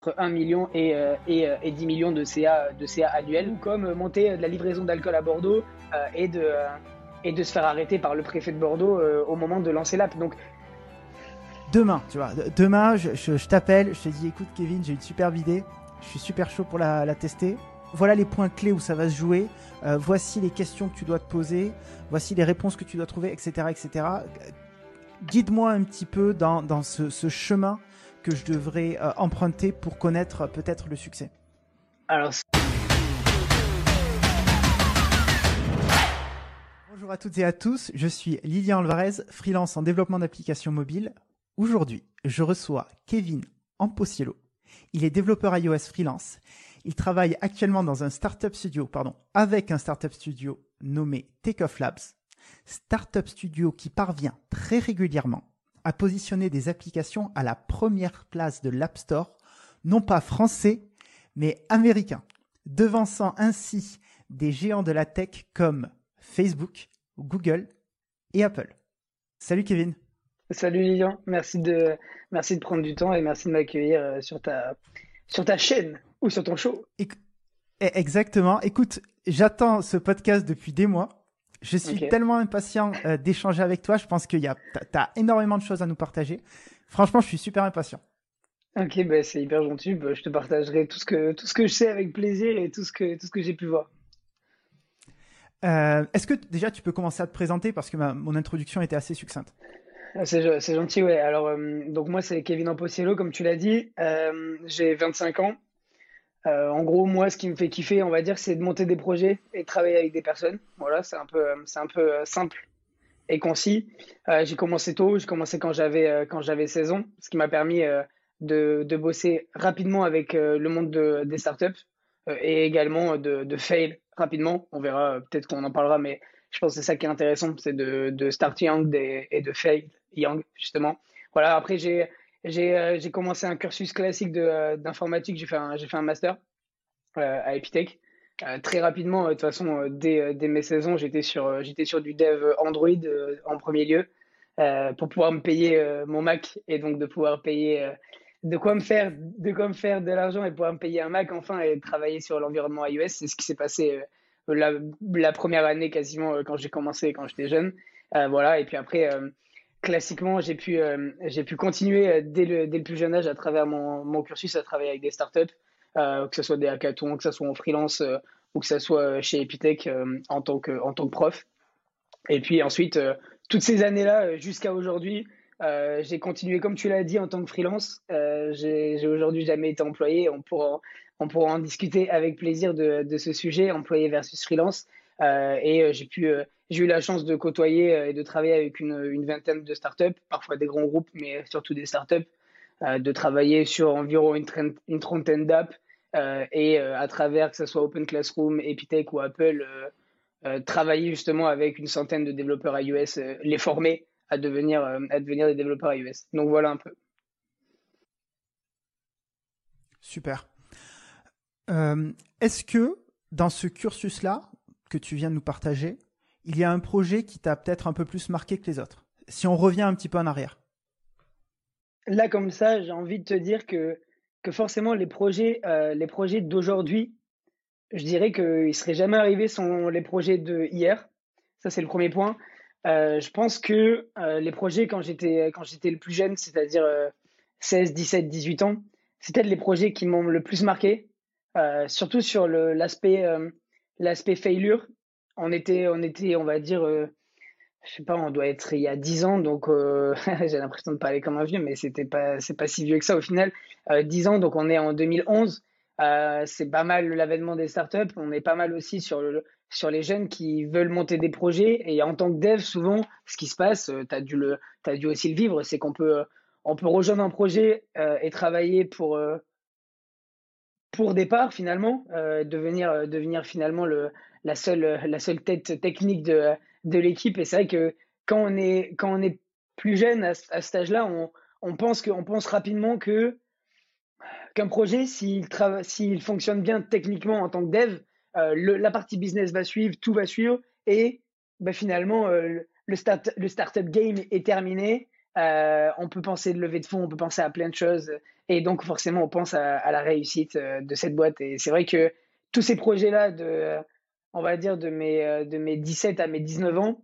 entre 1 million et, et, 10 millions de CA, de CA annuels, comme monter de la livraison d'alcool à Bordeaux et, de, se faire arrêter par le préfet de Bordeaux au moment de lancer l'app. Donc demain, tu vois, demain je, t'appelle, je te dis écoute Kevin, j'ai une superbe idée, je suis super chaud pour la, tester. Voilà les points clés où ça va se jouer. voici les questions que tu dois te poser. Voici les réponses que tu dois trouver, etc., etc. Guide-moi un petit peu dans, ce chemin que je devrais euh, emprunter pour connaître peut-être le succès Alors. Bonjour à toutes et à tous, je suis Lilian Alvarez, freelance en développement d'applications mobiles. Aujourd'hui, je reçois Kevin Amposiello. Il est développeur iOS freelance. Il travaille actuellement dans un startup studio, pardon, avec un startup studio nommé Takeoff Labs. Startup studio qui parvient très régulièrement à positionner des applications à la première place de l'App Store, non pas français, mais américain, devançant ainsi des géants de la tech comme Facebook, Google et Apple. Salut Kevin. Salut Lilian, merci de, merci de prendre du temps et merci de m'accueillir euh, sur ta, sur ta chaîne ou sur ton show. E-, exactement. Écoute, j'attends ce podcast depuis des mois. Je suis tellement impatient euh, d'échanger avec toi. Je pense qu'il y a, as énormément de choses à nous partager. Franchement, je suis super impatient. Ok, bah, c'est hyper gentil. Bah, je te partagerai tout ce que tout ce que je sais avec plaisir et tout ce que tout ce que j'ai pu voir. Euh, est-ce que déjà tu peux commencer à te présenter parce que mon introduction était assez succincte. Ah, c'est gentil, ouais. Alors, euh, donc moi, c'est Kevin Amposiello, comme tu l'as dit. j'ai 25 ans. Euh, en gros, moi, ce qui me fait kiffer, on va dire, c'est de monter des projets et de travailler avec des personnes. Voilà, c'est un peu, c'est un peu euh, simple et concis. Euh, j'ai commencé tôt, j'ai commencé quand j'avais quand j'avais 16 ans, ce qui m'a permis de, bosser rapidement avec le monde de, des startups et également de, fail rapidement. On verra, peut-être qu'on en parlera, mais je pense que c'est ça qui est intéressant, c'est de, de start young et de fail young, justement. Voilà, après, j'ai j'ai commencé un cursus classique euh, d'informatique, j'ai fait, fait un master euh, à Epitech. très rapidement, de toute façon, dès, dès, mes saisons, j'étais sur, sur du dev Android en premier lieu pour pouvoir me payer mon Mac et donc de pouvoir payer de quoi me faire de quoi me faire de l'argent et pouvoir me payer un Mac enfin et travailler sur l'environnement iOS. C'est ce qui s'est passé la, la, première année quasiment quand j'ai commencé quand j'étais jeune. Voilà. Et puis après classiquement, j'ai pu, euh, pu continuer euh, dès le, dès le plus jeune âge à travers mon, mon cursus à travailler avec des startups, euh, que ce soit des hackathons, que ce soit en freelance ou que ce soit chez Epitech en, tant que, en tant que prof. Et puis ensuite, toutes ces années-là, jusqu'à aujourd'hui, j'ai continué, comme tu l'as dit, en tant que freelance. j'ai aujourd'hui jamais été employé. On pourra, on pourra en discuter avec plaisir de, de ce sujet, employé versus freelance. Et j'ai pu j'ai eu la chance de côtoyer euh, et de travailler avec une, vingtaine de startups, parfois des grands groupes, mais surtout des startups, euh, de travailler sur environ une, trentaine d'apps euh, et euh, à travers que ce soit Open Classroom, Epitech ou Apple, euh, travailler justement avec une centaine de développeurs iOS, les former à devenir, à devenir des développeurs iOS. Donc voilà un peu. Super. Est-ce que dans ce cursus-là que tu viens de nous partager, il y a un projet qui t'a peut-être un peu plus marqué que les autres Si on revient un petit peu en arrière. Là, comme ça, j'ai envie de te dire que, que forcément, les projets, euh, projets d'aujourd'hui, je dirais qu'ils ne seraient jamais arrivés sans les projets de hier. Ça, c'est le premier point. Euh, je pense que euh, les projets, quand j'étais, le plus jeune, c'est-à-dire 16, 17, 18 ans, peut-être les projets qui m'ont le plus marqué, surtout sur l'aspect, l'aspect failure on était, on était, on va dire, euh, je sais pas, on doit être il y a 10 ans, donc euh, j'ai l'impression de parler comme un vieux, mais c'était pas, c'est pas si vieux que ça au final. Euh, 10 ans, donc on est en 2011. Euh, c'est pas mal l'avènement des startups. On est pas mal aussi sur sur les jeunes qui veulent monter des projets. Et en tant que dev, souvent, ce qui se passe, tu as dû le, dû aussi le vivre, c'est qu'on peut, on peut rejoindre un projet et travailler pour pour départ finalement, devenir devenir finalement le la seule, la seule tête technique de, de l'équipe. Et c'est vrai que quand on est, quand on est plus jeune à, à cet âge-là, on, on, pense que, on pense rapidement que qu'un projet, s'il, s'il fonctionne bien techniquement en tant que dev, euh, la partie business va suivre, tout va suivre, et bah, finalement, euh, le, start, le startup game est terminé. On peut penser de lever de fonds, on peut penser à plein de choses. Et donc, forcément, on pense à, la réussite de cette boîte. Et c'est vrai que tous ces projets-là, de, on va dire, de mes, de mes 17 à mes 19 ans,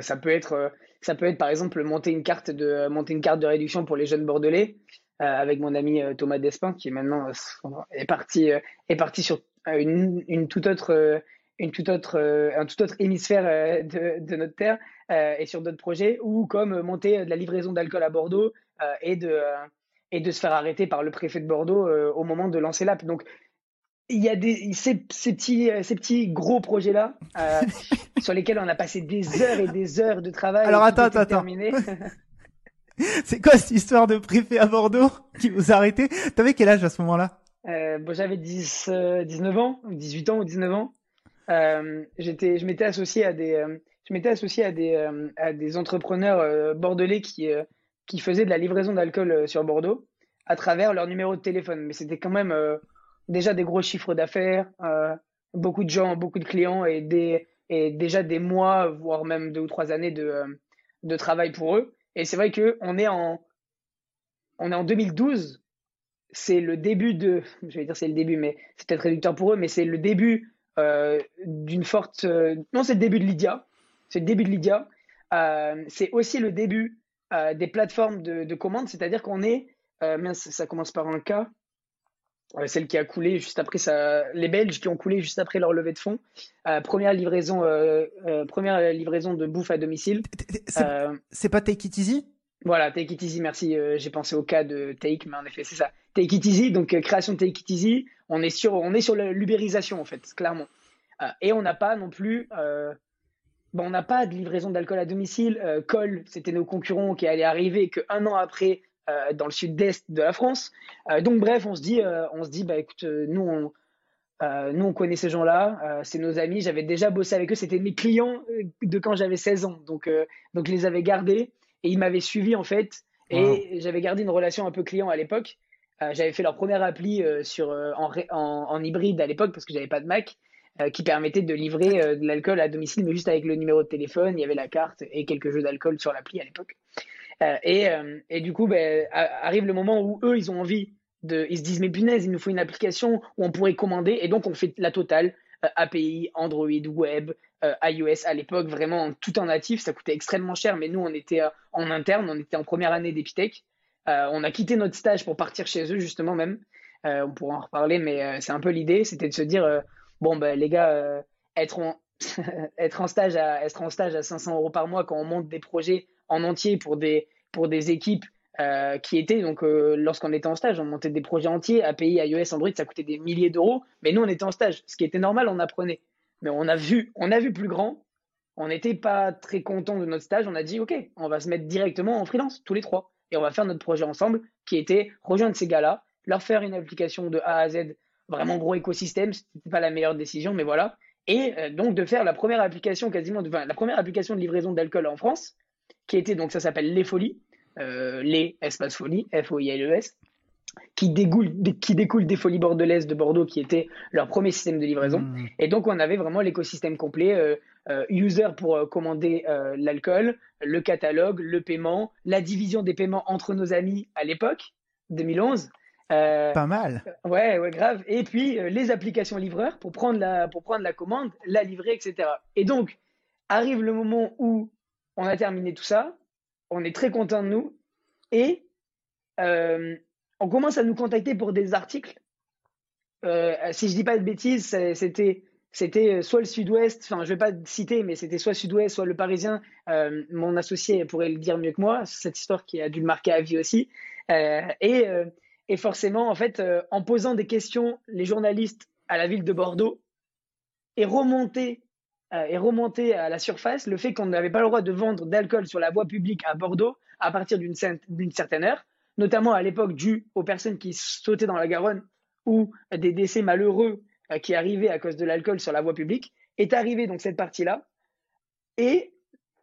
ça peut être ça peut être par exemple monter une carte de monter une carte de réduction pour les jeunes bordelais avec mon ami Thomas Despin qui est maintenant est parti est parti sur une, une toute autre une toute autre, un tout autre hémisphère de, de notre terre et sur d'autres projets, ou comme monter de la livraison d'alcool à Bordeaux et, de, et de se faire arrêter par le préfet de Bordeaux au moment de lancer l'app. Donc, il y a des, ces, ces petits, ces petits gros projets-là sur lesquels on a passé des heures et des heures de travail. Alors, attends, attends, attends. C'est quoi cette histoire de préfet à Bordeaux qui vous a arrêté? T'avais quel âge à ce moment-là? Euh, bon, J'avais 19 ans, 18 ans ou 19 ans. Euh, j'étais, je m'étais associé à des, euh, je m'étais associé à des, euh, à des entrepreneurs bordelais qui, qui faisaient de la livraison d'alcool sur Bordeaux à travers leur numéro de téléphone. Mais c'était quand même déjà des gros chiffres d'affaires, beaucoup de gens, beaucoup de clients et, des, et déjà des mois, voire même deux ou trois années de, de travail pour eux. Et c'est vrai qu'on est en, on est en 2012. C'est le début de, je vais dire c'est le début, mais c'est peut-être réducteur pour eux, mais c'est le début d'une forte. Euh, non, c'est le début de Lydia. C'est le début de Lydia. Euh, c'est aussi le début des plateformes de, de commandes, c'est-à-dire qu'on est. ça commence par un cas. celle qui a coulé juste après ça. Les Belges qui ont coulé juste après leur levée de fonds. première livraison, première livraison de bouffe à domicile. C'est pas Take It Easy? Voilà, Take It Easy, merci. J'ai pensé au cas de Take, mais en effet, c'est ça. Take It Easy, donc création de Take It Easy on est sur, on est sur l'ubérisation en fait, clairement. Euh, et on n'a pas non plus, euh, bon, on n'a pas de livraison d'alcool à domicile. Euh, Col, c'était nos concurrents qui allaient arriver qu'un an après dans le sud-est de la France. donc bref, on se dit, on se dit, bah écoute, nous on, nous, on connaît ces gens-là, c'est nos amis. J'avais déjà bossé avec eux, c'était mes clients de quand j'avais 16 ans. Donc, donc, je les avais gardés et ils m'avaient suivi en fait. Et j'avais gardé une relation un peu client à l'époque. Euh, j'avais fait leur première appli euh, sur, euh, en, en, hybride à l'époque parce que j'avais pas de Mac qui permettait de livrer de l'alcool à domicile, mais juste avec le numéro de téléphone, il y avait la carte et quelques jeux d'alcool sur l'appli à l'époque. et, et, du coup, ben, arrive le moment où eux, ils ont envie de, ils se disent mais punaise, il nous faut une application où on pourrait commander, et donc on fait la totale. API, Android, Web, iOS à l'époque, vraiment tout en natif, ça coûtait extrêmement cher, mais nous on était en interne, on était en première année d'Epitech, on a quitté notre stage pour partir chez eux, justement, même. Euh, on pourra en reparler, mais euh, c'est un peu l'idée. C'était de se dire bon, ben, les gars, être, en, être, en stage à, être en stage à 500 euros par mois quand on monte des projets en entier pour des, pour des équipes qui étaient, donc lorsqu'on était en stage, on montait des projets entiers, API, iOS, Android, ça coûtait des milliers d'euros, mais nous on était en stage, ce qui était normal, on apprenait. Mais on a vu, on a vu plus grand, on n'était pas très content de notre stage, on a dit ok, on va se mettre directement en freelance, tous les trois et on va faire notre projet ensemble qui était rejoindre ces gars-là, leur faire une application de A à Z, vraiment gros écosystème, c'était pas la meilleure décision, mais voilà. Et euh, donc de faire la première application quasiment, de, enfin, la première application de livraison d'alcool en France, qui était donc ça s'appelle Les Folies, euh, les espace folie, F-O-I-L-E-S, qui découle, qui découle des Folies Bordelaises de Bordeaux, qui était leur premier système de livraison. Mmh. Et donc on avait vraiment l'écosystème complet. Euh, euh, user pour euh, commander l'alcool, le catalogue, le paiement, la division des paiements entre nos amis à l'époque, 2011. Pas mal. Ouais, ouais, grave. Et puis les applications livreurs pour prendre la, pour prendre la commande, la livrer, etc. Et donc, arrive le moment où on a terminé tout ça, on est très content de nous, et on commence à nous contacter pour des articles. si je dis pas de bêtises, c'était c'était euh, soit le Sud-Ouest, enfin je vais pas citer, mais c'était soit Sud-Ouest, soit le Parisien. Euh, mon associé pourrait le dire mieux que moi, cette histoire qui a dû le marquer à vie aussi. Euh, et, forcément, en fait, en posant des questions, les journalistes à la ville de Bordeaux et remonté, et remonté à la surface le fait qu'on n'avait pas le droit de vendre d'alcool sur la voie publique à Bordeaux à partir d'une certaine heure, notamment à l'époque dû aux personnes qui sautaient dans la Garonne ou des décès malheureux euh, qui arrivé à cause de l'alcool sur la voie publique, est arrivé donc cette partie-là. Et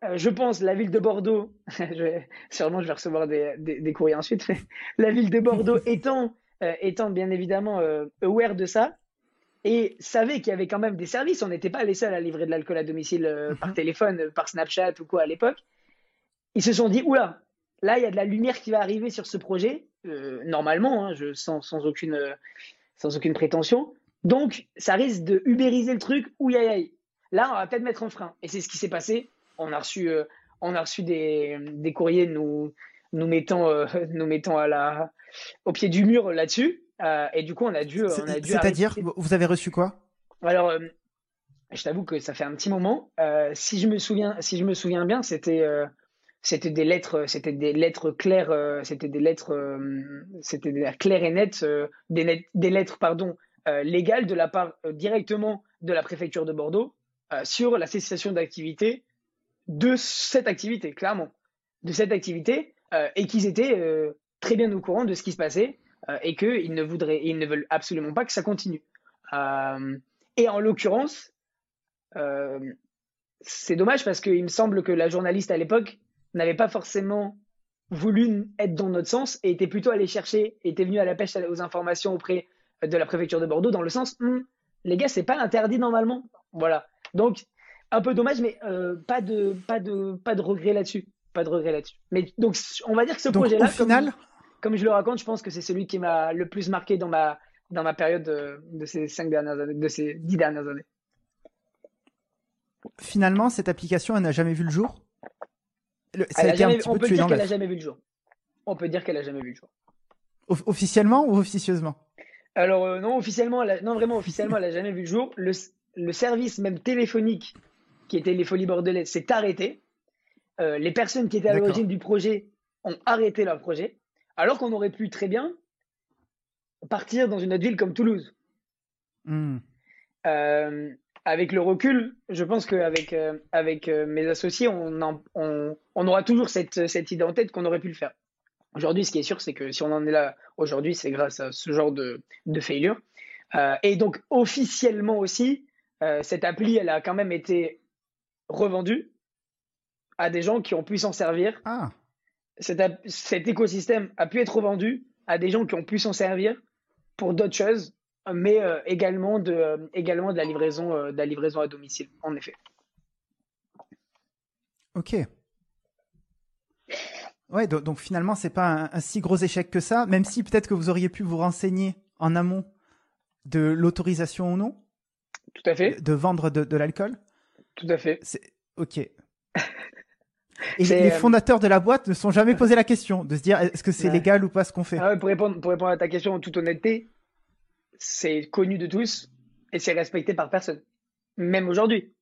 euh, je pense la ville de Bordeaux, je sûrement je vais recevoir des, des, courriers ensuite, la ville de Bordeaux étant, euh, étant bien évidemment aware de ça, et savait qu'il y avait quand même des services. On n'était pas les seuls à livrer de l'alcool à domicile par mhm. téléphone, par Snapchat ou quoi à l'époque. Ils se sont dit, oula, là, il y a de la lumière qui va arriver sur ce projet, euh, normalement, hein, je, sans, sans, aucune, sans aucune prétention. Donc, ça risque de ubériser le truc, ou aïe Là, on va peut-être mettre un frein. Et c'est ce qui s'est passé. On a reçu, euh, on a reçu des, des courriers nous, nous, mettant, euh, nous mettant à la, au pied du mur là-dessus. et du coup, on a dû. dû C'est-à-dire, vous avez reçu quoi? Alors, je t'avoue que ça fait un petit moment. si, je me souviens, si je me souviens bien, c'était c'était des lettres, c'était des lettres claires, euh, c'était des lettres, euh, c'était claires et nettes, euh, des, des, lettres pardon légales de la part directement de la préfecture de Bordeaux sur la cessation d'activité de cette activité, clairement, de cette activité, et qu'ils étaient très bien au courant de ce qui se passait et qu'ils ne voudraient, ils ne veulent absolument pas que ça continue. et en l'occurrence, c'est dommage parce qu'il me semble que la journaliste à l'époque n'avait pas forcément voulu être dans notre sens et était plutôt allé chercher, était venu à la pêche aux informations auprès de la préfecture de Bordeaux dans le sens, hum, les gars, c'est pas interdit normalement. Voilà. Donc, un peu dommage, mais euh, pas de pas de pas de regret là-dessus, pas de regret là-dessus. Mais donc, on va dire que ce projet-là, final... comme, je le raconte, je pense que c'est celui qui m'a le plus marqué dans ma dans ma période de, de ces cinq dernières années, de ces dix dernières années. Finalement, cette application, elle n'a jamais vu le jour? On peut dire qu'elle n'a jamais vu le jour. On peut dire qu'elle n'a jamais vu le jour. Officiellement ou officieusement? Alors euh, non, officiellement, non vraiment officiellement, elle n'a jamais vu le jour. Le, service même téléphonique qui était les Folies Bordelaises s'est arrêté. Euh, les personnes qui étaient à l'origine du projet ont arrêté leur projet, alors qu'on aurait pu très bien partir dans une autre ville comme Toulouse. Hmm. Euh, avec le recul, je pense qu'avec euh, avec, euh, mes associés, on, on, aura toujours cette, cette idée en tête qu'on aurait pu le faire. Aujourd'hui, ce qui est sûr, c'est que si on en est là aujourd'hui, c'est grâce à ce genre de, de failure. Euh, et donc, officiellement aussi, cette appli, elle a quand même été revendue à des gens qui ont pu s'en servir. Ah. Cet, cet écosystème a pu être revendu à des gens qui ont pu s'en servir pour d'autres choses mais euh, également, de, euh, également de, la livraison, euh, de la livraison à domicile, en effet. Ok. Ouais, donc, donc finalement, c'est pas un, si gros échec que ça, même si peut-être que vous auriez pu vous renseigner en amont de l'autorisation ou non? Tout à fait. De vendre de, de l'alcool? Tout à fait. Ok. Et les fondateurs de la boîte ne sont jamais posé la question de se dire est-ce que c'est légal ou pas ce qu'on fait? Ah pour, répondre, pour répondre à ta question en toute honnêteté, c'est connu de tous et c'est respecté par personne. Même aujourd'hui.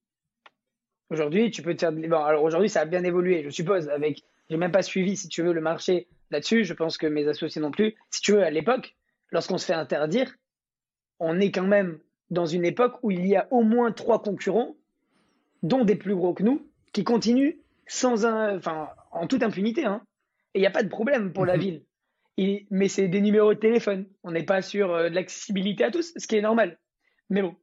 Aujourd'hui, tu peux te faire. Bon, alors aujourd'hui, ça a bien évolué, je suppose, avec. J'ai même pas suivi, si tu veux, le marché là-dessus. Je pense que mes associés non plus. Si tu veux, à l'époque, lorsqu'on se fait interdire, on est quand même dans une époque où il y a au moins trois concurrents, dont des plus gros que nous, qui continuent sans un, enfin, en toute impunité. Hein. Et il n'y a pas de problème pour la mhm. Mais c'est des numéros de téléphone. On n'est pas sur euh, de l'accessibilité à tous, ce qui est normal. Mais bon,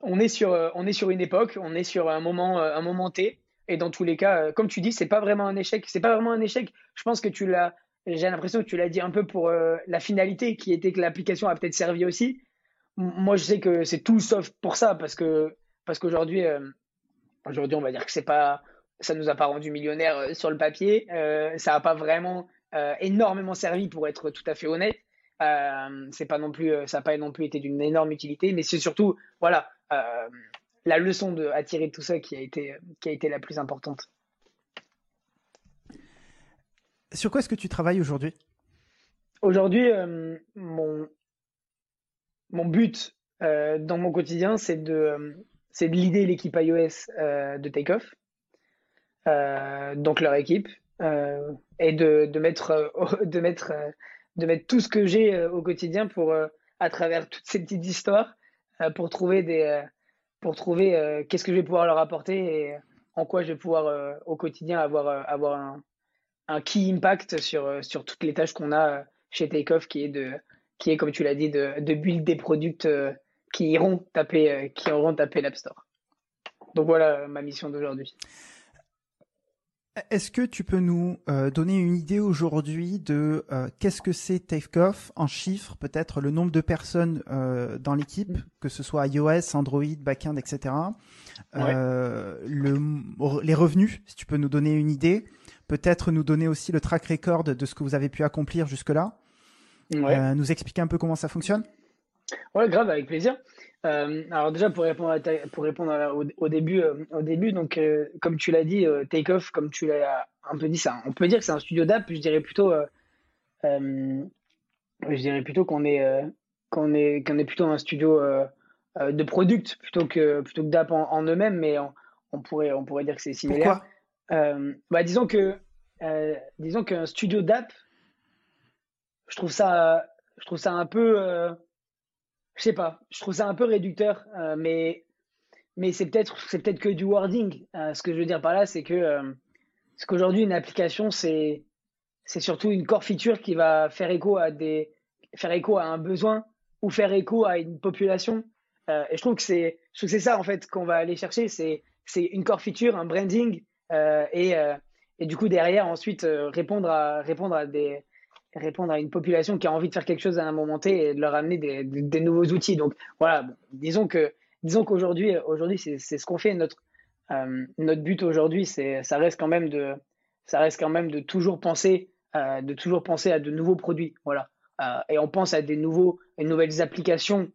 on est sur, euh, on est sur une époque, on est sur un moment, euh, un moment T. Et dans tous les cas, comme tu dis, c'est pas vraiment un échec. C'est pas vraiment un échec. Je pense que tu l'as. J'ai l'impression que tu l'as dit un peu pour la finalité, qui était que l'application a peut-être servi aussi. Moi, je sais que c'est tout sauf pour ça, parce que parce qu'aujourd'hui, aujourd'hui, on va dire que c'est pas, ça nous a pas rendu millionnaires sur le papier. ça a pas vraiment euh, énormément servi pour être tout à fait honnête. Euh, c'est pas non plus, euh, ça n'a pas non plus été d'une énorme utilité, mais c'est surtout, voilà, la leçon de, à tirer de tout ça qui a été, qui a été la plus importante. Sur quoi est-ce que tu travailles aujourd'hui? Aujourd'hui, mon, mon but dans mon quotidien, c'est de, c'est de l'idée l'équipe iOS de Takeoff, donc leur équipe, euh, et de, mettre, euh, de, mettre, euh, de mettre tout ce que j'ai au quotidien pour, à travers toutes ces petites histoires pour trouver, des, pour trouver qu'est-ce que je vais pouvoir leur apporter et en quoi je vais pouvoir au quotidien avoir, avoir un, un key impact sur, sur toutes les tâches qu'on a chez Takeoff qui est de qui est comme tu l'as dit de, de build des produits qui iront taper qui iront taper l'App Store. Donc voilà ma mission d'aujourd'hui. Est-ce que tu peux nous euh, donner une idée aujourd'hui de euh, qu'est-ce que c'est Takeoff en chiffres, peut-être le nombre de personnes euh, dans l'équipe, que ce soit iOS, Android, backend, etc. le, les revenus, si tu peux nous donner une idée, peut-être nous donner aussi le track record de ce que vous avez pu accomplir jusque-là. Ouais. nous expliquer un peu comment ça fonctionne? Ouais, grave, avec plaisir. Alors déjà pour répondre pour répondre au, début au début donc comme tu l'as dit Takeoff comme tu l'as un peu dit ça on peut dire que c'est un studio d'app je dirais plutôt je dirais plutôt qu'on est, euh, qu'on est, qu'on est plutôt un studio euh, euh, de product plutôt que, plutôt que d'app en, eux-mêmes, mais on, pourrait, on pourrait dire que c'est similaire. bah, disons que, disons qu'un studio d'app, je trouve ça, je trouve ça un peu, je sais pas, je trouve ça un peu réducteur, mais, mais c'est peut-être, c'est peut-être que du wording. ce que je veux dire par là, c'est que, ce qu'aujourd'hui une application, c'est c'est surtout une core feature qui va faire écho à des faire écho à un besoin ou faire écho à une population. Euh, et je trouve que c'est c'est ça en fait qu'on va aller chercher. C'est c'est une core feature, un branding euh, et euh, et du coup derrière ensuite répondre à répondre à des répondre à une population qui a envie de faire quelque chose à un moment T et de leur amener des, nouveaux outils. Donc voilà, disons que disons qu'aujourd'hui aujourd'hui c'est ce qu'on fait notre notre but aujourd'hui c'est ça reste quand même de ça reste quand même de toujours penser euh, de toujours penser à de nouveaux produits. Voilà. Euh, et on pense à des nouveaux, nouvelles applications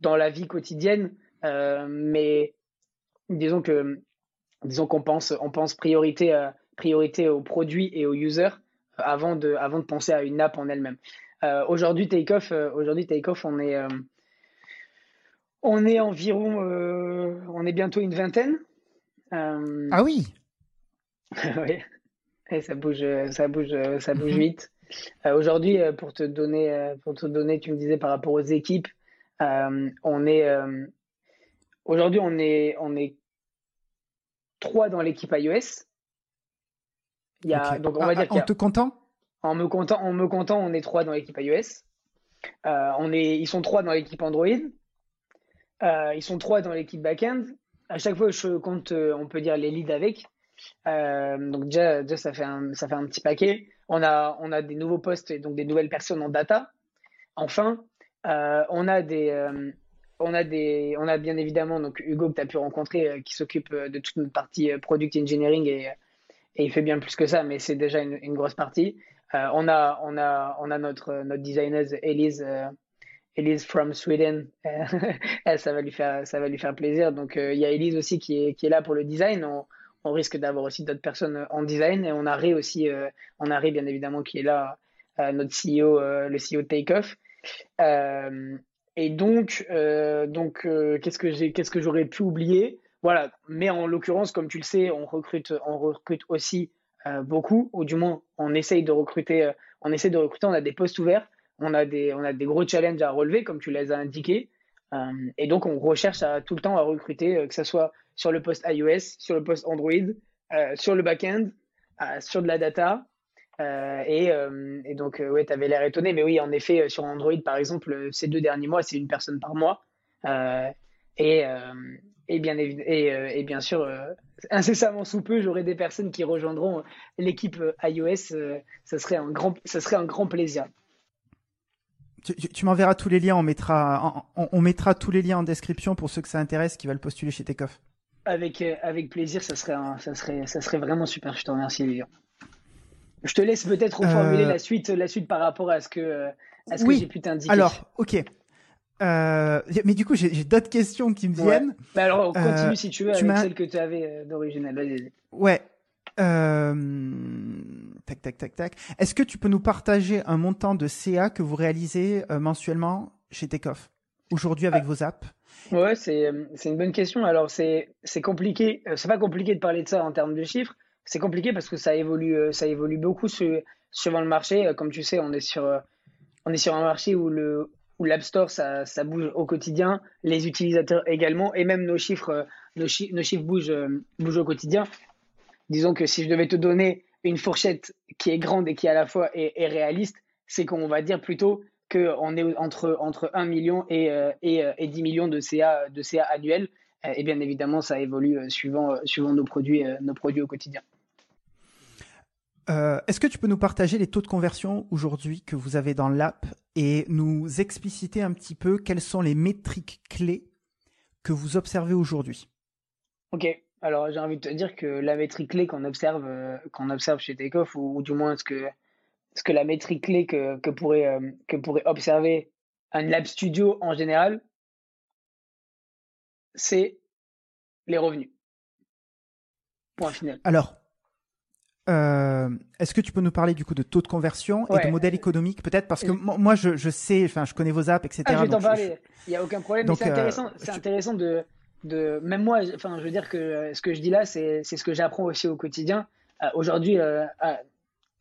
dans la vie quotidienne, euh, mais disons que disons qu'on pense, on pense priorité, priorité aux produits et aux users avant de, avant de penser à une app en elle-même. aujourd'hui, Takeoff, aujourd'hui Takeoff, on est, on est environ, on est bientôt une vingtaine. ah oui. oui. Et ça bouge, ça bouge, ça bouge mhm. vite. Euh, aujourd'hui, euh, pour te donner, euh, pour te donner, tu me disais par rapport aux équipes, on est aujourd'hui, on est, on est trois dans l'équipe iOS. Il y a, donc on va dire en te comptant? En me comptant, en me comptant, on est trois dans l'équipe iOS. on est, ils sont trois dans l'équipe Android. ils sont trois dans l'équipe backend. À chaque fois, je compte, on peut dire les leads avec. Euh, donc déjà, déjà, ça, fait un, ça fait un petit paquet. On a, on a des nouveaux postes et donc des nouvelles personnes en data. Enfin, euh, on a des, euh, on a des, on a bien évidemment donc Hugo que tu as pu rencontrer qui s'occupe de toute notre partie product engineering et, et, il fait bien plus que ça, mais c'est déjà une, grosse partie. on a, on a, on a notre, notre designeuse Elise. Elise from Sweden, ça va lui faire, ça va lui faire plaisir. Donc il y a Elise aussi qui est, qui est là pour le design. On, risque d'avoir aussi d'autres personnes en design. Et on a Ray aussi, euh, on a Ray bien évidemment qui est là, euh, notre CEO, euh, le CEO Takeoff. et donc, donc qu'est-ce que j'ai, qu'est-ce que j'aurais pu oublier? Voilà. Mais en l'occurrence, comme tu le sais, on recrute, on recrute aussi beaucoup, ou du moins on essaye de recruter, on essaie de recruter. On a des postes ouverts, on a des, on a des gros challenges à relever, comme tu les as indiqués. et donc, on recherche tout le temps à recruter, que ce soit sur le poste iOS, sur le poste Android, euh, sur le back-end, euh, sur de la data. Euh, et, et, donc, ouais, tu avais l'air étonné, mais oui, en effet, sur Android, par exemple, ces deux derniers mois, c'est une personne par mois. et, et, bien, et, et bien sûr, incessamment sous peu, j'aurai des personnes qui rejoindront l'équipe iOS. ça, serait un grand, ça serait un grand plaisir. Tu, tu m'enverras tous les liens, on mettra, on, on, mettra tous les liens en description pour ceux que ça intéresse qui veulent postuler chez Takeoff. Avec, euh, avec plaisir, ça serait, ça, serait, ça serait vraiment super. Je te remercie, Lilian. Je te laisse peut-être reformuler euh, la, suite, la suite par rapport à ce que, à ce que j'ai pu t'indiquer. Alors, ok. Euh, mais du coup, j'ai d'autres questions qui me viennent. Bah alors, continue si tu veux avec celle que tu avais d'origine. Ouais. Tac, tac, tac, tac. Est-ce que tu peux nous partager un montant de CA que vous réalisez mensuellement chez Takeoff? Aujourd'hui avec ah. vos apps? Ouais, c'est, c'est une bonne question. Alors, c'est, c'est compliqué. Euh, c'est pas compliqué de parler de ça en termes de chiffres. C'est compliqué parce que ça évolue, euh, ça évolue beaucoup suivant le marché. Euh, comme tu sais, on est sur, on est sur un marché où le, où l'App Store, ça, bouge au quotidien, les utilisateurs également, et même nos chiffres, nos, nos chiffres bougent, bougent au quotidien. Disons que si je devais te donner une fourchette qui est grande et qui à la fois est, réaliste, c'est qu'on va dire plutôt qu'on est entre, entre 1 million et, euh, et, euh, et 10 millions de CA, annuels. Euh, et bien évidemment, ça évolue suivant, nos produits au quotidien. Est-ce que tu peux nous partager les taux de conversion aujourd'hui que vous avez dans l'app et nous expliciter un petit peu quelles sont les métriques clés que vous observez aujourd'hui? Ok. Alors j'ai envie de te dire que la métrique clé qu'on observe, euh, qu'on observe chez Takeoff, ou, du moins ce que, ce que la métrique clé que, que, pourrait, euh, que pourrait observer un lab studio en général, c'est les revenus. Point final. Alors, euh, est-ce que tu peux nous parler du coup de taux de conversion et de modèle économique peut-être? Parce que moi je, je, sais, enfin je connais vos apps, etc. Ah, je vais t'en parler. Il n'y a aucun problème. c'est intéressant, c'est intéressant de, de, même moi, enfin je veux dire que ce que je dis là, c'est ce que j'apprends aussi au quotidien. Euh, aujourd'hui, euh,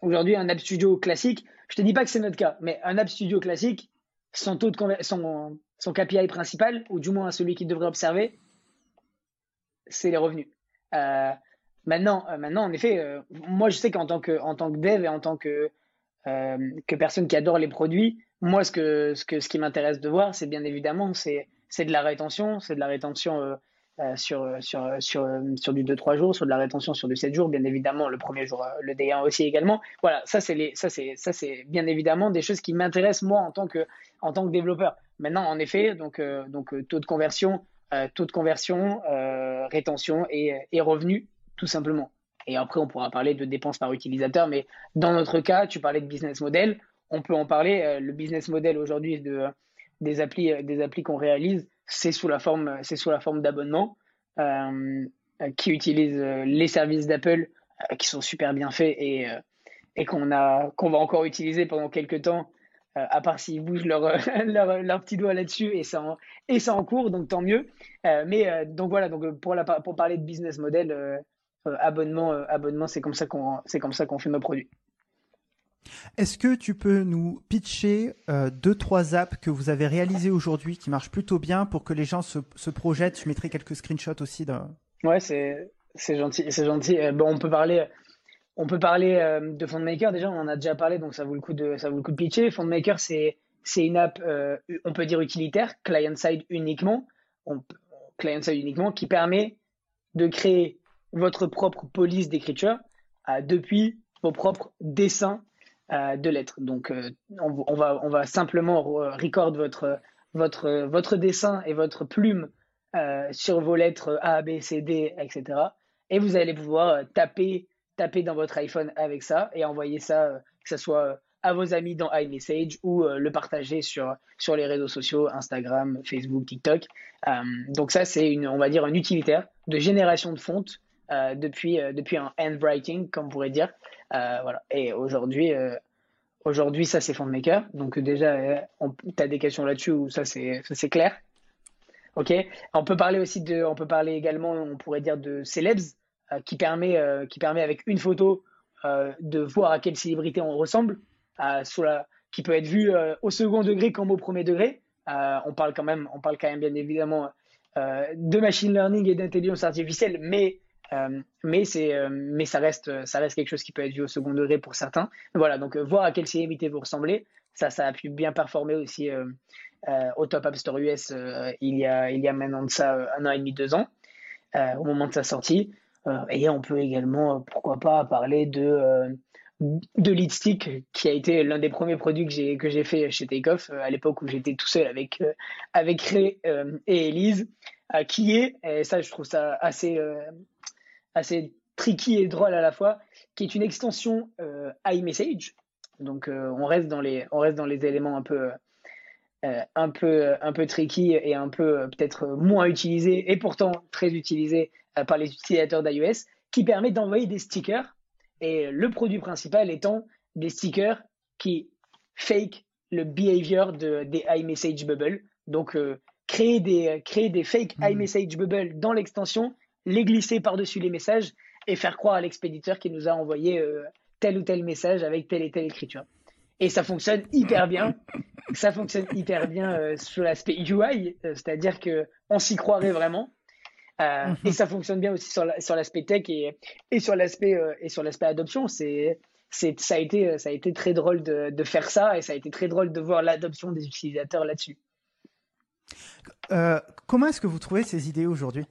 aujourd'hui un app studio classique, je te dis pas que c'est notre cas, mais un app studio classique, son taux de son, son KPI principal, ou du moins celui qu'il devrait observer, c'est les revenus. Euh, Maintenant, euh, maintenant, en effet, euh, moi je sais qu'en tant que, tant que dev et en tant que, euh, que personne qui adore les produits, moi ce, que, ce, que, ce qui m'intéresse de voir, c'est bien évidemment c'est, de la rétention, c'est de la rétention sur, sur, sur, sur du 2-3 jours, sur de la rétention sur du 7 jours, bien évidemment, le premier jour, le D1 aussi également. Voilà, ça, c'est bien évidemment des choses qui m'intéressent moi en tant que, en tant que développeur. Maintenant, en effet, donc, donc taux de conversion, taux de conversion, rétention et, et revenus tout simplement. Et après, on pourra parler de dépenses par utilisateur, mais dans notre cas, tu parlais de business model, on peut en parler. Euh, le business model aujourd'hui de, des applis, euh, des applis qu'on réalise, c'est sous la forme, c'est forme d'abonnement euh, qui utilisent les services d'Apple qui sont super bien faits et, et qu'on a, va encore utiliser pendant quelques temps, à part s'ils bougent leur, leur, petit doigt là-dessus et ça en, et en cours, donc tant mieux. mais donc voilà, donc pour, la, pour parler de business model, abonnement, euh, abonnement, c'est comme ça qu'on c'est comme ça qu'on fait nos produits. Est-ce que tu peux nous pitcher euh, deux trois apps que vous avez réalisées aujourd'hui qui marchent plutôt bien pour que les gens se, se projettent? Je mettrai quelques screenshots aussi. De... Ouais, c'est c'est gentil, c'est gentil. bon, on peut parler on peut parler de FondMaker déjà, on en a déjà parlé, donc ça vaut le coup de ça vaut le coup de pitcher. FondMaker, c'est c'est une app, on peut dire utilitaire, client side uniquement, client side uniquement, qui permet de créer votre propre police d'écriture euh, depuis vos propres dessins euh, de lettres. Donc, euh, on, va, on va simplement record votre, votre, votre dessin et votre plume sur vos lettres A, B, C, D, etc. Et vous allez pouvoir taper, taper dans votre iPhone avec ça et envoyer ça, que ce soit à vos amis dans iMessage ou le partager sur, sur les réseaux sociaux, Instagram, Facebook, TikTok. donc ça, c'est une, on va dire, un utilitaire de génération de fonte depuis, euh, depuis un handwriting, comme on pourrait dire. Euh, voilà. Et aujourd'hui, aujourd'hui ça c'est FondMaker. Donc déjà, tu as des questions là-dessus ou ça c'est clair? Ok. On peut parler aussi de, on peut parler également, on pourrait dire de Celebs, qui permet, qui permet avec une photo de voir à quelle célébrité on ressemble, qui peut être vue au second degré comme au premier degré. on parle quand même, on parle quand même bien évidemment de machine learning et d'intelligence artificielle, mais euh, mais c'est euh, mais ça reste ça reste quelque chose qui peut être vu au second degré pour certains. Voilà, donc euh, voir à quelle célébrité vous ressemblez, ça ça a pu bien performer aussi au Top App Store US il y a il y a maintenant de ça un an et demi deux ans au moment de sa sortie. et on peut également pourquoi pas parler de de qui a été l'un des premiers produits que j'ai que j'ai fait chez Takeoff à l'époque où j'étais tout seul avec avec Ray et Elise, qui est et ça je trouve ça assez assez tricky et drôle à la fois, qui est une extension euh, iMessage. Donc euh, on reste dans les on reste dans les éléments un peu euh, un peu un peu tricky et un peu peut-être moins utilisés et pourtant très utilisés par les utilisateurs d'iOS, qui permet d'envoyer des stickers et le produit principal étant des stickers qui fake le behavior de, des iMessage bubble. Donc créer des créer des fake hmm. iMessage bubble dans l'extension les glisser par-dessus les messages et faire croire à l'expéditeur qui nous a envoyé euh, tel ou tel message avec telle et telle écriture. Et ça fonctionne hyper bien. Ça fonctionne hyper bien euh, sur l'aspect UI, euh, c'est-à-dire que on s'y croirait vraiment. et ça fonctionne bien aussi sur l'aspect tech et, et sur l'aspect et sur l'aspect adoption. C'est ça a été ça a été très drôle de, de, faire ça et ça a été très drôle de voir l'adoption des utilisateurs là-dessus. comment est-ce que vous trouvez ces idées aujourd'hui?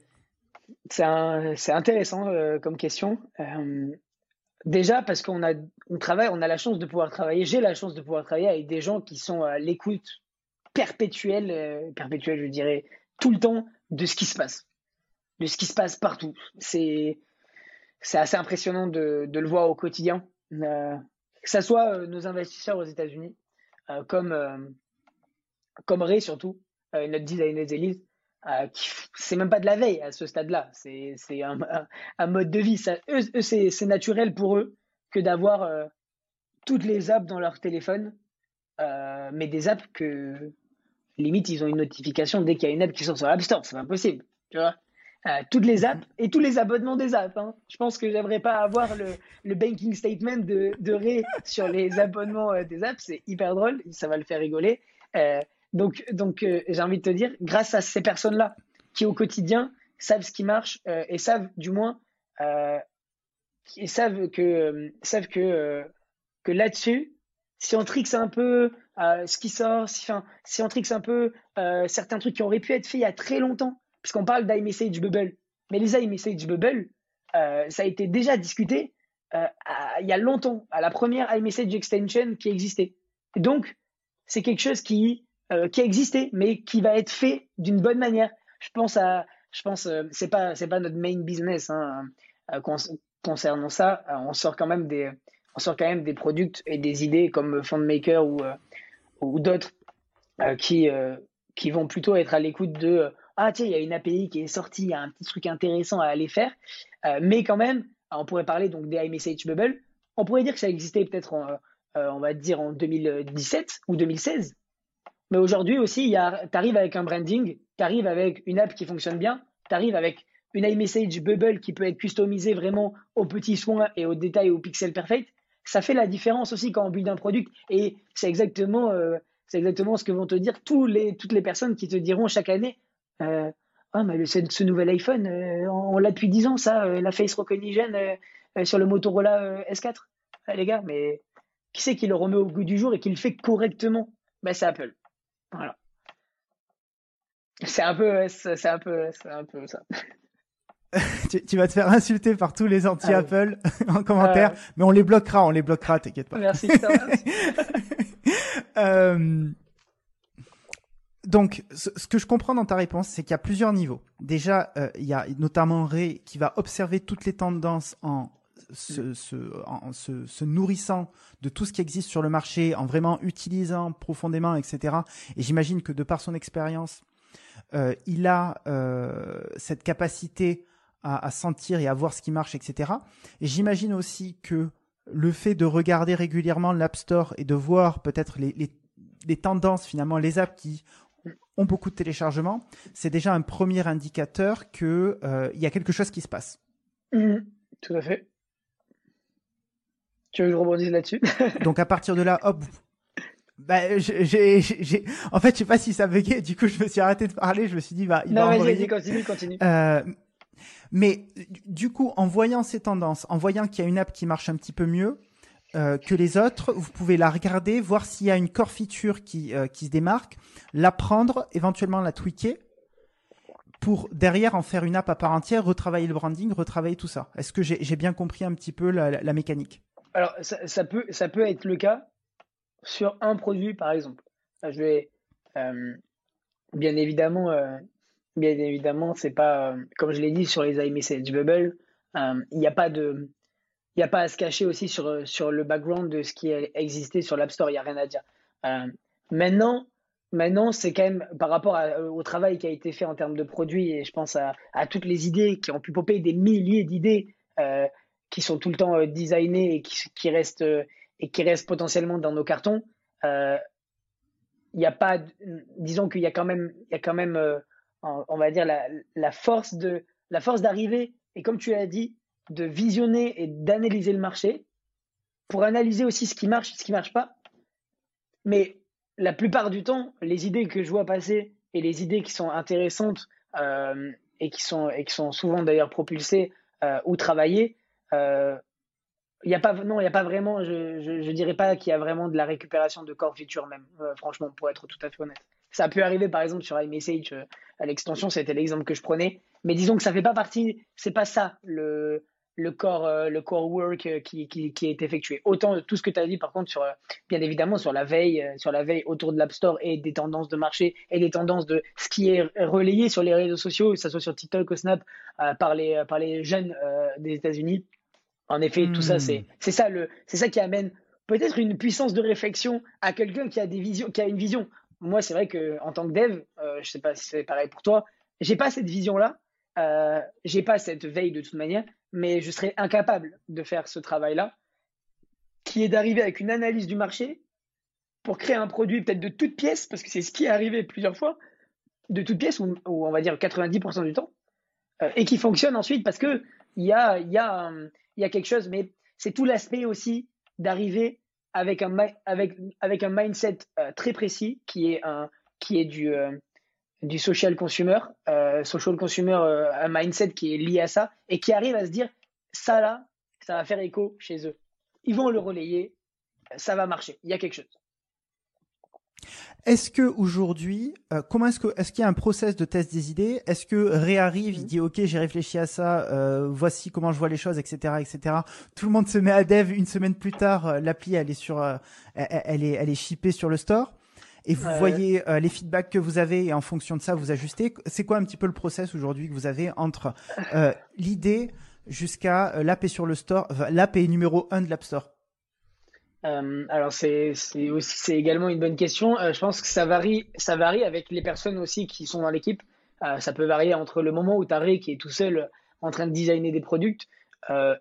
C'est intéressant euh, comme question. Euh, déjà parce qu'on a, on travaille, on a la chance de pouvoir travailler, j'ai la chance de pouvoir travailler avec des gens qui sont à l'écoute perpétuelle, euh, perpétuelle, je dirais, tout le temps de ce qui se passe. de ce qui se passe partout. C'est assez impressionnant de, le voir au quotidien. Que ce soit nos investisseurs aux États-Unis, comme, comme Ray surtout, notre designer Elise, c'est même pas de la veille à ce stade-là. C'est un, mode de vie. Eux, c'est naturel pour eux que d'avoir toutes les apps dans leur téléphone, mais des apps que limite, ils ont une notification dès qu'il y a une app qui sort sur l'App Store. C'est impossible. Tu vois euh, toutes les apps et tous les abonnements des apps. Hein. Je pense que j'aimerais pas avoir le, banking statement de, de Ray sur les abonnements euh, des apps. C'est hyper drôle, ça va le faire rigoler. Euh, donc, donc j'ai envie de te dire, grâce à ces personnes-là qui au quotidien savent ce qui marche et savent du moins, et savent que, savent que, que là-dessus, si on trixe un peu ce qui sort, si, enfin, si on trixe un peu certains trucs qui auraient pu être faits il y a très longtemps, puisqu'on parle d'iMessage Bubble. Mais les iMessage Bubble, euh, ça a été déjà discuté euh, il y a longtemps, à la première iMessage Extension qui existait. donc, c'est quelque chose qui, euh, qui a existé, mais qui va être fait d'une bonne manière. Je pense à, je pense, c'est pas, c'est pas notre main business hein, concernant ça. on sort quand même des, on sort quand même des produits et des idées comme FundMaker ou, ou d'autres qui, qui vont plutôt être à l'écoute de ah tiens, il y a une API qui est sortie, il y a un petit truc intéressant à aller faire. Euh, mais quand même, on pourrait parler donc des iMessage Bubble. On pourrait dire que ça existait peut-être, euh, on va dire, en 2017 ou 2016. Mais aujourd'hui aussi, tu arrives avec un branding, tu arrives avec une app qui fonctionne bien, tu arrives avec une iMessage Bubble qui peut être customisée vraiment aux petits soins et aux détails, au pixel perfect. Ça fait la différence aussi quand on build un produit. Et c'est exactement, euh, exactement ce que vont te dire tous les, toutes les personnes qui te diront chaque année euh, ah, mais ce nouvel iPhone, euh, on, l'a depuis 10 ans, ça, la face recognition sur le Motorola S4. Ah, les gars, mais qui c'est qui le remet au goût du jour et qui le fait correctement? Ben, C'est Apple. Voilà. C'est un peu, c'est un peu, c'est un peu ça. tu, vas te faire insulter par tous les anti-Apple en commentaire, mais on les bloquera, on les bloquera, t'inquiète pas. Merci. euh, donc, ce, que je comprends dans ta réponse, c'est qu'il y a plusieurs niveaux. Déjà, euh, il y a notamment Ray qui va observer toutes les tendances en se, nourrissant de tout ce qui existe sur le marché, en vraiment utilisant profondément, etc. Et j'imagine que de par son expérience, euh, il a euh, cette capacité à, sentir et à voir ce qui marche, etc. Et j'imagine aussi que le fait de regarder régulièrement l'App Store et de voir peut-être les, tendances, finalement, les apps qui ont beaucoup de téléchargements, c'est déjà un premier indicateur qu'il euh, y a quelque chose qui se passe. Mhm. tout à fait. Tu veux que je rebondisse là-dessus Donc à partir de là, hop. Bah, j'ai, En fait, je sais pas si ça buguait. Du coup, je me suis arrêté de parler. Je me suis dit, bah, il non, vas-y, continue, continue. Euh, mais du coup, en voyant ces tendances, en voyant qu'il y a une app qui marche un petit peu mieux, euh, que les autres. Vous pouvez la regarder, voir s'il y a une core feature qui, euh, qui se démarque, la prendre, éventuellement la tweaker pour derrière en faire une app à part entière, retravailler le branding, retravailler tout ça. Est-ce que j'ai bien compris un petit peu la, mécanique? Alors, ça, peut, ça peut être le cas sur un produit, par exemple. Je vais, euh, bien évidemment, bien évidemment, c'est pas, comme je l'ai dit sur les iMessage Bubble, il n'y a pas de, il a pas à se cacher aussi sur, sur le background de ce qui existait sur l'App Store, il n'y a rien à dire. Euh, maintenant, maintenant c'est quand même par rapport au travail qui a été fait en termes de produits, et je pense à, à toutes les idées qui ont pu popper, des milliers d'idées euh, qui sont tout le temps euh, designées et qui, restent, et qui restent potentiellement dans nos cartons. Il n'y a pas, disons qu'il y a quand même, il y a quand même on va dire, la, force de la force d'arriver, et comme tu as dit, de visionner et d'analyser le marché pour analyser aussi ce qui marche et ce qui ne marche pas. Mais la plupart du temps, les idées que je vois passer et les idées qui sont intéressantes euh, et, qui sont, et qui sont souvent d'ailleurs propulsées euh, ou travaillées, euh, il n'y a pas, non, il n'y a pas vraiment, je, je, dirais pas qu'il y a vraiment de la récupération de core feature même, franchement, pour être tout à fait honnête. Ça a pu arriver par exemple sur iMessage à l'extension, c'était l'exemple que je prenais, mais disons que ça fait pas partie, c'est pas ça le, le euh, le core work euh, qui, qui, est effectué. Autant tout ce que tu as dit, par contre, euh, bien évidemment, sur la veille, sur la veille autour de l'App Store et des tendances de marché et des tendances de ce qui est relayé sur les réseaux sociaux, que ce soit sur TikTok ou Snap, par, les, par les jeunes des États-Unis. En effet, tout ça, c'est hmm. ça, le, ça qui amène peut-être une puissance de réflexion à quelqu'un qui a des visions, qui a une vision. Moi, c'est vrai que en tant que dev, je sais pas si c'est pareil pour toi, j'ai pas cette vision-là. Euh, j'ai pas cette veille de toute manière, mais je serais incapable de faire ce travail-là, qui est d'arriver avec une analyse du marché pour créer un produit peut-être de toute pièce, parce que c'est ce qui est arrivé plusieurs fois, de toute pièce, ou, on va dire 90% du temps, euh, et qui fonctionne ensuite parce que il y a, y, a, y a quelque chose, mais c'est tout l'aspect aussi d'arriver avec un, avec, avec un mindset euh, très précis qui est, un, qui est du, euh, du social consumer, euh, social consumer, un mindset qui est lié à ça et qui arrive à se dire ça là, ça va faire écho chez eux. Ils vont le relayer, ça va marcher. Il y a quelque chose. Est-ce que aujourd'hui, euh, comment est-ce que est-ce qu'il y a un process de test des idées? Est-ce que Ré arrive, il mhm. dit ok, j'ai réfléchi à ça, voici comment je vois les choses, etc., etc. Tout le monde se met à dev une semaine plus tard, l'appli elle est sur, elle, est elle est shippée sur le store et vous voyez euh, les feedbacks que vous avez et en fonction de ça vous ajustez. C'est quoi un petit peu le process aujourd'hui que vous avez entre euh, l'idée jusqu'à euh, l'app est sur le store, numéro 1 de l'App Store? Alors c'est c'est également une bonne question. je pense que ça varie ça varie avec les personnes aussi qui sont dans l'équipe. ça peut varier entre le moment où as qui est tout seul en train de designer des produits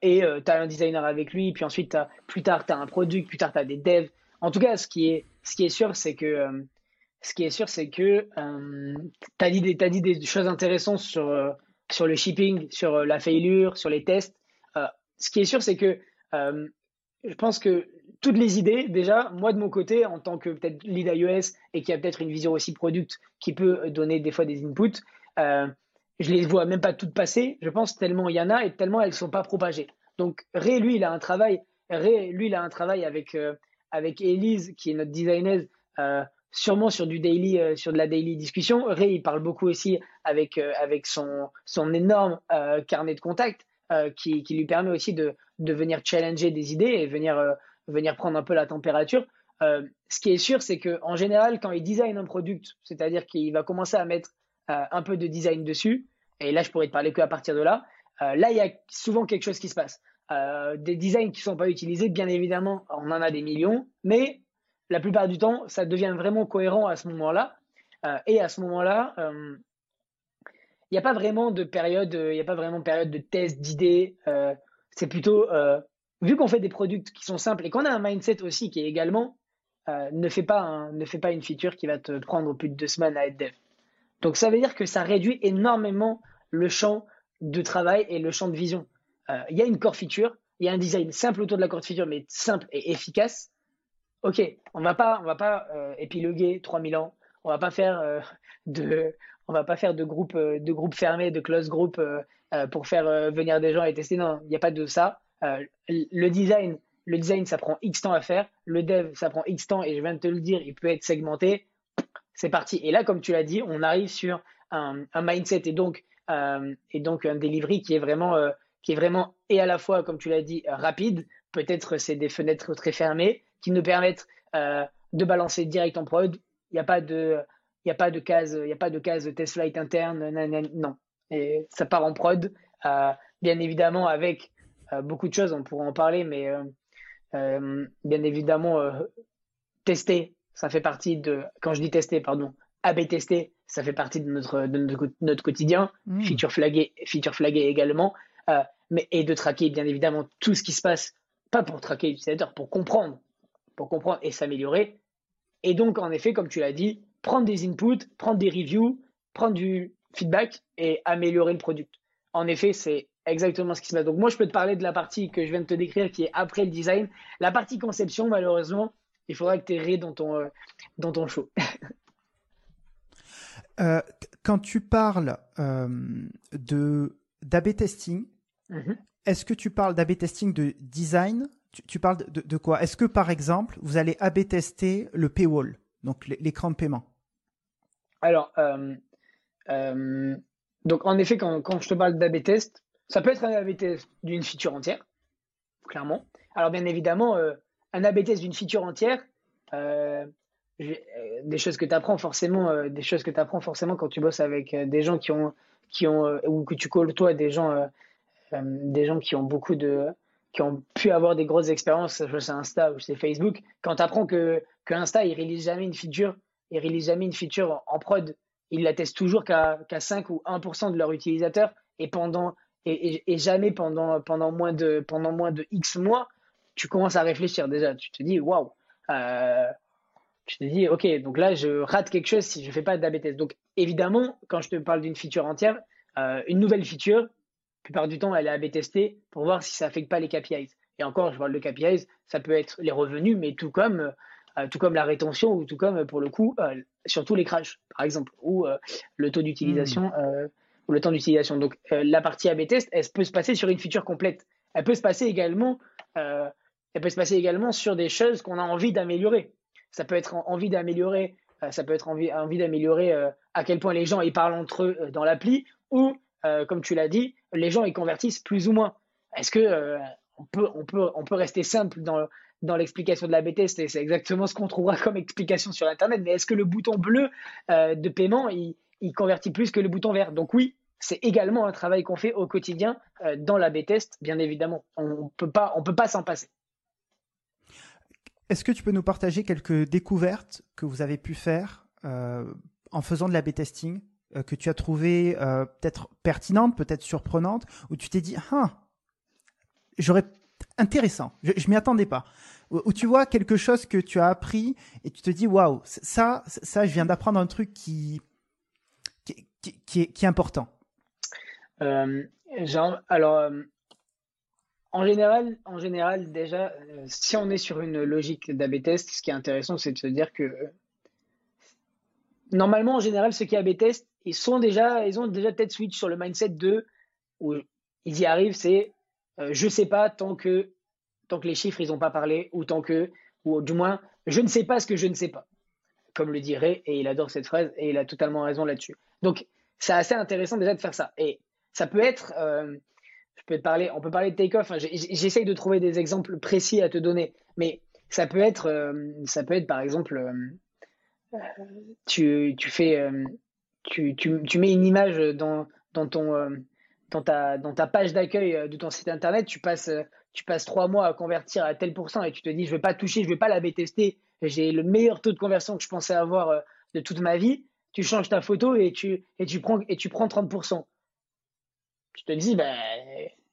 et tu as un designer avec lui, puis ensuite plus tard tu as un produit, plus tard tu as des devs. En tout cas, ce qui est ce qui est sûr, c'est que euh, ce qui est sûr, euh, tu as dit, des, as dit des choses intéressantes sur, euh, sur le shipping, sur la failure, sur les tests. ce qui est sûr, c'est que je pense que toutes les idées, déjà, moi de mon côté, en tant que peut-être lead iOS et qui a peut-être une vision aussi product qui peut donner des fois des inputs, je les vois même pas toutes passer, je pense, tellement il y en a et tellement elles ne sont pas propagées. Donc Ray, lui, il a un travail, lui, il a un travail avec, avec Elise, qui est notre designer, euh, sûrement sur du daily, euh, sur de la daily discussion. Ray, il parle beaucoup aussi avec, euh, avec son, son énorme carnet de contacts qui, qui, lui permet aussi de, de venir challenger des idées et venir, venir prendre un peu la température. ce qui est sûr, c'est qu'en général, quand il design un produit, c'est-à-dire qu'il va commencer à mettre un peu de design dessus, et là, je pourrais te parler que à partir de là, là, il y a souvent quelque chose qui se passe. Euh, des designs qui ne sont pas utilisés, bien évidemment, on en a des millions, mais la plupart du temps, ça devient vraiment cohérent à ce moment-là. Euh, et à ce moment-là, il euh, n'y a pas vraiment de période, il a pas vraiment de période de test, d'idées. c'est plutôt, vu qu'on fait des produits qui sont simples et qu'on a un mindset aussi qui est également, ne, fait pas ne fait pas une feature qui va te prendre plus de deux semaines à être dev. Donc ça veut dire que ça réduit énormément le champ de travail et le champ de vision. Euh, il y a une core feature, il y a un design simple autour de la core feature, mais simple et efficace. Ok, on va pas, on va pas euh, épiloguer 3000 ans, on va pas faire euh, de, on va pas faire de groupe, de groupe fermé, de close group pour faire venir des gens et tester. Non, il n'y a pas de ça. Le design, le design, ça prend X temps à faire. Le dev, ça prend X temps et je viens de te le dire, il peut être segmenté. C'est parti. Et là, comme tu l'as dit, on arrive sur un, mindset et donc, et donc un delivery qui est vraiment qui est vraiment et à la fois, comme tu l'as dit, rapide. Peut-être c'est des fenêtres très fermées qui nous permettent euh, de balancer direct en prod. Il n'y a pas de, il a pas de case, il y a pas de case test flight interne, non. Et ça part en prod, euh, bien évidemment avec euh, beaucoup de choses. On pourra en parler, mais bien évidemment tester, ça fait partie de. Quand je dis tester, pardon, AB tester, ça fait partie de notre, de notre, quotidien. Mmh. Feature flagué, feature également mais, et de traquer bien évidemment tout ce qui se passe, pas pour traquer l'utilisateur, pour comprendre, pour comprendre et s'améliorer. Et donc, en effet, comme tu l'as dit, prendre des inputs, prendre des reviews, prendre du feedback et améliorer le produit. En effet, c'est exactement ce qui se passe. Donc, moi, je peux te parler de la partie que je viens de te décrire qui est après le design. La partie conception, malheureusement, il faudra que tu aies dans ton, euh, dans ton show. Euh, quand tu parles euh, de d'AB testing, Mhm. Est-ce que tu parles d'AB testing de design? Tu, parles de, quoi? Est-ce que par exemple, vous allez AB tester le paywall, donc l'écran de paiement? Alors, euh, donc en effet, quand, je te parle d'AB test, ça peut être un A/B test d'une feature entière, clairement. Alors bien évidemment, un A/B test d'une feature entière, des choses que tu apprends forcément, des choses que tu forcément quand tu bosses avec des gens qui ont, qui ont ou que tu toi des gens, des gens qui ont beaucoup de qui ont pu avoir des grosses expériences, c'est Insta ou c'est Facebook, quand tu apprends que, que Insta, il réalise jamais une feature, il réalise jamais une feature en, prod, ils la testent toujours qu'à 5 ou 1% de leurs utilisateurs et pendant et, et, jamais pendant, pendant, moins de, pendant moins de X mois, tu commences à réfléchir déjà. Tu te dis, waouh, euh, tu te dis, ok, donc là, je rate quelque chose si je ne fais pas d'AB test. Donc, évidemment, quand je te parle d'une feature entière, euh, une nouvelle feature, plupart du temps, elle est AB testée pour voir si ça n'affecte pas les KPIs. Et encore, je parle de KPIs, ça peut être les revenus, mais tout comme, euh, tout comme la rétention ou tout comme, pour le coup, euh, surtout les crashs, par exemple, ou le taux d'utilisation hmm. Ou le temps d'utilisation. Donc, la partie AB test, elle peut se passer sur une feature complète. Elle peut se passer également, elle peut se passer également sur des choses qu'on a envie d'améliorer. Ça peut être envie d'améliorer, ça peut être envie, envie d'améliorer à quel point les gens ils parlent entre eux dans l'appli ou euh, comme tu l'as dit, les gens ils convertissent plus ou moins. Est-ce que euh, on, peut, on, peut, on peut rester simple dans, dans l'explication de la BTS c'est exactement ce qu'on trouvera comme explication sur Internet, mais est-ce que le bouton bleu euh, de paiement, il, il, convertit plus que le bouton vert Donc oui, c'est également un travail qu'on fait au quotidien dans la B-test, bien évidemment. On peut pas, on peut pas s'en passer. Est-ce que tu peux nous partager quelques découvertes que vous avez pu faire en faisant de la B-testing euh, que tu as trouvé euh, peut-être pertinente, peut-être surprenante, où tu t'es dit, ah, j'aurais intéressant, je, je m'y attendais pas. Où, tu vois quelque chose que tu as appris et tu te dis, waouh, ça, ça, je viens d'apprendre un truc qui, qui, est, important. Euh, genre, alors, en général, en général, déjà, si on est sur une logique d'AB test, ce qui est intéressant, c'est de se dire que normalement, en général, ceux qui AB test, ils sont déjà, ils ont déjà peut-être switch sur le mindset de où ils y arrivent, c'est euh, je sais pas tant que tant que les chiffres ils ont pas parlé ou tant que ou du moins je ne sais pas ce que je ne sais pas, comme le dirait et il adore cette phrase et il a totalement raison là-dessus. Donc c'est assez intéressant déjà de faire ça et ça peut être euh, je peux te parler, on peut parler de take-off. Hein, j'essaye de trouver des exemples précis à te donner, mais ça peut être, euh, ça peut être par exemple, tu, tu fais, tu, tu, tu, mets une image dans, dans, ton, euh, dans, ta, dans ta page d'accueil euh, de ton site internet, tu passes, euh, tu passes trois mois à convertir à tel pourcent et tu te dis je ne vais pas toucher, je ne vais pas la j'ai le meilleur taux de conversion que je pensais avoir de toute ma vie. Tu changes ta photo et tu, et tu, prends, et tu prends 30%. Tu te dis, ben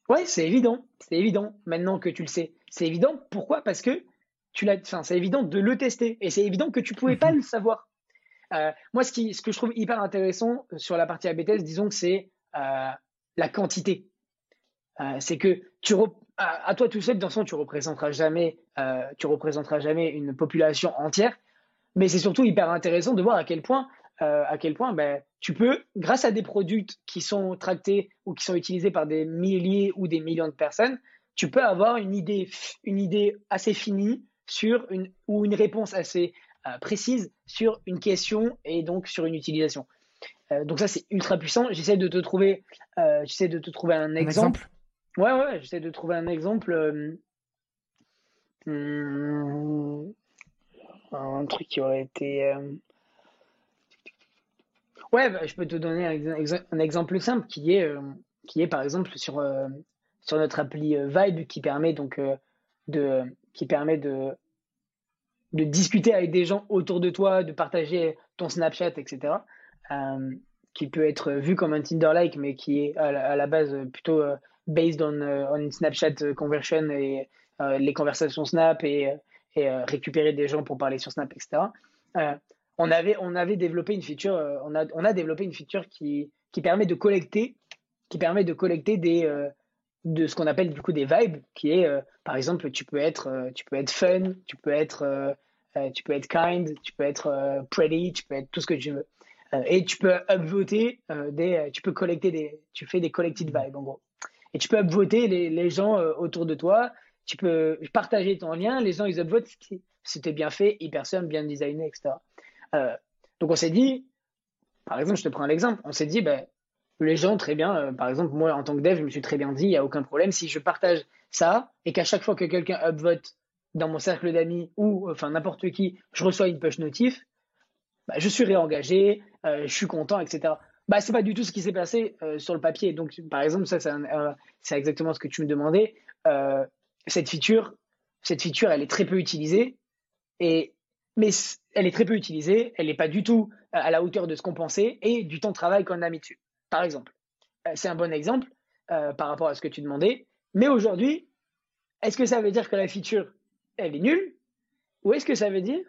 ouais, c'est évident, c'est évident maintenant que tu le sais. C'est évident, pourquoi? Parce que tu l'as, c'est évident de le tester et c'est évident que tu pouvais pas le savoir. Euh, moi, ce, qui, ce que je trouve hyper intéressant euh, sur la partie ABTS, disons que c'est euh, la quantité. c'est que tu à, toi tout seul, dans son, tu représenteras jamais, tu représenteras jamais une population entière, mais c'est surtout hyper intéressant de voir à quel point, à quel point ben, tu peux, grâce à des produits qui sont tractés ou qui sont utilisés par des milliers ou des millions de personnes, tu peux avoir une idée, une idée assez finie sur une, ou une réponse assez, euh, précise sur une question et donc sur une utilisation. Euh, donc ça c'est ultra puissant. J'essaie de te trouver, euh, j'essaie de te trouver un exemple. Ouais ouais, j'essaie de trouver un exemple. Hmm, un truc qui aurait été. Ouais, bah, je peux te donner un, exemple simple qui est, qui est par exemple sur, sur notre appli Vibe qui permet donc de, qui permet de de discuter avec des gens autour de toi, de partager ton Snapchat, etc. Euh, qui peut être vu comme un Tinder-like, mais qui est à la, base plutôt euh, based on, euh, on, Snapchat conversion et les conversations Snap et récupérer des gens pour parler sur Snap, etc. on, avait, on avait développé une feature, on, a, on a développé une feature qui, qui permet de collecter, qui permet de collecter des, de ce qu'on appelle du coup des vibes, qui est par exemple tu peux être tu peux être fun, tu peux être euh, tu peux être kind, tu peux être euh, pretty, tu peux être tout ce que tu veux. Euh, et tu peux upvoter des, tu peux collecter des, tu fais des collected vibes en gros. Et tu peux upvoter les, les gens autour de toi. Tu peux partager ton lien. Les gens ils upvotent c'était bien fait, hyper simple, bien designé, etc. donc on s'est dit, par exemple, je te prends un exemple. On s'est dit, ben, les gens, très bien, par exemple, moi en tant que dev, je me suis très bien dit, il n'y a aucun problème. Si je partage ça et qu'à chaque fois que quelqu'un upvote dans mon cercle d'amis ou enfin n'importe qui, je reçois une push notif, bah, je suis réengagé, je suis content, etc. Bah, c'est pas du tout ce qui s'est passé sur le papier. Donc, par exemple, ça, c'est exactement ce que tu me demandais. cette feature, cette feature, elle est très peu utilisée. Et, mais elle est très peu utilisée, elle n'est pas du tout à la hauteur de ce qu'on pensait et du temps de travail qu'on a mis dessus. Par exemple, euh, c'est un bon exemple euh, par rapport à ce que tu demandais. Mais aujourd'hui, est-ce que ça veut dire que la feature, elle est nulle Ou est-ce que ça veut dire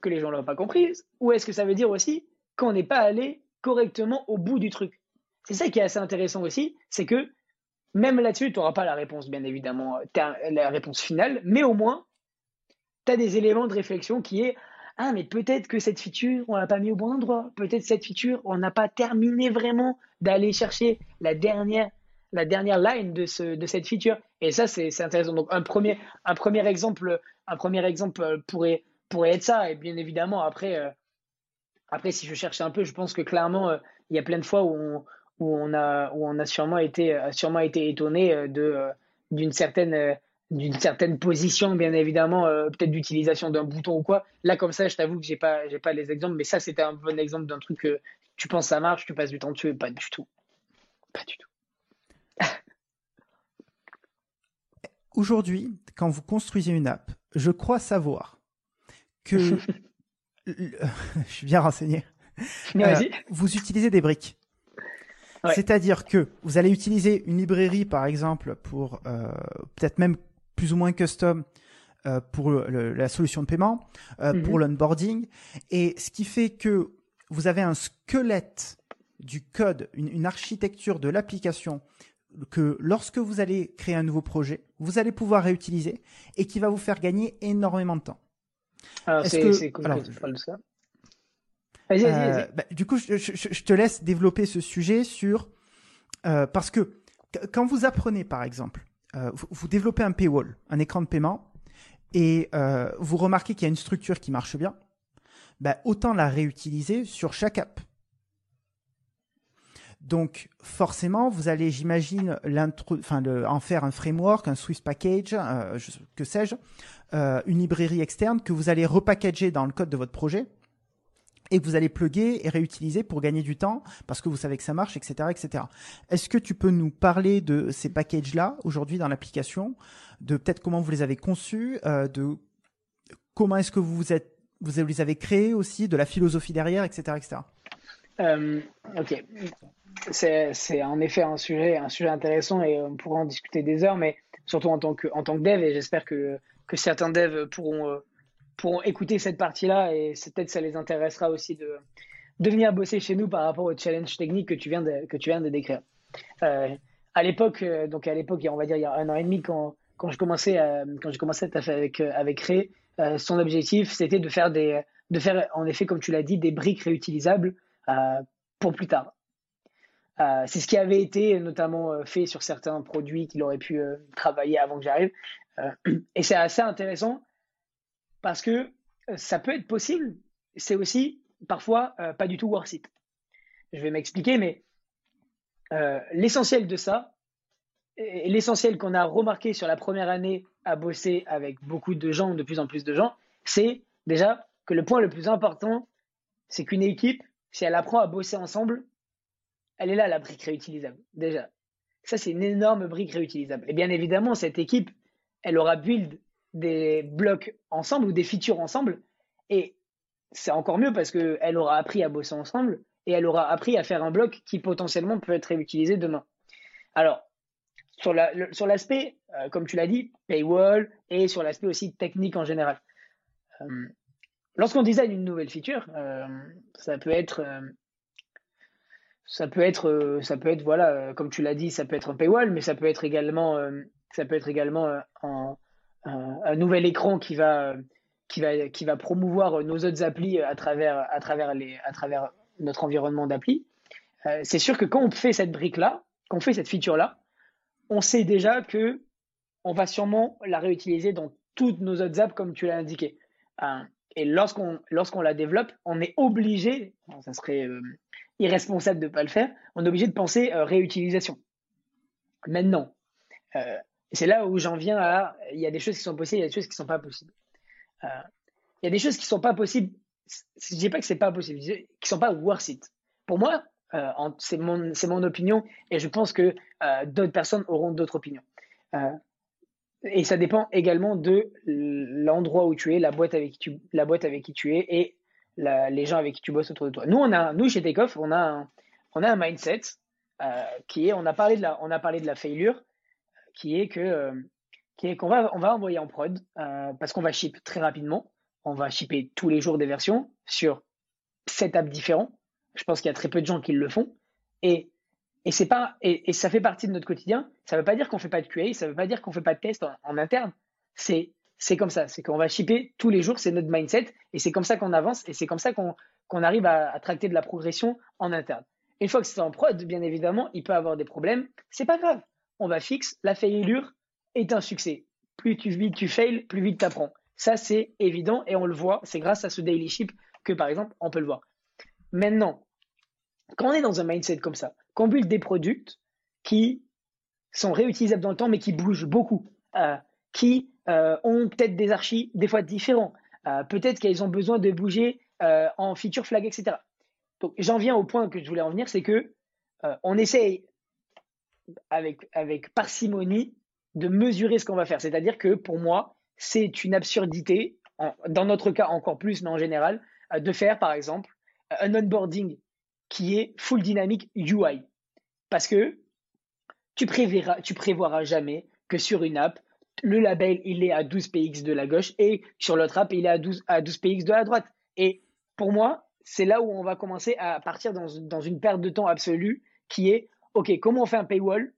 que les gens ne l'ont pas comprise Ou est-ce que ça veut dire aussi qu'on n'est pas allé correctement au bout du truc? C'est ça qui est assez intéressant aussi, c'est que même là-dessus, tu n'auras pas la réponse, bien évidemment, la réponse finale, mais au moins, tu as des éléments de réflexion qui est ah mais peut-être que cette feature on l'a pas mis au bon endroit. Peut-être cette feature on n'a pas terminé vraiment d'aller chercher la dernière la dernière line de ce de cette feature. Et ça c'est intéressant. Donc un premier un premier exemple un premier exemple pourrait pourrait être ça. Et bien évidemment après euh, après si je cherche un peu je pense que clairement euh, il y a plein de fois où on, où on a où on a sûrement été sûrement été étonné euh, de d'une certaine d'une certaine position, bien évidemment, euh, peut-être d'utilisation d'un bouton ou quoi. Là, comme ça, je t'avoue que j'ai pas, j'ai pas les exemples, mais ça, c'était un bon exemple d'un truc que tu penses ça marche, tu passes du temps dessus, pas du tout. Pas du tout. Aujourd'hui, quand vous construisez une app, je crois savoir que je suis bien renseigné. Euh, vous utilisez des briques. C'est-à-dire que vous allez utiliser une librairie, par exemple, pour euh, peut-être même plus ou moins custom euh, pour la solution de paiement, euh, pour mhm. l'onboarding. Et ce qui fait que vous avez un squelette du code, une, architecture de l'application que lorsque vous allez créer un nouveau projet, vous allez pouvoir réutiliser et qui va vous faire gagner énormément de temps. Alors, c'est cool que tu parles de ça. Vas-y, vas-y, vas-y. Bah, du coup, je, je, te laisse développer ce sujet sur... Euh, parce que quand vous apprenez, par exemple, euh, vous, développez un paywall, un écran de paiement, et euh, vous remarquez qu'il y a une structure qui marche bien, bah, autant la réutiliser sur chaque app. Donc forcément, vous allez, j'imagine, en faire un framework, un Swiss package, euh, que sais-je, une librairie externe que vous allez repackager dans le code de votre projet et que vous allez plugger et réutiliser pour gagner du temps parce que vous savez que ça marche, etc., etc. Est-ce que tu peux nous parler de ces packages-là aujourd'hui dans l'application, de peut-être comment vous les avez conçus, euh, de comment est-ce que vous les avez créés aussi, de la philosophie derrière, etc., etc. Euh, ok, c'est en effet un sujet, intéressant et on pourra en discuter des heures, mais surtout en tant que, dev et j'espère que, que certains devs pourront euh, pourront écouter cette partie-là et peut-être ça les intéressera aussi de, de venir bosser chez nous par rapport au challenge technique que tu viens de, que tu viens de décrire. Euh, à l'époque, euh, donc à l'époque, on va dire il y a un an et demi, quand, quand je commençais à, quand j'ai commencé à avec, euh, avec Ray, son objectif c'était de faire des, de faire en effet, comme tu l'as dit, des briques réutilisables pour plus tard. c'est ce qui avait été notamment fait sur certains produits qu'il aurait pu travailler avant que j'arrive. et c'est assez intéressant parce que euh, ça peut être possible, c'est aussi parfois euh, pas du tout worth it. Je vais m'expliquer, mais euh, l'essentiel de ça, et l'essentiel qu'on a remarqué sur la première année à bosser avec beaucoup de gens, de plus en plus de gens, c'est déjà que le point le plus important, c'est qu'une équipe, si elle apprend à bosser ensemble, elle est là la brique réutilisable, déjà. Ça, c'est une énorme brique réutilisable. Et bien évidemment, cette équipe, elle aura build des blocs ensemble ou des features ensemble. Et c'est encore mieux parce qu'elle aura appris à bosser ensemble et elle aura appris à faire un bloc qui potentiellement peut être réutilisé demain. Alors, sur l'aspect, euh, comme tu l'as dit, paywall et sur l'aspect aussi technique en général. Euh, lorsqu'on design une nouvelle feature, euh, ça peut être, ça peut être, ça peut être, voilà, comme tu l'as dit, ça peut être un paywall, mais ça peut être également, ça peut être également en, un, nouvel écran qui va, qui, va, qui va promouvoir nos autres applis à travers, à travers, les, à travers notre environnement d'appli. Euh, c'est sûr que quand on fait cette brique-là, quand on fait cette feature-là, on sait déjà que on va sûrement la réutiliser dans toutes nos autres apps comme tu l'as indiqué. Euh, et lorsqu'on lorsqu'on la développe, on est obligé, ça serait irresponsable de ne pas le faire, on est obligé de penser réutilisation. Maintenant, c'est là où j'en viens à, il y a des choses qui sont possibles, il y a des choses qui ne sont pas possibles. il y a des choses qui ne sont pas possibles, je ne dis pas que ce n'est pas possible, qui ne sont pas worth it. Pour moi, c'est mon, mon opinion et je pense que d'autres personnes auront d'autres opinions. Et ça dépend également de l'endroit où tu es, la boîte avec qui tu, la boîte avec qui tu es et les gens avec qui tu bosses autour de toi. Nous, on a, nous chez Takeoff, on a un, on a un mindset euh, qui est, on a parlé de la, on a parlé de la failure, qui est que, euh, qui est qu'on va, on va envoyer en prod euh, parce qu'on va ship très rapidement. On va shipper tous les jours des versions sur sept apps différents. Je pense qu'il y a très peu de gens qui le font. Et et c'est pas et, ça fait partie de notre quotidien. Ça veut pas dire qu'on fait pas de QA, ça veut pas dire qu'on fait pas de test en, interne. C'est c'est comme ça, c'est qu'on va shipper tous les jours, c'est notre mindset et c'est comme ça qu'on avance et c'est comme ça qu'on qu'on arrive à, à, tracter de la progression en interne. Une fois que c'est en prod, bien évidemment, il peut avoir des problèmes. C'est pas grave, on va fixe. La failure est un succès. Plus tu vite tu fails, plus vite tu apprends. Ça c'est évident et on le voit. C'est grâce à ce daily ship que par exemple on peut le voir. Maintenant, quand on est dans un mindset comme ça, qu'on build des produits qui sont réutilisables dans le temps, mais qui bougent beaucoup, euh, qui euh, ont peut-être des archis des fois différents, euh, peut-être qu'ils ont besoin de bouger en feature flag, etc. Donc j'en viens au point que je voulais en venir, c'est que on essaye avec, parcimonie de mesurer ce qu'on va faire. C'est-à-dire que pour moi, c'est une absurdité, dans notre cas encore plus, mais en général, de faire par exemple un onboarding qui est full dynamique UI. Parce que tu préverras, tu prévoiras jamais que sur une app, le label, il est à 12 px de la gauche et sur l'autre app, il est à 12, à 12 px de la droite. Et pour moi, c'est là où on va commencer à partir dans, dans, une perte de temps absolue qui est, OK, comment on fait un paywall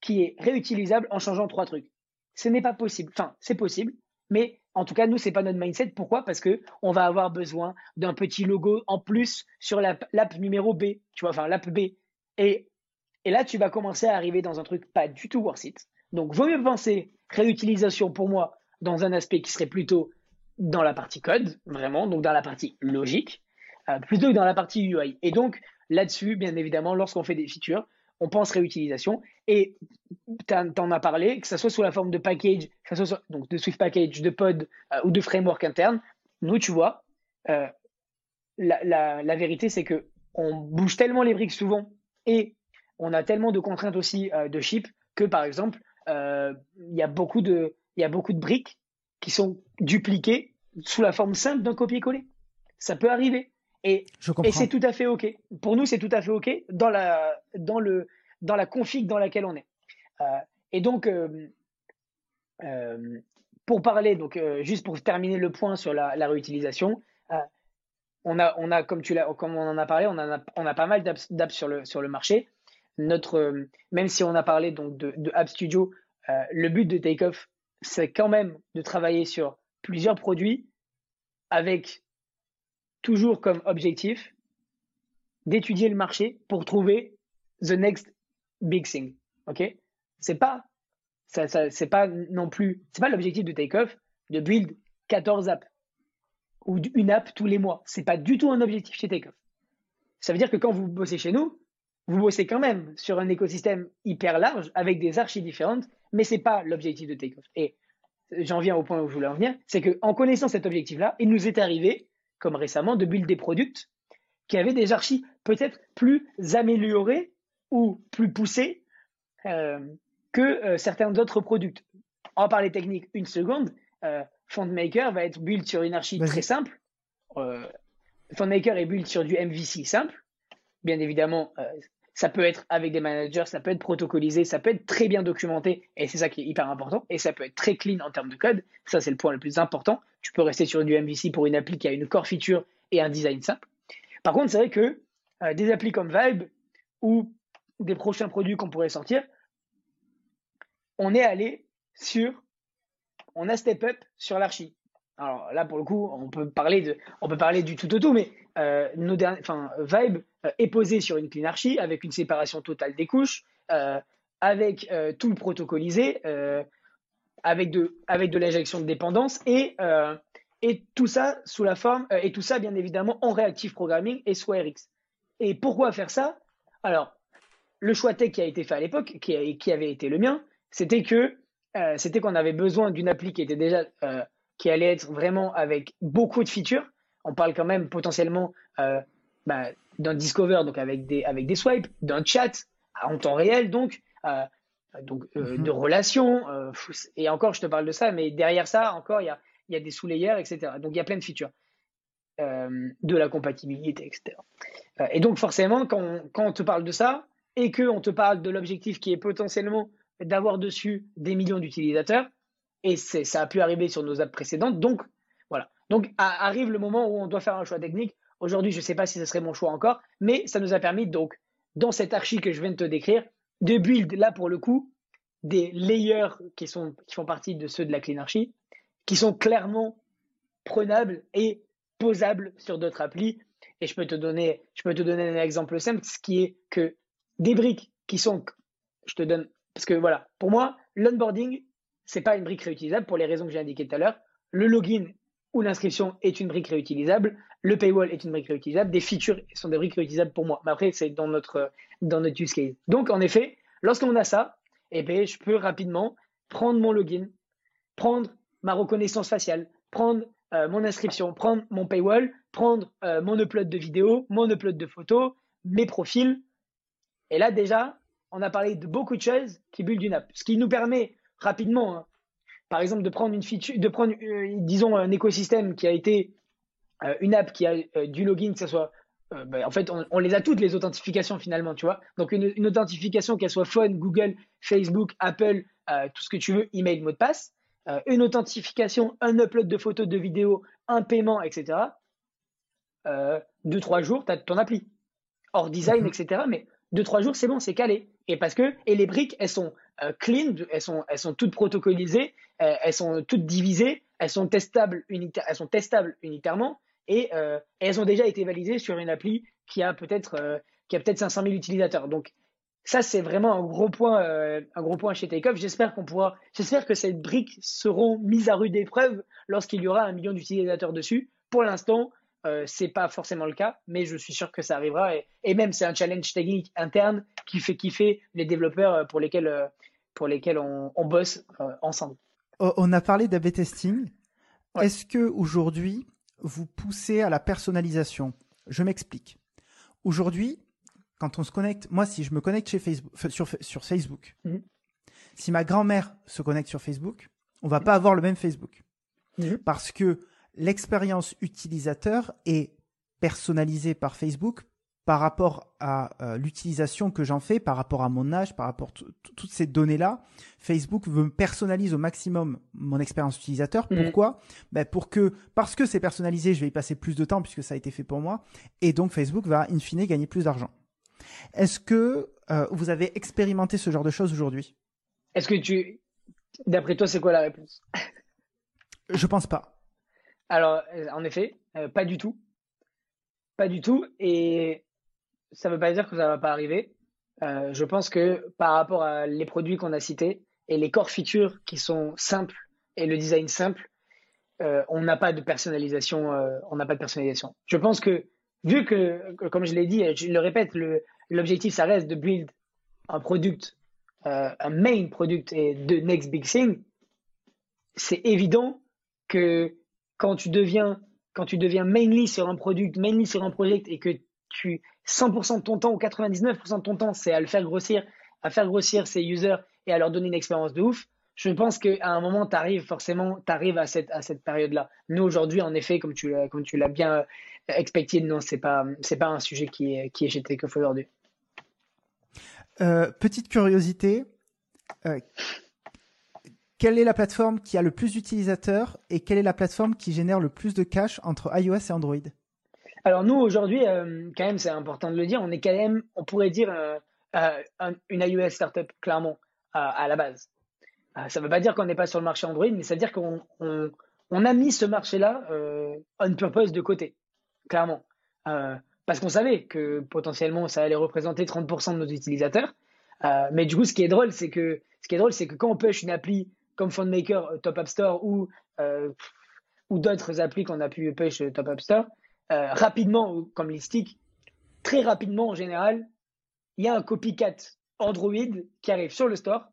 qui est réutilisable en changeant trois trucs? Ce n'est pas possible. Enfin, c'est possible, mais en tout cas, nous, c'est pas notre mindset. Pourquoi? Parce que on va avoir besoin d'un petit logo en plus sur l'app numéro B, tu vois, enfin l'app B. Et là, tu vas commencer à arriver dans un truc pas du tout worth it. Donc, vaut mieux penser réutilisation pour moi dans un aspect qui serait plutôt dans la partie code, vraiment, donc dans la partie logique, euh, plutôt que dans la partie UI. Et donc, là-dessus, bien évidemment, lorsqu'on fait des features, on pense réutilisation. Et tu en as parlé, que ce soit sous la forme de package, que soit donc de Swift Package, de pod euh, ou de framework interne, nous, tu vois, euh, la, vérité, c'est que on bouge tellement les briques souvent et on a tellement de contraintes aussi euh, de chip que, par exemple, il y a beaucoup de briques qui sont dupliquées sous la forme simple d'un copier-coller. Ça peut arriver. Et, et c'est tout à fait OK. Pour nous, c'est tout à fait OK dans la, dans le, dans la config dans laquelle on est. Euh, et donc, pour parler, donc, juste pour terminer le point sur la, réutilisation, on a, on a, comme, tu comme on en a parlé, on, a, on a pas mal d'apps sur le, sur le marché notre, euh, même si on a parlé donc de, App Studio, euh, le but de Takeoff, c'est quand même de travailler sur plusieurs produits avec toujours comme objectif d'étudier le marché pour trouver the next big thing. Ok? C'est pas c'est pas non plus c'est pas l'objectif de Takeoff de build 14 apps ou une app tous les mois. C'est pas du tout un objectif chez Takeoff. Ça veut dire que quand vous bossez chez nous, vous bossez quand même sur un écosystème hyper large avec des archives différentes, mais ce n'est pas l'objectif de Takeoff. Et j'en viens au point où je voulais en venir, c'est qu'en connaissant cet objectif-là, il nous est arrivé, comme récemment, de build des produits qui avaient des archives peut-être plus améliorées ou plus poussées euh, que euh, certains autres produits. En parler technique, une seconde, euh, FontMaker va être build sur une archive très simple. FontMaker est build sur du MVC simple. Bien évidemment, ça peut être avec des managers, ça peut être protocolisé, ça peut être très bien documenté, et c'est ça qui est hyper important, et ça peut être très clean en termes de code. Ça, c'est le point le plus important. Tu peux rester sur du MVC pour une appli qui a une core feature et un design simple. Par contre, c'est vrai que euh, des applis comme Vibe ou des prochains produits qu'on pourrait sortir, on est allé sur, on a step up sur l'archi. Alors là, pour le coup, on peut parler, de, on peut parler du tout au tout, mais euh, nos enfin, Vibe euh, est posé sur une clean archi avec une séparation totale des couches, euh, avec tout le protocolisé, avec de, avec de l'injection de dépendance et, Et tout ça sous la forme, et tout ça bien évidemment en Reactive Programming et sous RX. Et pourquoi faire ça? Alors, le choix tech qui a été fait à l'époque, qui, qui, avait été le mien, c'était que c'était qu'on avait besoin d'une appli qui était déjà qui allait être vraiment avec beaucoup de features. On parle quand même potentiellement bah, d'un Discover, donc avec des, avec des swipes, d'un chat en temps réel, donc, euh, donc euh, mhm. de relations. Euh, et encore, je te parle de ça, mais derrière ça, encore, il y a, y a des sous-layers, etc. Donc, il y a plein de features. de la compatibilité, etc. et donc, forcément, quand on, quand on te parle de ça et qu'on te parle de l'objectif qui est potentiellement d'avoir dessus des millions d'utilisateurs, et ça a pu arriver sur nos apps précédentes, donc Donc, arrive le moment où on doit faire un choix technique Aujourd'hui, je ne sais pas si ce serait mon choix encore, mais ça nous a permis donc, dans cette archi que je viens de te décrire, de build là pour le coup des layers qui, sont, qui font partie de ceux de la clean archi, qui sont clairement prenables et posables sur d'autres applis. Et je peux te donner, je peux te donner un exemple simple, ce qui est que des briques qui sont, je te donne, parce que voilà, pour moi, l'onboarding, c'est pas une brique réutilisable pour les raisons que j'ai indiquées tout à l'heure. Le login ou l'inscription est une brique réutilisable, le paywall est une brique réutilisable, des features sont des briques réutilisables pour moi. Mais après, c'est dans notre, dans notre use case. Donc, en effet, lorsqu'on a ça, eh bien, je peux rapidement prendre mon login, prendre ma reconnaissance faciale, prendre euh, mon inscription, prendre mon paywall, prendre euh, mon upload de vidéo, mon upload de photos, mes profils. Et là, déjà, on a parlé de beaucoup de choses qui bullent une app. Ce qui nous permet rapidement, hein, par exemple, de prendre une feature, de prendre, euh, disons, un écosystème qui a été euh, une app qui a euh, du login, que ce soit ben, en fait, on, les a toutes les authentifications finalement, tu vois. Donc une, authentification qu'elle soit phone, Google, Facebook, Apple, tout ce que tu veux, email, mot de passe. une authentification, un upload de photos, de vidéos, un paiement, etc. deux trois jours, tu as ton appli. Hors design, mhm. etc. Mais deux trois jours, c'est bon, c'est calé. Et parce que et les briques, elles sont clean, elles sont, toutes protocolisées, euh, elles sont toutes divisées, elles sont testables, unitairement euh, et, elles ont déjà été validées sur une appli qui a peut-être peut-être 500 000 utilisateurs. Donc ça c'est vraiment un gros point un gros point chez Takeoff. J'espère qu'on pourra j'espère que ces briques seront mises à rude épreuve lorsqu'il y aura un million d'utilisateurs dessus. Pour l'instant, euh, c'est pas forcément le cas, mais je suis sûr que ça arrivera. Et, même, c'est un challenge technique interne qui fait kiffer les développeurs pour lesquels, pour lesquels on, bosse euh, ensemble. On a parlé d'AB testing. Est-ce que aujourd'hui vous poussez à la personnalisation? Je m'explique. Aujourd'hui, quand on se connecte, moi si je me connecte chez Facebook, sur, sur Facebook, mhm. si ma grand-mère se connecte sur Facebook, on va pas avoir le même Facebook. Mhm. Parce que l'expérience utilisateur est personnalisée par Facebook par rapport à euh, l'utilisation que j'en fais, par rapport à mon âge, par rapport à toutes ces données-là, Facebook veut personnaliser au maximum mon expérience utilisateur. Mhm. Pourquoi? Ben pour que parce que c'est personnalisé, je vais y passer plus de temps puisque ça a été fait pour moi, et donc Facebook va in fine gagner plus d'argent. Est-ce que euh, vous avez expérimenté ce genre de choses aujourd'hui? Est-ce que tu, d'après toi, c'est quoi la réponse? Je pense pas. Alors, en effet, euh, pas du tout. Pas du tout. Et ça ne veut pas dire que ça ne va pas arriver. Euh, je pense que par rapport à les produits qu'on a cités et les core features qui sont simples et le design simple, euh, on n'a pas de personnalisation. Euh, on n'a pas de personnalisation. Je pense que vu que, comme je l'ai dit, je le répète, l'objectif ça reste de build un product, un main product et de next big thing. C'est évident que quand tu deviens quand tu deviens mainly sur un product, mainly sur un project et que tu 100% de ton temps ou 99% de ton temps, c'est à le faire grossir, à faire grossir ces users et à leur donner une expérience de ouf. Je pense qu'à un moment, tu arrives forcément, tu à cette, période-là. Nous, aujourd'hui, en effet, comme tu, comme tu l'as bien euh, expecté, non, ce n'est pas, pas un sujet qui est, qui est chez aujourd'hui. Euh, petite curiosité, euh, quelle est la plateforme qui a le plus d'utilisateurs et quelle est la plateforme qui génère le plus de cash entre iOS et Android? Alors nous, aujourd'hui, euh, quand même, c'est important de le dire, on est quand même, on pourrait dire, euh, euh, une iOS startup, clairement, à la base. ça ne veut pas dire qu'on n'est pas sur le marché Android, mais ça veut dire qu'on on, a mis ce marché-là on purpose de côté, clairement. parce qu'on savait que potentiellement, ça allait représenter 30% de nos utilisateurs. mais du coup, ce qui est drôle, c'est que, ce qui est drôle, c'est que quand on push une appli comme PhoneMaker, Top App Store ou ou d'autres applis qu'on a pu push Top App Store, rapidement, comme Listic, très rapidement en général, il y a un copycat Android qui arrive sur le store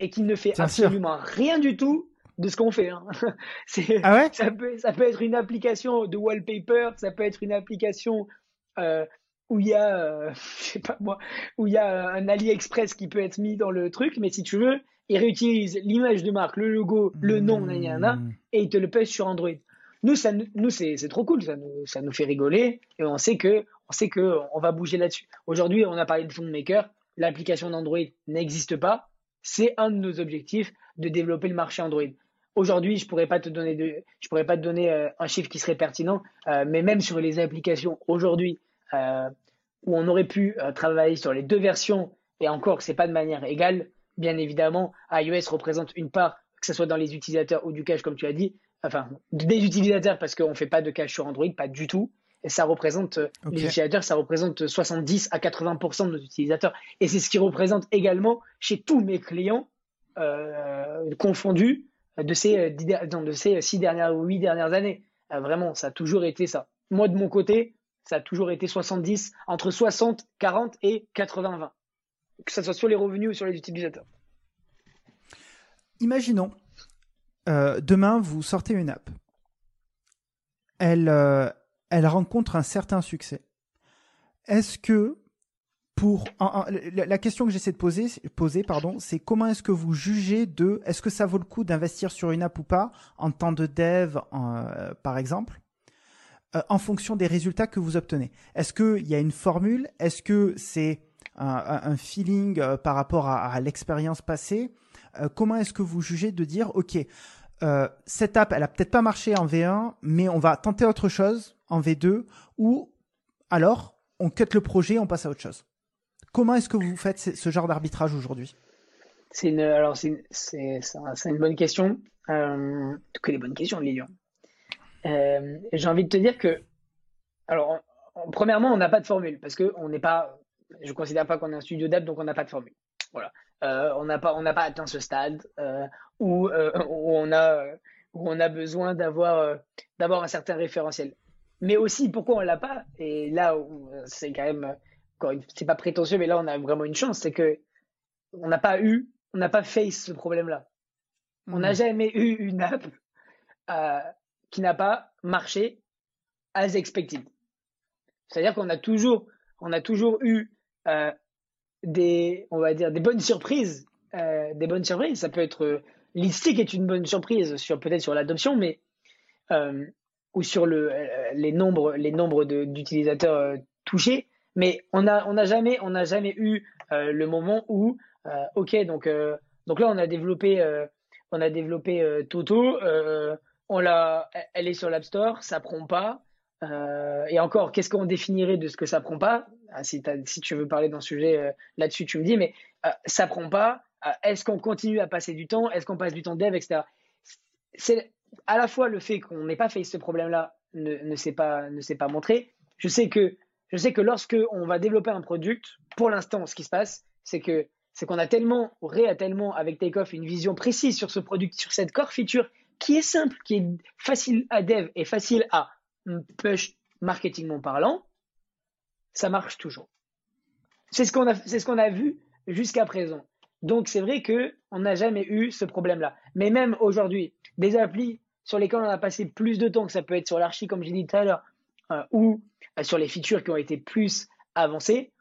et qui ne fait absolument rien du tout de ce qu'on fait. Hein. Ah ça, peut, ça peut être une application de wallpaper, ça peut être une application euh, où il y a, euh, je sais pas moi, où il y a un AliExpress qui peut être mis dans le truc, mais si tu veux, il réutilise l'image de marque, le logo, le nom, mmh. et il te le pèse sur Android. Nous, c'est, trop cool, ça nous, fait rigoler et on sait que, on va bouger là-dessus. Aujourd'hui, on a parlé de maker l'application d'Android n'existe pas. C'est un de nos objectifs de développer le marché Android. Aujourd'hui, je pourrais pas te donner pourrais pas te donner euh, un chiffre qui serait pertinent, euh, mais même sur les applications aujourd'hui euh, où on aurait pu travailler sur les deux versions et encore c'est pas de manière égale, bien évidemment, iOS représente une part, que ce soit dans les utilisateurs ou du cache comme tu as dit, enfin des utilisateurs parce qu'on fait pas de cache sur Android, pas du tout. Et ça représente les utilisateurs, ça représente 70 à 80% de nos utilisateurs. Et c'est ce qui représente également chez tous mes clients confondus de ces, euh, de ces six dernières ou huit dernières années. Euh, vraiment, ça a toujours été ça. Moi, de mon côté, ça a toujours été 70, entre 60, 40 et 80, 20. Que ce soit sur les revenus ou sur les utilisateurs. Imaginons, euh, demain, vous sortez une app. Elle, elle rencontre un certain succès. Est-ce que pour la question que j'essaie de poser, pardon, c'est comment est-ce que vous jugez de est-ce que ça vaut le coup d'investir sur une app ou pas en temps de dev, euh, par exemple, euh, en fonction des résultats que vous obtenez? Est-ce qu'il y a une formule? Est-ce que c'est un, feeling euh, par rapport à, l'expérience passée? Comment est-ce que vous jugez de dire ok, cette app, elle a peut-être pas marché en V1, mais on va tenter autre chose en V2 ou alors on cut le projet, on passe à autre chose. Comment est-ce que vous faites ce genre d'arbitrage aujourd'hui? C'est une, alors c'est, une bonne question. Euh, que les bonnes questions, Lilian. Euh, j'ai envie de te dire que, alors, premièrement, on n'a pas de formule parce que on n'est pas, je considère pas qu'on est un studio d'app, donc on n'a pas de formule. Voilà. Euh, on n'a pas, on n'a pas atteint ce stade où, où, on a, où on a besoin d'avoir, d'avoir un certain référentiel. Mais aussi, pourquoi on l'a pas? Et là, c'est quand même c'est pas prétentieux, mais là, on a vraiment une chance, c'est que on n'a pas eu, on n'a pas face ce problème-là. On n'a hmm. jamais eu une app euh, qui n'a pas marché as expected. C'est-à-dire qu'on a toujours, on a toujours eu euh, des, on va dire, des bonnes surprises, euh, des bonnes surprises. Ça peut être Listic est une bonne surprise sur peut-être sur l'adoption, mais ou sur le, les nombres, les nombres d'utilisateurs touchés. Mais on n'a on a jamais, jamais eu euh, le moment où, euh, ok, donc, euh, donc là, on a développé, on a développé Toto, on l'a, elle est sur l'App Store, ça prend pas. Et encore, qu'est-ce qu'on définirait de ce que ça prend pas? Ah, si, tu veux parler d'un sujet là-dessus, tu me dis, mais ça prend pas. Est-ce qu'on continue à passer du temps? Est-ce qu'on passe du temps dev, etc. C'est à la fois le fait qu'on n'ait pas fait ce problème-là ne, s'est pas, pas montré. Je sais que je sais que lorsque on va développer un produit, pour l'instant, ce qui se passe, c'est que c'est qu'on a tellement, Ray a tellement avec Takeoff une vision précise sur ce produit, sur cette core feature qui est simple, qui est facile à dev et facile à push marketingment parlant, ça marche toujours. C'est ce qu'on a, c'est ce qu'on a vu jusqu'à présent. Donc c'est vrai que on n'a jamais eu ce problème-là. Mais même aujourd'hui, des applis sur lesquelles on a passé plus de temps, que ça peut être sur l'archi comme j'ai dit tout à l'heure, euh, ou euh, sur les features qui ont été plus avancées,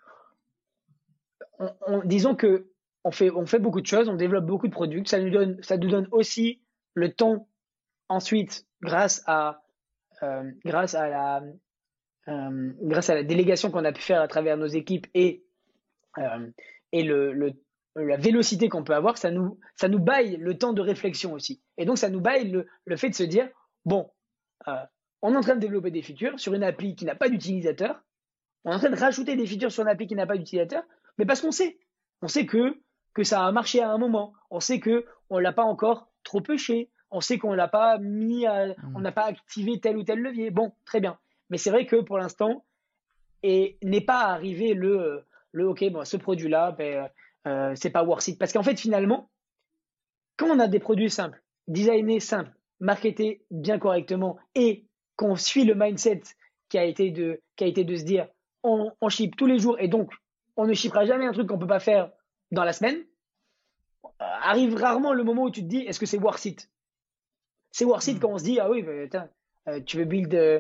disons que on fait, on fait beaucoup de choses, on développe beaucoup de produits, ça nous donne, ça nous donne aussi le temps ensuite grâce à, euh, grâce à la, grâce à la délégation qu'on a pu faire à travers nos équipes et, et le, le, la vélocité qu'on peut avoir, ça nous, ça nous baille le temps de réflexion aussi. Et donc, ça nous baille le, le fait de se dire, bon, on est en train de développer des features sur une appli qui n'a pas d'utilisateur. On est en train de rajouter des features sur une appli qui n'a pas d'utilisateur, mais parce qu'on sait. On sait que, que ça a marché à un moment. On sait que on l'a pas encore trop pêché. On sait qu'on l'a pas mis à, mmh. on n'a pas activé tel ou tel levier. Bon, très bien. Mais c'est vrai que pour l'instant, et n'est pas arrivé le, le ok, bon, ce produit-là, ben, euh, c'est pas worth it. Parce qu'en fait, finalement, quand on a des produits simples, designés simples, marketé bien correctement et qu'on suit le mindset qui a été de, qui a été de se dire on, on ship tous les jours et donc on ne shippera jamais un truc qu'on peut pas faire dans la semaine, arrive rarement le moment où tu te dis est-ce que c'est worth it? C'est it hmm. quand on se dit ah oui, euh, tu veux build, euh,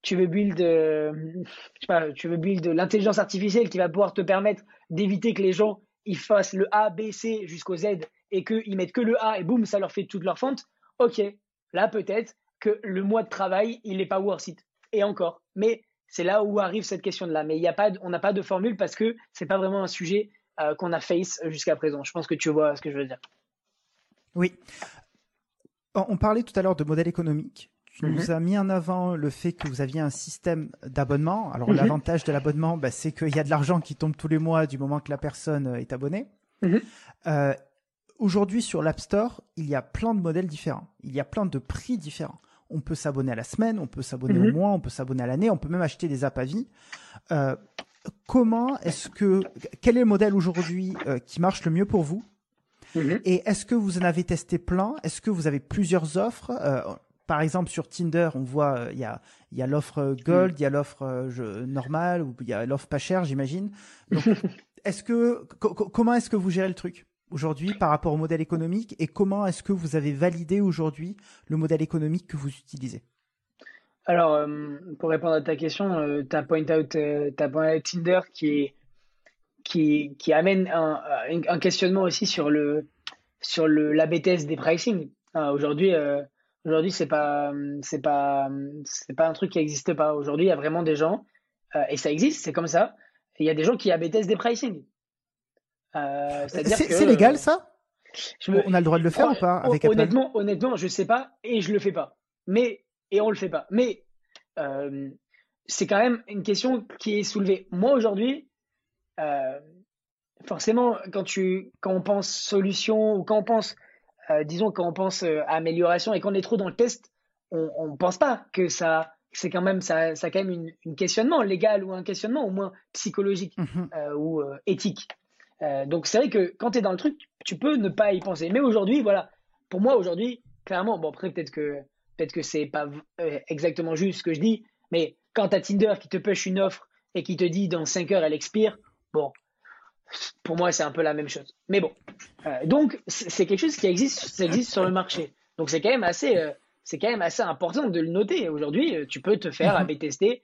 tu veux build, je sais pas, tu veux build l'intelligence artificielle qui va pouvoir te permettre d'éviter que les gens ils fassent le A, B, C jusqu'au Z et qu'ils mettent que le A et boum, ça leur fait toute leur fente. Ok, là peut-être que le mois de travail, il n'est pas worth it. Et encore. Mais c'est là où arrive cette question-là. Mais il y a pas, on n'a pas de formule parce que c'est pas vraiment un sujet euh, qu'on a face jusqu'à présent. Je pense que tu vois ce que je veux dire. Oui. On parlait tout à l'heure de modèle économique. Tu nous mhm. as mis en avant le fait que vous aviez un système d'abonnement. Alors mhm. l'avantage de l'abonnement, bah, c'est qu'il y a de l'argent qui tombe tous les mois du moment que la personne est abonnée. Mhm. Euh, aujourd'hui sur l'App Store, il y a plein de modèles différents. Il y a plein de prix différents on peut s'abonner à la semaine, on peut s'abonner au mois, on peut s'abonner à l'année, on peut même acheter des apps à vie. Euh, comment est-ce que quel est le modèle aujourd'hui euh, qui marche le mieux pour vous? Mhm. Et est-ce que vous en avez testé plein? Est-ce que vous avez plusieurs offres? Euh, Par exemple, sur Tinder, on voit il y a il y a l'offre Gold, mhm. il y a l'offre normale ou il y a l'offre pas chère, j'imagine. est-ce que comment est-ce que vous gérez le truc aujourd'hui par rapport au modèle économique? Et comment est-ce que vous avez validé aujourd'hui le modèle économique que vous utilisez? Alors, euh, pour répondre à ta question, euh, tu as point out, euh, point Tinder qui, est, qui, qui amène un, un, questionnement aussi sur le sur le l'ABTS des pricing. aujourd'hui, aujourd'hui c'est pas c'est pas c'est pas un truc qui n'existe pas. Aujourd'hui, il y a vraiment des gens et ça existe, c'est comme ça. Il y a des gens qui ABTS des pricing. Euh, c'est légal ça? On a le droit de le faire ou pas avec Honnêtement, honnêtement, je sais pas et je le fais pas. Mais et on le fait pas. Mais euh, c'est quand même une question qui est soulevée. Moi aujourd'hui, euh, forcément, quand tu quand on pense solution ou quand on pense, disons quand on pense amélioration et qu'on est trop dans le test, on ne pense pas que ça c'est quand même ça, ça quand même un questionnement légal ou un questionnement au moins psychologique mhm. ou éthique. Euh, donc c'est vrai que quand tu es dans le truc, tu peux ne pas y penser. Mais aujourd'hui, voilà, pour moi aujourd'hui, clairement, bon après peut-être que peut-être que c'est pas euh, exactement juste ce que je dis, mais quand tu as Tinder qui te push une offre et qui te dit dans 5 heures elle expire, bon, pour moi c'est un peu la même chose. Mais bon, euh, donc c'est quelque chose qui existe, ça existe sur le marché. Donc c'est quand même assez, c'est quand même assez important de le noter. Aujourd'hui, tu peux te faire mm AB tester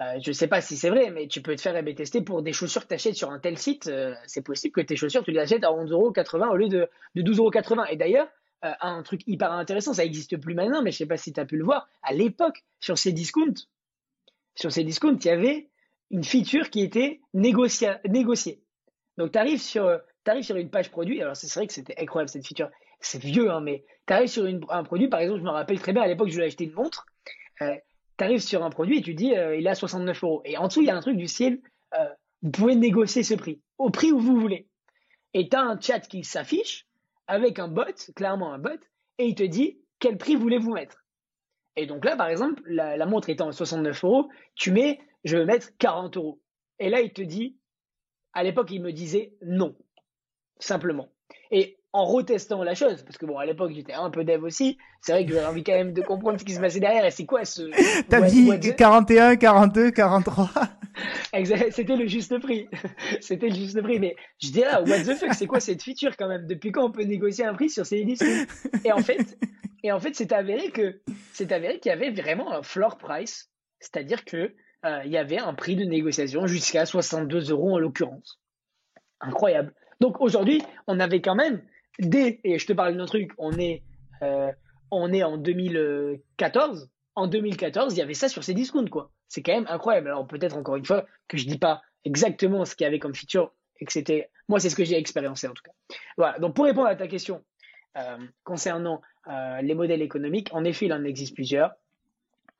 euh, je ne sais pas si c'est vrai, mais tu peux te faire AB tester pour des chaussures que tu achètes sur un tel site. Euh, c'est possible que tes chaussures, tu les achètes à 11,80€ au lieu de, de 12,80€. Et d'ailleurs, euh, un truc hyper intéressant, ça n'existe plus maintenant, mais je ne sais pas si tu as pu le voir. À l'époque, sur ces discounts, sur ces discounts, il y avait une feature qui était négociée. Donc, tu arrives sur, sur une page produit. Alors, c'est vrai que c'était incroyable cette feature. C'est vieux, hein, mais tu arrives sur un produit. Par exemple, je me rappelle très bien à l'époque, je voulais acheter une montre tu arrives sur un produit et tu dis euh, il est à 69 euros. Et en dessous, il y a un truc du style euh, vous pouvez négocier ce prix au prix où vous voulez. Et tu as un chat qui s'affiche avec un bot, clairement un bot, et il te dit quel prix voulez-vous mettre? Et donc là, par exemple, la, montre étant à 69 euros, tu mets je veux mettre 40 euros. Et là, il te dit à l'époque, il me disait non, simplement. Et en retestant la chose, parce que bon, à l'époque, j'étais un peu dev aussi, c'est vrai que j'avais envie quand même de comprendre ce qui se passait derrière et c'est quoi ce. T'as dit 41, 42, 43. C'était le juste prix. C'était le juste prix. Mais je dis là, what the fuck, c'est quoi cette feature quand même? Depuis quand on peut négocier un prix sur ces disques Et en fait, et en fait, c'est avéré que, c'est avéré qu'il y avait vraiment un floor price. C'est-à-dire que, euh, il y avait un prix de négociation jusqu'à 62 euros en l'occurrence. Incroyable. Donc aujourd'hui, on avait quand même dès, et je te parle d'un truc, on est, euh, on est en 2014. En 2014, il y avait ça sur ces discounts, quoi. C'est quand même incroyable. Alors peut-être encore une fois que je dis pas exactement ce qu'il y avait comme feature et que c'était, moi c'est ce que j'ai expériencé en tout cas. Voilà. Donc pour répondre à ta question euh, concernant les modèles économiques, en effet, il en existe plusieurs.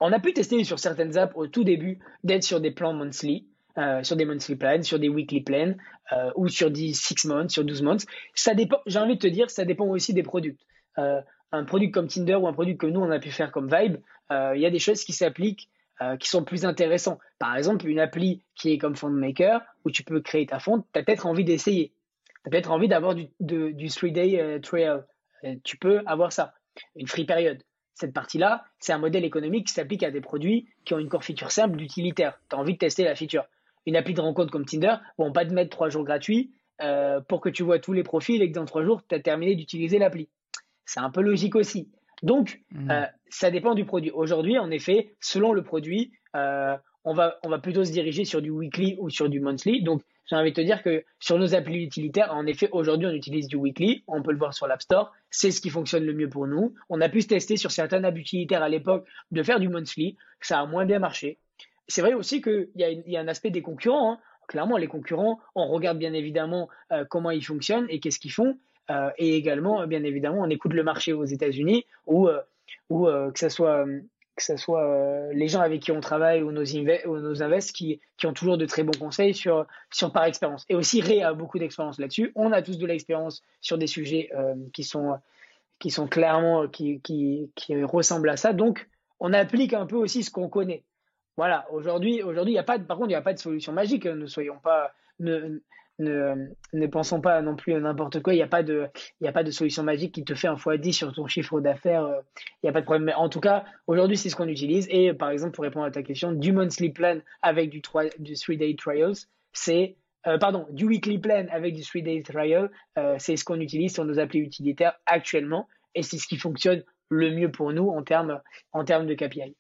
On a pu tester sur certaines apps au tout début d'être sur des plans monthly. Euh, sur des monthly plans, sur des weekly plans euh, ou sur des 6 months, sur 12 months. Ça dépend, j'ai envie de te dire, ça dépend aussi des produits. Euh, un produit comme Tinder ou un produit que nous on a pu faire comme Vibe, il y a des choses qui s'appliquent qui sont plus intéressants. Par exemple, une appli qui est comme FondMaker où tu peux créer ta fond, tu as peut-être envie d'essayer. Tu as peut-être envie d'avoir du, du 3-day trail. tu peux avoir ça. une free period. Cette partie-là, c'est un modèle économique qui s'applique à des produits qui ont une core feature simple d'utilitaire. Tu as envie de tester la feature. Une appli de rencontre comme Tinder vont pas te mettre trois jours gratuits euh, pour que tu vois tous les profils et que dans trois jours, tu as terminé d'utiliser l'appli. C'est un peu logique aussi. Donc, mmh. euh, ça dépend du produit. Aujourd'hui, en effet, selon le produit, euh, on, va, on va plutôt se diriger sur du weekly ou sur du monthly. Donc, j'ai envie de te dire que sur nos applis utilitaires, en effet, aujourd'hui, on utilise du weekly. On peut le voir sur l'App Store. C'est ce qui fonctionne le mieux pour nous. On a pu se tester sur certaines apps utilitaires à l'époque de faire du monthly. Ça a moins bien marché. C'est vrai aussi qu'il y, a un aspect des concurrents. Hein. Clairement, les concurrents, on regarde bien évidemment euh, comment ils fonctionnent et qu'est-ce qu'ils font. Euh, et également, bien évidemment, on écoute le marché aux États-Unis ou, euh, ou que ce soit que ce soit euh, les gens avec qui on travaille ou nos, ou invests qui, ont toujours de très bons conseils sur, par expérience. Et aussi, Ré a beaucoup d'expérience là-dessus. On a tous de l'expérience sur des sujets euh, qui, sont, qui sont clairement, qui, qui, qui, ressemblent à ça. Donc, on applique un peu aussi ce qu'on connaît. Voilà, aujourd'hui, aujourd'hui, il y a pas par contre, il n'y a pas de solution magique. Ne soyons pas, ne, ne pensons pas non plus à n'importe quoi. Il n'y a, pas de, il a pas de solution magique qui te fait un x10 sur ton chiffre d'affaires. Euh, il n'y a pas de problème. Mais en tout cas, aujourd'hui, c'est ce qu'on utilise. Et par exemple, pour répondre à ta question, du monthly plan avec du 3, du day trials, c'est euh, pardon, du weekly plan avec du 3 day trial, euh, c'est ce qu'on utilise sur nos applis utilitaires actuellement et c'est ce qui fonctionne le mieux pour nous en termes, en de KPI.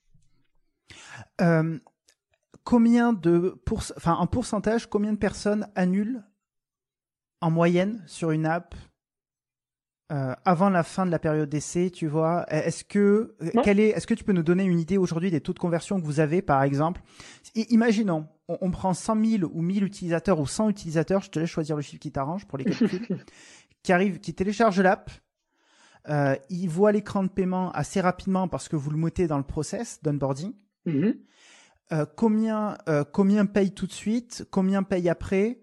Euh, combien de pour, enfin en pourcentage, combien de personnes annulent en moyenne sur une app euh, avant la fin de la période d'essai, tu vois? Est-ce que quel est, est-ce que tu peux nous donner une idée aujourd'hui des taux de conversion que vous avez, par exemple? Imaginons, on, prend 100 000 ou 1000 utilisateurs ou 100 utilisateurs, je te laisse choisir le chiffre qui t'arrange pour les calculs, qui arrivent, qui téléchargent l'app, euh, ils voient l'écran de paiement assez rapidement parce que vous le mettez dans le process d'onboarding. Mm-hmm. Euh, combien, euh, combien paye tout de suite, combien paye après,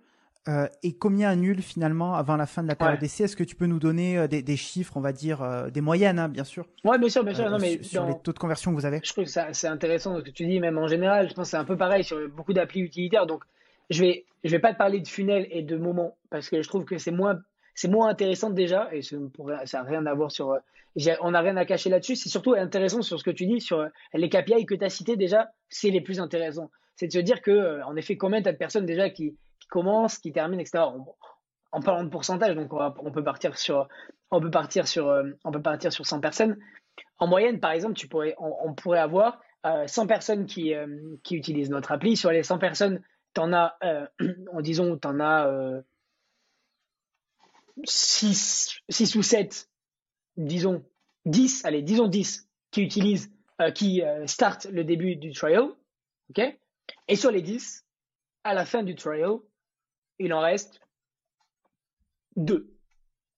euh, et combien annule finalement avant la fin de la période d'essai? Est-ce que tu peux nous donner des, des, chiffres, on va dire, des moyennes, hein, bien sûr Oui, bien sûr, bien sûr. Non, mais sur, les taux de conversion que vous avez? Je trouve que c'est intéressant ce que tu dis, même en général. Je pense que c'est un peu pareil sur beaucoup d'applis utilitaires. Donc, je vais, je vais pas te parler de funnel et de moments parce que je trouve que c'est moins, c'est moins intéressant déjà et ça n'a rien à voir sur on n'a rien à cacher là-dessus. C'est surtout intéressant sur ce que tu dis, sur euh, les KPI que tu as cités déjà, c'est les plus intéressants. C'est de se dire que, euh, en effet, combien tu as de personnes déjà qui, commencent, qui terminent, etc. En, parlant de pourcentage, donc on, peut partir sur, on peut partir sur, euh, on peut partir sur 100 personnes. En moyenne, par exemple, tu pourrais, on, pourrait avoir 100 personnes qui, qui utilisent notre appli. Sur les 100 personnes, tu en as, en disons, tu en as 6, 6 ou 7 disons 10, allez, disons 10 qui utilisent, euh, qui euh, start le début du trial, ok? Et sur les 10, à la fin du trial, il en reste 2,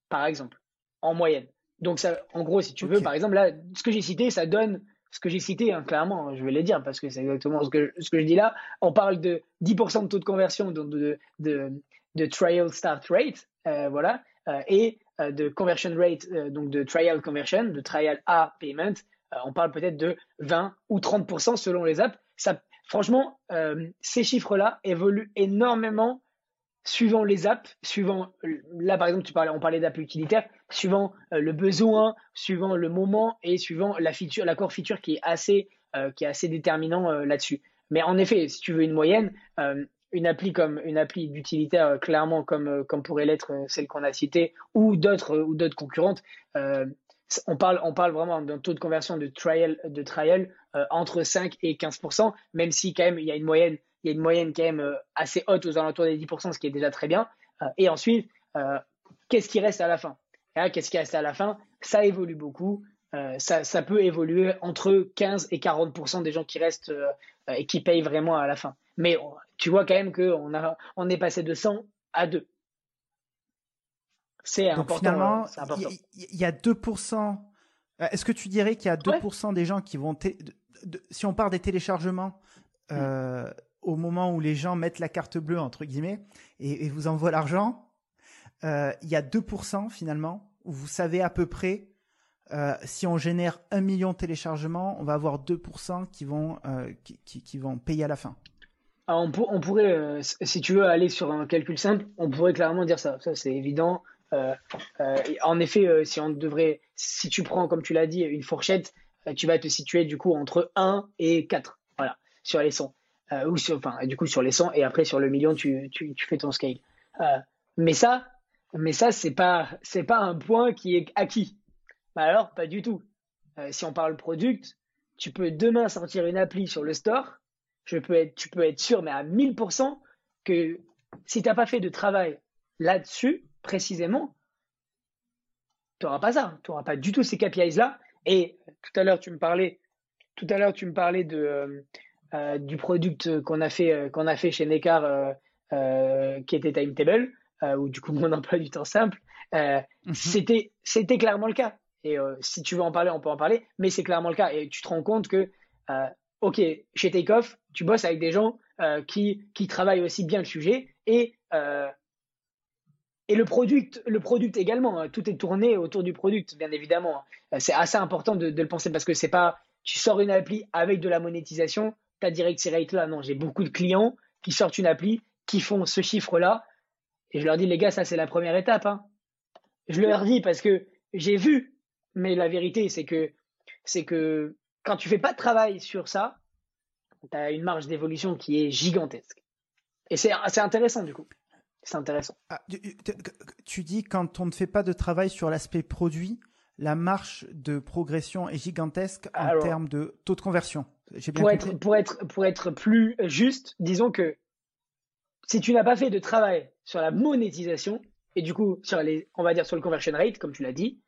par exemple, en moyenne. Donc, ça, en gros, si tu veux, par exemple, là, ce que j'ai cité, ça donne ce que j'ai cité, hein, clairement, je vais le dire parce que c'est exactement ce que, ce que je dis là. On parle de 10% de taux de conversion, donc de, de, de, trial start rate, euh, voilà, et euh, de conversion rate, euh, donc de trial conversion, de trial A payment, euh, on parle peut-être de 20 ou 30% selon les apps. Ça, franchement, ces chiffres-là évoluent énormément suivant les apps, suivant, là par exemple, tu parlais, on parlait d'apps utilitaires, suivant le besoin, suivant le moment et suivant la feature, la core feature qui est assez, qui est assez déterminant là-dessus. Mais en effet, si tu veux une moyenne, une appli comme une appli d'utilitaire euh, clairement comme euh, comme pourrait l'être euh, celle qu'on a citée ou d'autres ou d'autres concurrentes on parle on parle vraiment d'un taux de conversion de trial de trial entre 5 et 15 même si quand même il y a une moyenne il y a une moyenne quand même assez haute aux alentours des 10 ce qui est déjà très bien. Et ensuite qu'est-ce qui reste à la fin? Qu'est-ce qui reste à la fin? Ça évolue beaucoup ça, ça, peut évoluer entre 15 et 40 des gens qui restent et qui payent vraiment à la fin. Mais tu vois quand même qu'on on est passé de 100 à 2. C'est important. Finalement, il y, a 2%. Euh, est-ce que tu dirais qu'il y a 2% des gens qui vont. si on part des téléchargements, euh, mm. au moment où les gens mettent la carte bleue, entre guillemets, et, vous envoient l'argent, euh, il y a 2% finalement où vous savez à peu près si on génère un million de téléchargements, on va avoir 2% qui vont, qui, vont payer à la fin. On, pourrait, euh, si tu veux aller sur un calcul simple, on pourrait clairement dire ça. Ça, c'est évident. en effet, si on devrait, si tu prends, comme tu l'as dit, une fourchette, tu vas te situer du coup entre 1 et 4, voilà, sur les 100. ou sur, enfin, du coup, sur les 100, et après, sur le million, tu, fais ton scale. mais ça, mais ça, c'est pas, pas un point qui est acquis. Bah alors, pas du tout. si on parle product, tu peux demain sortir une appli sur le store, je peux être, tu peux être sûr, mais à 1000%, que si tu n'as pas fait de travail là-dessus, précisément, tu n'auras pas ça. Tu n'auras pas du tout ces KPIs-là. Et tout à l'heure, tu me parlais, tout à l'heure, tu me parlais de, euh, euh, du product qu'on a fait, euh, qu'on a fait chez Necar, qui était Timetable, ou du coup mon emploi du temps simple. Mhm. C'était, c'était clairement le cas. Et si tu veux en parler, on peut en parler, mais c'est clairement le cas. Et tu te rends compte que, ok, chez Takeoff, tu bosses avec des gens qui, qui travaillent aussi bien le sujet et et le product, le également, hein. tout est tourné autour du product, bien évidemment. Hein. C'est assez important de, le penser parce que c'est pas, tu sors une appli avec de la monétisation, tu as direct ces rates là. Non, j'ai beaucoup de clients qui sortent une appli, qui font ce chiffre-là. Et je leur dis, les gars, ça c'est la première étape. Hein. Je leur dis parce que j'ai vu, mais la vérité c'est que, c'est que quand tu fais pas de travail sur ça, tu as une marge d'évolution qui est gigantesque. Et c'est intéressant du coup. C'est intéressant. Ah, tu, dis quand on ne fait pas de travail sur l'aspect produit, la marche de progression est gigantesque en termes de taux de conversion. pour, être, pour, être, pour être plus juste, disons que si tu n'as pas fait de travail sur la monétisation, et du coup, sur les, on va dire sur le conversion rate, comme tu l'as dit,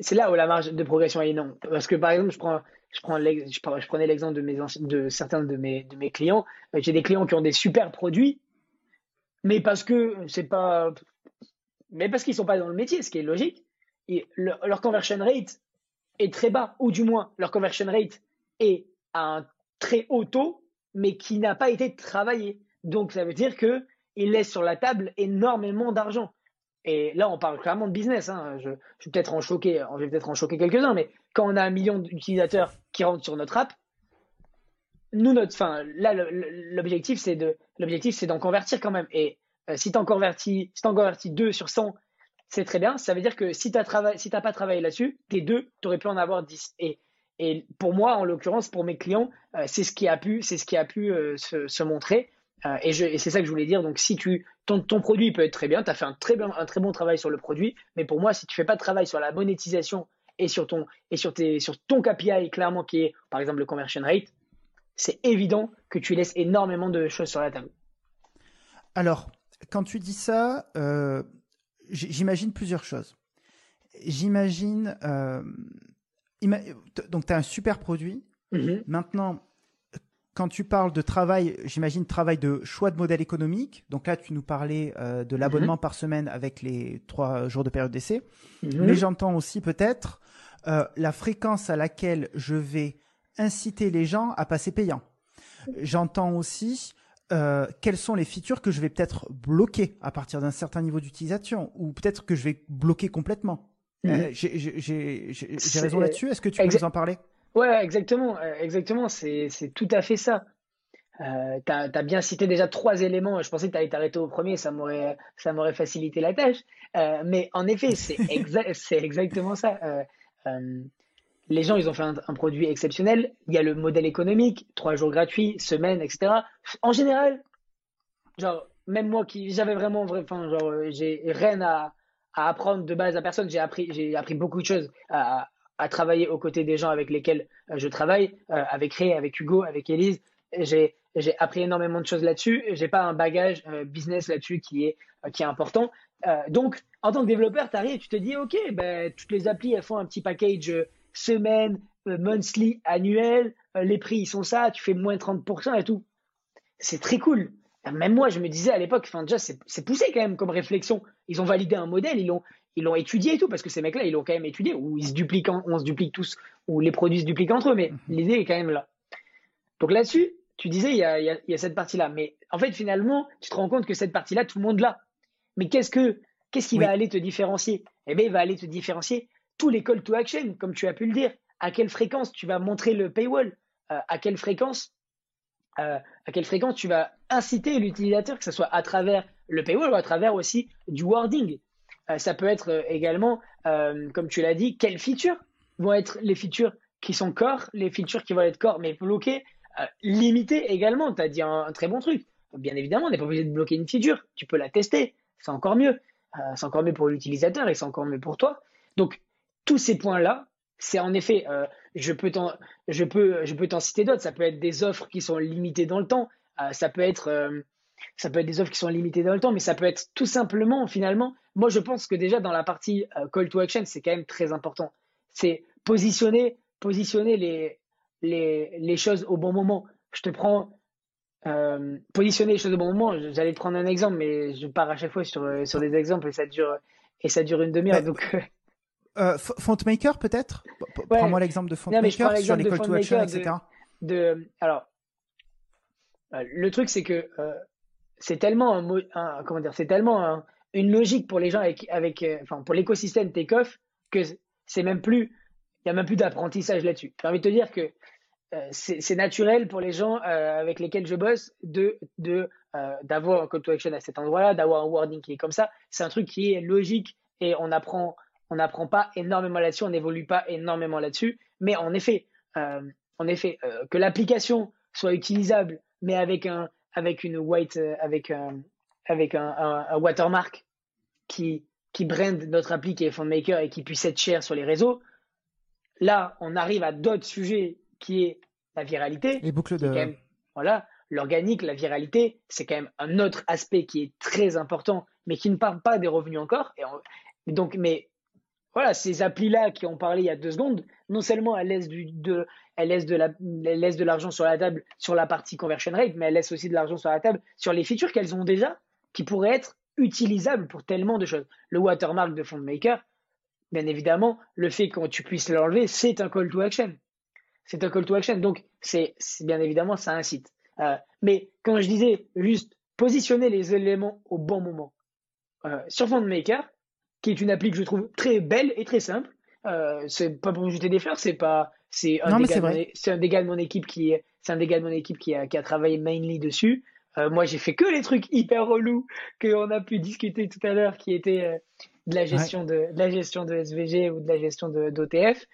c'est là où la marge de progression est énorme. Parce que par exemple, je prends, je, prenais l'exemple de, certains de mes, clients. J'ai des clients qui ont des super produits, mais parce que c'est pas, mais parce qu'ils sont pas dans le métier, ce qui est logique. Leur conversion rate est très bas, ou du moins leur conversion rate est à un très haut taux, mais qui n'a pas été travaillé. Donc ça veut dire que ils laissent sur la table énormément d'argent. Et là, on parle clairement de business. Hein. Je, je, vais peut-être en choquer, je vais peut-être en choquer quelques-uns, mais quand on a un million d'utilisateurs qui rentrent sur notre app, nous, notre, fin, là, l'objectif, c'est de, l'objectif, c'est d'en convertir quand même. Et euh, si tu en convertis, si en convertis 2 sur 100, c'est très bien. Ça veut dire que si tu n'as si pas travaillé là-dessus, tes deux, tu aurais pu en avoir 10. Et, et pour moi, en l'occurrence, pour mes clients, euh, c'est ce qui a pu, c'est ce qui a pu euh, se, montrer. Et, et c'est ça que je voulais dire. Donc, si tu, ton, ton produit peut être très bien, tu as fait un très, bien, un très bon travail sur le produit. Mais pour moi, si tu fais pas de travail sur la monétisation et sur ton, et sur tes, sur ton KPI, clairement, qui est par exemple le conversion rate, c'est évident que tu laisses énormément de choses sur la table. Alors, quand tu dis ça, euh, j'imagine plusieurs choses. J'imagine. Euh, donc, tu as un super produit. Mm-hmm. Maintenant, quand tu parles de travail, j'imagine travail de choix de modèle économique. Donc là, tu nous parlais euh, de l'abonnement mm-hmm. par semaine avec les trois jours de période d'essai. Mm-hmm. Mais j'entends aussi peut-être la fréquence à laquelle je vais inciter les gens à passer payant. J'entends aussi euh, quelles sont les features que je vais peut-être bloquer à partir d'un certain niveau d'utilisation ou peut-être que je vais bloquer complètement. Mhm. Euh, j'ai raison là-dessus? Est-ce que tu peux nous en parler? Ouais, exactement. Euh, exactement. C'est tout à fait ça. Euh, tu as, bien cité déjà trois éléments. Je pensais que tu allais t'arrêter au premier, ça m'aurait facilité la tâche. mais en effet, c'est exactement ça les gens, ils ont fait un, produit exceptionnel. Il y a le modèle économique, trois jours gratuits, semaine, etc. En général, genre, même moi qui, j'avais vraiment, enfin, genre, j'ai rien à, apprendre de base à personne. J'ai appris, j'ai appris beaucoup de choses à, travailler aux côtés des gens avec lesquels euh, je travaille, euh, avec Ray, avec Hugo, avec Elise. J'ai, appris énormément de choses là-dessus. J'ai pas un bagage euh, business là-dessus qui est, qui est important. donc, en tant que développeur, tu arrives, tu te dis, OK, ben, toutes les applis, elles font un petit package semaine, monthly, annuel, les prix ils sont ça, tu fais moins 30% et tout. C'est très cool. Même moi, je me disais à l'époque, déjà, c'est poussé quand même comme réflexion. Ils ont validé un modèle, ils l'ont ils l'ont étudié et tout, parce que ces mecs-là, ils l'ont quand même étudié, ou ils se dupliquent, on se duplique tous, ou les produits se dupliquent entre eux, mais mhm. l'idée est quand même là. Donc là-dessus, tu disais, il y a, il y a, cette partie-là. Mais en fait, finalement, tu te rends compte que cette partie-là, tout le monde l'a. Mais qu'est-ce que qu'est-ce qui va aller te différencier? Eh bien, il va aller te différencier tous les call to action, comme tu as pu le dire. À quelle fréquence tu vas montrer le paywall? Euh, À quelle fréquence euh, à quelle fréquence tu vas inciter l'utilisateur, que ce soit à travers le paywall ou à travers aussi du wording? Euh, ça peut être euh, également, euh, comme tu l'as dit, quelles features vont être les features qui sont core, les features qui vont être core mais bloquées, limitées également. Tu as dit un, très bon truc. Bien évidemment, on n'est pas obligé de bloquer une feature. Tu peux la tester. C'est encore mieux. c'est encore mieux pour l'utilisateur et c'est encore mieux pour toi. Donc, tous ces points-là, c'est en effet, je peux t'en, je peux, je peux citer d'autres. Ça peut être des offres qui sont limitées dans le temps. ça peut être, ça peut être des offres qui sont limitées dans le temps, mais ça peut être tout simplement, finalement, moi je pense que déjà dans la partie euh, call to action, c'est quand même très important. C'est positionner, positionner les, les, les, choses au bon moment. Je te prends, euh, positionner les choses au bon moment, j'allais te prendre un exemple, mais je pars à chaque fois sur, euh, sur des exemples et ça dure, et ça dure une demi-heure. donc. Euh, Fontmaker peut-être? Prends-moi l'exemple de Fontmaker sur les call to action, etc. De, alors, le truc c'est que c'est tellement un, comment dire, c'est tellement une logique pour les gens avec, avec euh, enfin pour l'écosystème Takeoff que c'est même plus, il y a même plus d'apprentissage là-dessus. J'ai envie de te dire que euh, c'est naturel pour les gens euh, avec lesquels je bosse de de d'avoir un call to action à cet endroit-là, d'avoir un wording qui est comme ça. C'est un truc qui est logique et on apprend on n'apprend pas énormément là-dessus, on n'évolue pas énormément là-dessus. Mais en effet, en effet, que l'application soit utilisable, mais avec un avec une white, euh, avec un, avec un, un, watermark qui, qui brand notre appli qui est FontMaker et qui puisse être cher sur les réseaux. Là, on arrive à d'autres sujets qui est la viralité. Les boucles de. voilà, l'organique, la viralité, c'est quand même un autre aspect qui est très important, mais qui ne parle pas des revenus encore. Et donc, mais voilà, ces applis-là qui ont parlé il y a deux secondes, non seulement elles laissent, du, de, de, la, de l'argent sur la table sur la partie conversion rate, mais elles laissent aussi de l'argent sur la table sur les features qu'elles ont déjà, qui pourraient être utilisables pour tellement de choses. Le watermark de FontMaker, bien évidemment, le fait que tu puisses l'enlever, c'est un call to action. C'est un call to action. Donc, c'est, bien évidemment, ça incite. Euh, mais quand je disais juste positionner les éléments au bon moment, euh, sur FontMaker, qui est une appli que je trouve très belle et très simple. Euh, c'est pas pour me jeter des fleurs, c'est pas, c'est un, des gars c'est un des gars de mon équipe qui, c'est un des gars de mon équipe qui a, qui a travaillé mainly dessus. Euh, moi, j'ai fait que les trucs hyper relous qu'on a pu discuter tout à l'heure, qui étaient euh, de la gestion de, de, la gestion de SVG ou de la gestion de d'OTF.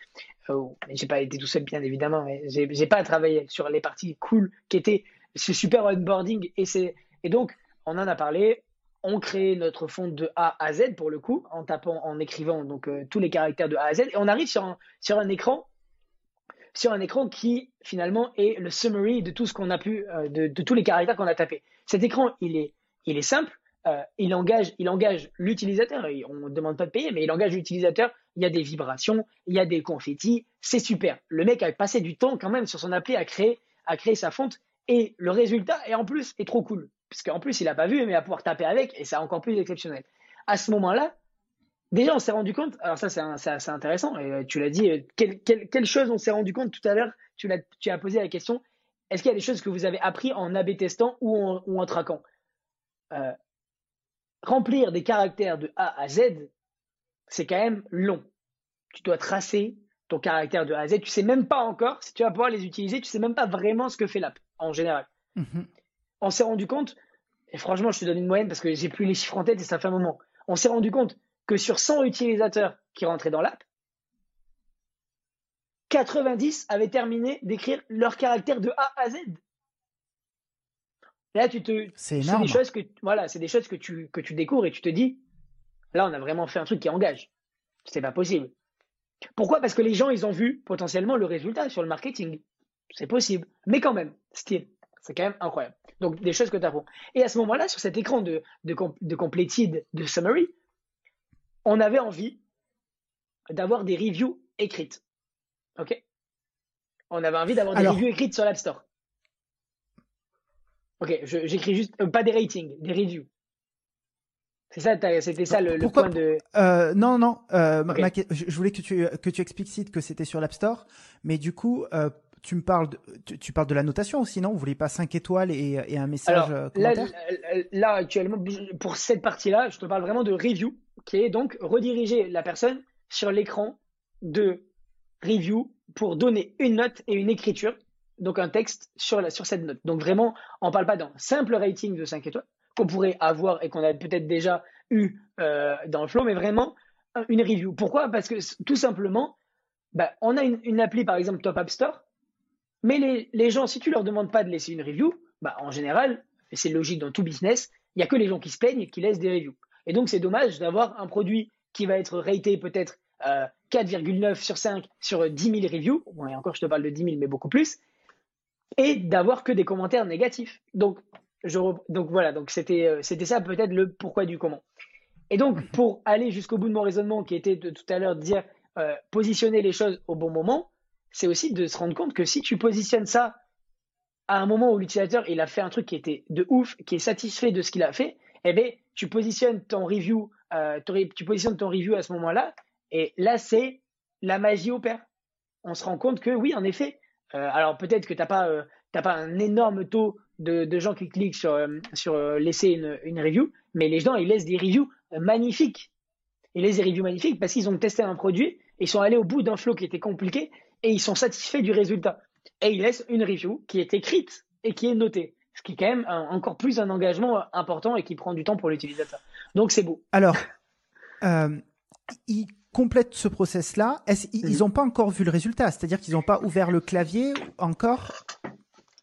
Euh, j'ai pas été tout seul, bien évidemment, mais j'ai, j'ai pas travaillé sur les parties cool qui étaient ce super onboarding et c'est, et donc, on en a parlé on crée notre fond de A à Z pour le coup, en tapant, en écrivant donc euh, tous les caractères de A à Z, et on arrive sur un, écran, qui finalement est le summary de tout ce qu'on a pu, euh, de, tous les caractères qu'on a tapés. Cet écran, il est, est simple, euh, il engage, il engage l'utilisateur. On ne demande pas de payer, mais il engage l'utilisateur. Il y a des vibrations, il y a des confettis, c'est super. Le mec a passé du temps quand même sur son appli à créer, sa fonte, et le résultat, et en plus, est trop cool parce qu'en plus, il n'a pas vu, mais il va pouvoir taper avec, et c'est encore plus exceptionnel. À ce moment-là, déjà, on s'est rendu compte, alors ça, c'est intéressant, et euh, tu l'as dit, euh, quelle, quelle, chose on s'est rendu compte tout à l'heure tu, as, tu as posé la question, est-ce qu'il y a des choses que vous avez appris en AB testant ou en, traquant? Euh, Remplir des caractères de A à Z, c'est quand même long. Tu dois tracer ton caractère de A à Z. Tu sais même pas encore, si tu vas pouvoir les utiliser, tu sais même pas vraiment ce que fait l'app en général. Mm-hmm on s'est rendu compte, et franchement, je te donne une moyenne parce que j'ai plus les chiffres en tête et ça fait un moment. On s'est rendu compte que sur 100 utilisateurs qui rentraient dans l'app, 90 avaient terminé d'écrire leur caractère de A à Z. Là, tu te, c'est des choses que, voilà, c'est des choses que tu, que tu découvres et tu te dis, là, on a vraiment fait un truc qui engage. C'est pas possible. Pourquoi? Parce que les gens, ils ont vu potentiellement le résultat sur le marketing. C'est possible. Mais quand même, style. C'est quand même incroyable. Donc, des choses que tu apprends. Et à ce moment-là, sur cet écran de, de, de completed, de summary, on avait envie d'avoir des reviews écrites. OK? On avait envie d'avoir des reviews écrites sur l'App Store. Ok, j'écris juste, euh, pas des ratings, des reviews. C'est ça, c'était ça le, point de. Euh, non, non. Euh, je voulais que tu que tu explicites que c'était sur l'App Store, mais du coup, tu me parles de, tu, parles de la notation aussi, non? Vous voulez pas 5 étoiles et, un message Alors, là, actuellement, pour cette partie-là, je te parle vraiment de review, qui est donc rediriger la personne sur l'écran de review pour donner une note et une écriture, donc un texte sur, la, sur cette note. Donc vraiment, on parle pas d'un simple rating de 5 étoiles, qu'on pourrait avoir et qu'on a peut-être déjà eu euh, dans le flow, mais vraiment une review. Pourquoi? Parce que tout simplement, bah, on a une, appli par exemple Top App Store, mais les, gens, si tu leur demandes pas de laisser une review, bah, en général, et c'est logique dans tout business, il n'y a que les gens qui se plaignent et qui laissent des reviews. Et donc c'est dommage d'avoir un produit qui va être raté peut-être 4,9 euh, sur 5 sur 10 000 reviews, bon, et encore je te parle de 10 000 mais beaucoup plus, et d'avoir que des commentaires négatifs. Donc voilà, donc c'était euh, c'était ça peut-être le pourquoi du comment. Et donc pour aller jusqu'au bout de mon raisonnement qui était de tout à l'heure de dire euh, positionner les choses au bon moment, c'est aussi de se rendre compte que si tu positionnes ça à un moment où l'utilisateur il a fait un truc qui était de ouf, qui est satisfait de ce qu'il a fait, eh bien tu positionnes ton review, euh, tu positionnes ton review à ce moment-là, et là c'est la magie opère. On se rend compte que oui, en effet, euh, alors peut-être que tu n'as pas, euh, pas un énorme taux de, gens qui cliquent sur, sur laisser une, une, review, mais les gens, ils laissent des reviews magnifiques. Ils laissent des reviews magnifiques parce qu'ils ont testé un produit, ils sont allés au bout d'un flow qui était compliqué et ils sont satisfaits du résultat. Et ils laissent une review qui est écrite et qui est notée. Ce qui est quand même encore plus un engagement important et qui prend du temps pour l'utilisateur. Donc c'est beau. Alors, euh, complètent ce process-là, ils n'ont pas encore vu le résultat, c'est-à-dire qu'ils n'ont pas ouvert le clavier encore?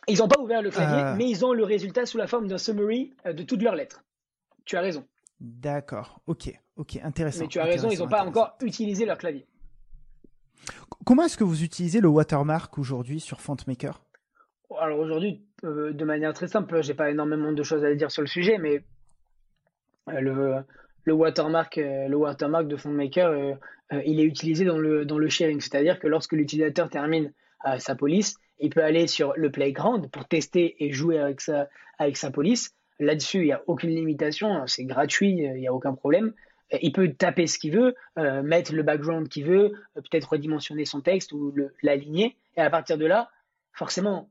Ils n'ont pas ouvert le clavier, euh. mais ils ont le résultat sous la forme d'un summary euh, de toutes leurs lettres. Tu as raison. D'accord, ok, ok, intéressant. Mais tu as raison, ils n'ont pas encore utilisé leur clavier. Comment est-ce que vous utilisez le watermark aujourd'hui sur FontMaker? Alors aujourd'hui, euh, de manière très simple, j'ai pas énormément de choses à dire sur le sujet, mais le, le watermark, euh, le watermark de FontMaker, euh, euh, il est utilisé dans le, dans le sharing. C'est-à-dire que lorsque l'utilisateur termine sa police, il peut aller sur le playground pour tester et jouer avec sa, avec sa police. Là-dessus, il n'y a aucune limitation, c'est gratuit, il n'y a aucun problème. Il peut taper ce qu'il veut, mettre le background qu'il veut, peut-être redimensionner son texte ou l'aligner. Et à partir de là, forcément,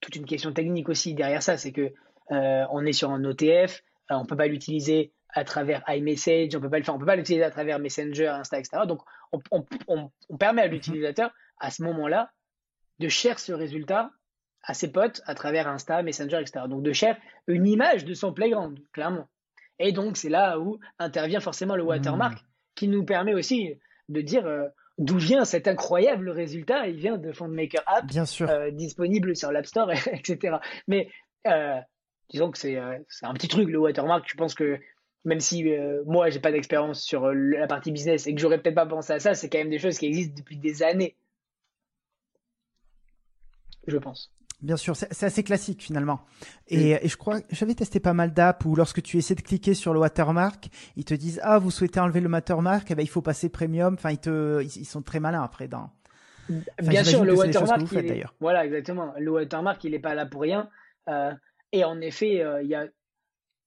toute une question technique aussi derrière ça, c'est que on est sur un OTF, on ne peut pas l'utiliser à travers iMessage, on peut pas le faire, on peut pas l'utiliser à travers Messenger, Insta, etc. Donc, on, permet à mhm. l'utilisateur, à ce moment-là, de chercher ce résultat à ses potes à travers Insta, Messenger, etc. Donc, de chercher une image de son playground, clairement. Et donc, c'est là où intervient forcément le watermark, mhm. qui nous permet aussi de dire euh, d'où vient cet incroyable résultat. Il vient de FontMaker App, Bien sûr. Euh, disponible sur l'App Store, etc. Mais euh, disons que c'est un petit truc, le watermark. Je pense que même si moi j'ai pas d'expérience sur la partie business et que j'aurais peut-être pas pensé à ça, c'est quand même des choses qui existent depuis des années. Je pense. Bien sûr, c'est assez classique finalement. Et, je crois, j'avais testé pas mal d'apps où lorsque tu essaies de cliquer sur le watermark, ils te disent ah vous souhaitez enlever le watermark, eh ben, il faut passer premium. Enfin ils te, ils, sont très malins après dans. Bien sûr, le watermark, voilà exactement. Le watermark il est pas là pour rien. Euh, et en effet, il y a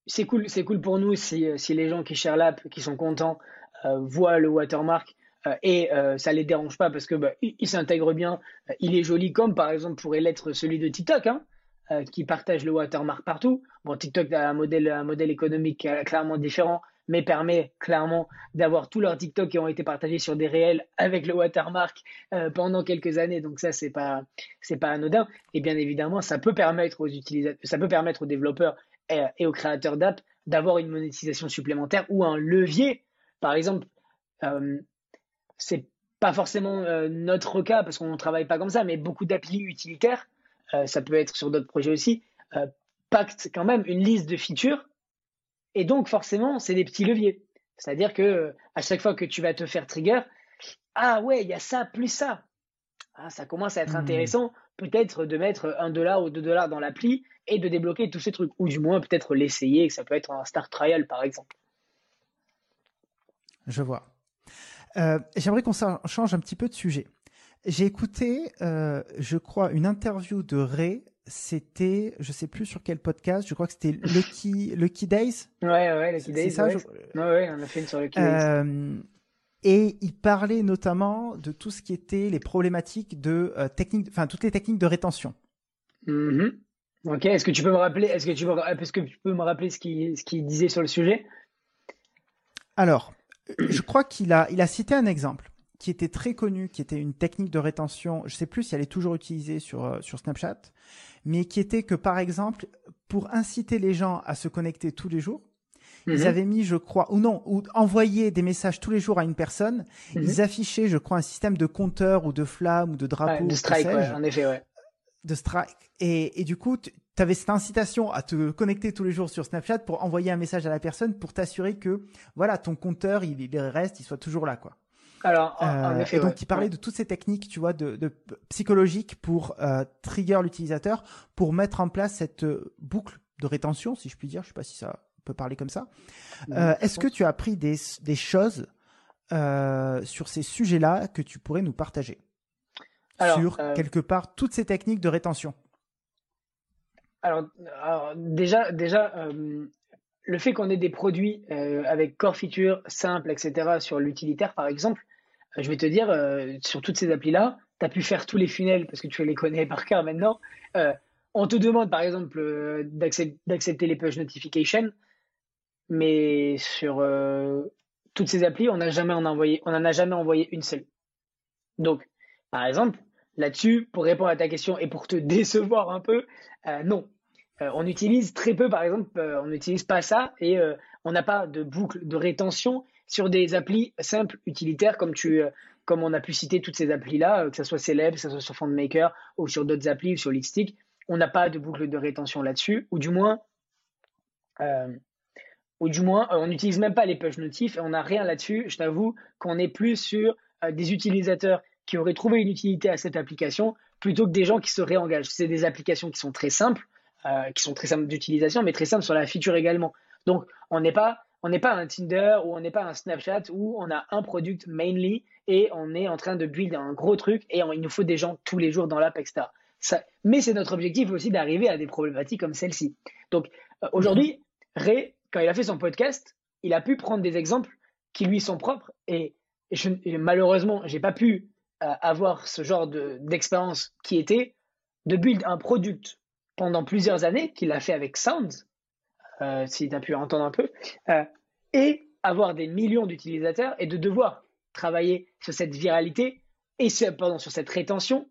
c'est cool, c'est cool pour nous si, si les gens qui share l'app, qui sont contents, euh, voient le watermark euh, et euh, ça les dérange pas parce que bah, il, s'intègre bien, il est joli comme par exemple pourrait l'être celui de TikTok, hein, qui partage le watermark partout. Bon, TikTok a un modèle, économique clairement différent, mais permet clairement d'avoir tous leurs TikTok qui ont été partagés sur des réels avec le watermark pendant quelques années. Donc ça, c'est pas, c'est pas anodin. Et bien évidemment, ça peut permettre aux utilisateurs, ça peut permettre aux développeurs et aux créateurs d'app d'avoir une monétisation supplémentaire ou un levier. Par exemple, euh, c'est pas forcément euh, notre cas parce qu'on ne travaille pas comme ça, mais beaucoup d'applis utilitaires, euh, ça peut être sur d'autres projets aussi, euh, pactent quand même une liste de features et donc forcément, c'est des petits leviers. C'est-à-dire que à chaque fois que tu vas te faire trigger, ah ouais, il y a ça plus ça. Ah, ça commence à être hmm. intéressant peut-être de mettre un dollar ou deux dollars dans l'appli et de débloquer tous ces trucs, ou du moins peut-être l'essayer, ça peut être un start trial par exemple. Je vois. Euh, j'aimerais qu'on change un petit peu de sujet. J'ai écouté, euh, je crois, une interview de Ray. C'était, je sais plus sur quel podcast. Je crois que c'était Lucky, Lucky Days. Ouais, ouais, Lucky Days. C'est ça. Ouais. ouais. on a fait une sur Lucky Days. Euh, et il parlait notamment de tout ce qui était les problématiques de euh, techniques, enfin toutes les techniques de rétention. Mm-hmm. Ok, est-ce que tu peux me rappeler, est-ce que tu peux, est-ce que tu peux me rappeler ce qu'il ce qu'il disait sur le sujet? Alors, je crois qu'il a, il a cité un exemple qui était très connu, qui était une technique de rétention. Je sais plus si elle est toujours utilisée sur euh, sur Snapchat, mais qui était que par exemple pour inciter les gens à se connecter tous les jours, ils Mhm. avaient mis, je crois, ou non, ou envoyer des messages tous les jours à une personne. Mhm. Ils affichaient, je crois, un système de compteur ou de flammes ou de Ouais, drapeaux, de strike, ouais, en effet, ouais. de strike. Et, et du coup, tu avais cette incitation à te connecter tous les jours sur Snapchat pour envoyer un message à la personne pour t'assurer que, voilà, ton compteur, il, il reste, il soit toujours là, quoi. Alors, en, en Euh, effet, et donc, ouais. il parlait de toutes ces techniques, tu vois, de, de psychologiques pour euh, trigger l'utilisateur, pour mettre en place cette euh, boucle de rétention, si je puis dire. Je sais pas si ça peut parler comme ça. Euh. Est-ce que tu as appris des, des choses euh, sur ces sujets-là que tu pourrais nous partager? Alors, sur quelque part toutes ces techniques de rétention Alors, déjà, déjà euh, le fait qu'on ait des produits euh, avec core features simples, etc., sur l'utilitaire, par exemple, euh, je vais te dire, sur toutes ces applis-là, tu as pu faire tous les funnels parce que tu les connais par cœur maintenant. On te demande, par exemple, d'accep- d'accepter les push notifications, mais sur toutes ces applis, on n'a jamais en envoyé, on en a jamais envoyé une seule. Donc, par exemple, là-dessus, pour répondre à ta question et pour te décevoir un peu, non. Euh, on utilise très peu, par exemple, euh, on n'utilise pas ça et euh, on n'a pas de boucle de rétention sur des applis simples, utilitaires, comme, tu, comme on a pu citer toutes ces applis-là, que ce soit Celeb, que ce soit sur FondMaker ou sur d'autres applis ou sur Lipstick. On n'a pas de boucle de rétention là-dessus, ou du moins, ou du moins, on n'utilise même pas les push notifs et on n'a rien là-dessus. Je t'avoue qu'on est plus sur des utilisateurs qui auraient trouvé une utilité à cette application plutôt que des gens qui se réengagent. C'est des applications qui sont très simples, euh, qui sont très simples d'utilisation, mais très simples sur la feature également. Donc, on n'est pas, on n'est pas un Tinder ou on n'est pas un Snapchat où on a un product mainly et on est en train de build un gros truc et il nous faut des gens tous les jours dans l'app, etc. Mais c'est notre objectif aussi d'arriver à des problématiques comme celle-ci. Donc, euh, aujourd'hui, Ray, quand il a fait son podcast, il a pu prendre des exemples qui lui sont propres et, et je- et malheureusement, j'ai pas pu euh, avoir ce genre de- d'expérience qui était de build un product pendant plusieurs années, qu'il a fait avec Sounds, euh, si tu as pu entendre un peu, euh, et avoir des millions d'utilisateurs et de devoir travailler sur cette viralité et sur, pardon, sur cette rétention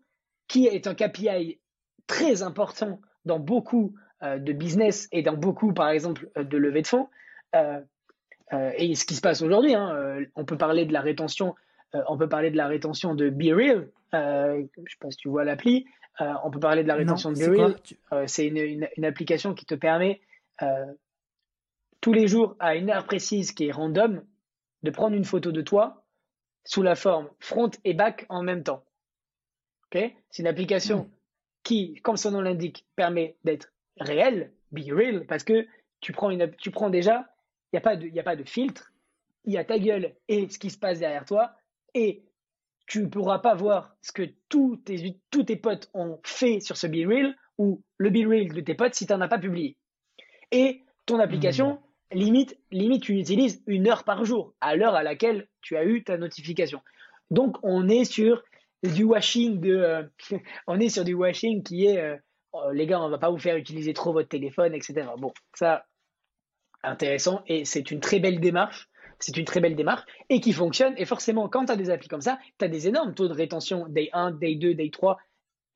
qui est un KPI très important dans beaucoup euh, de business et dans beaucoup, par exemple, de levée de fonds. Et ce qui se passe aujourd'hui, hein, on peut parler de la rétention, on peut parler de la rétention de Be Real. Euh, je ne sais pas si tu vois l'appli. Euh, on peut parler de la rétention Non, de c'est Be quoi Real. Tu- Euh, c'est une, une- une application qui te permet euh, tous les jours à une heure précise qui est random de prendre une photo de toi sous la forme front et back en même temps. C'est une application Hmm. qui, comme son nom l'indique, permet d'être réel, be real, parce que tu prends, une, tu prends déjà, il n'y a, pas de- y a pas de filtre, il y a ta gueule et ce qui se passe derrière toi, et tu ne pourras pas voir ce que tous tes, tous tes potes ont fait sur ce Be Real ou le Be Real de tes potes si tu n'en as pas publié. Et ton application, limite, limite, tu l'utilises une heure par jour, à l'heure à laquelle tu as eu ta notification. Donc, on est sur du washing de, euh, on est sur du washing qui est, euh, oh, les gars, on va pas vous faire utiliser trop votre téléphone, etc. Bon, ça, intéressant et c'est une très belle démarche. C'est une très belle démarche et qui fonctionne. Et forcément, quand tu as des applis comme ça, tu as des énormes taux de rétention day 1, day 2, day 3,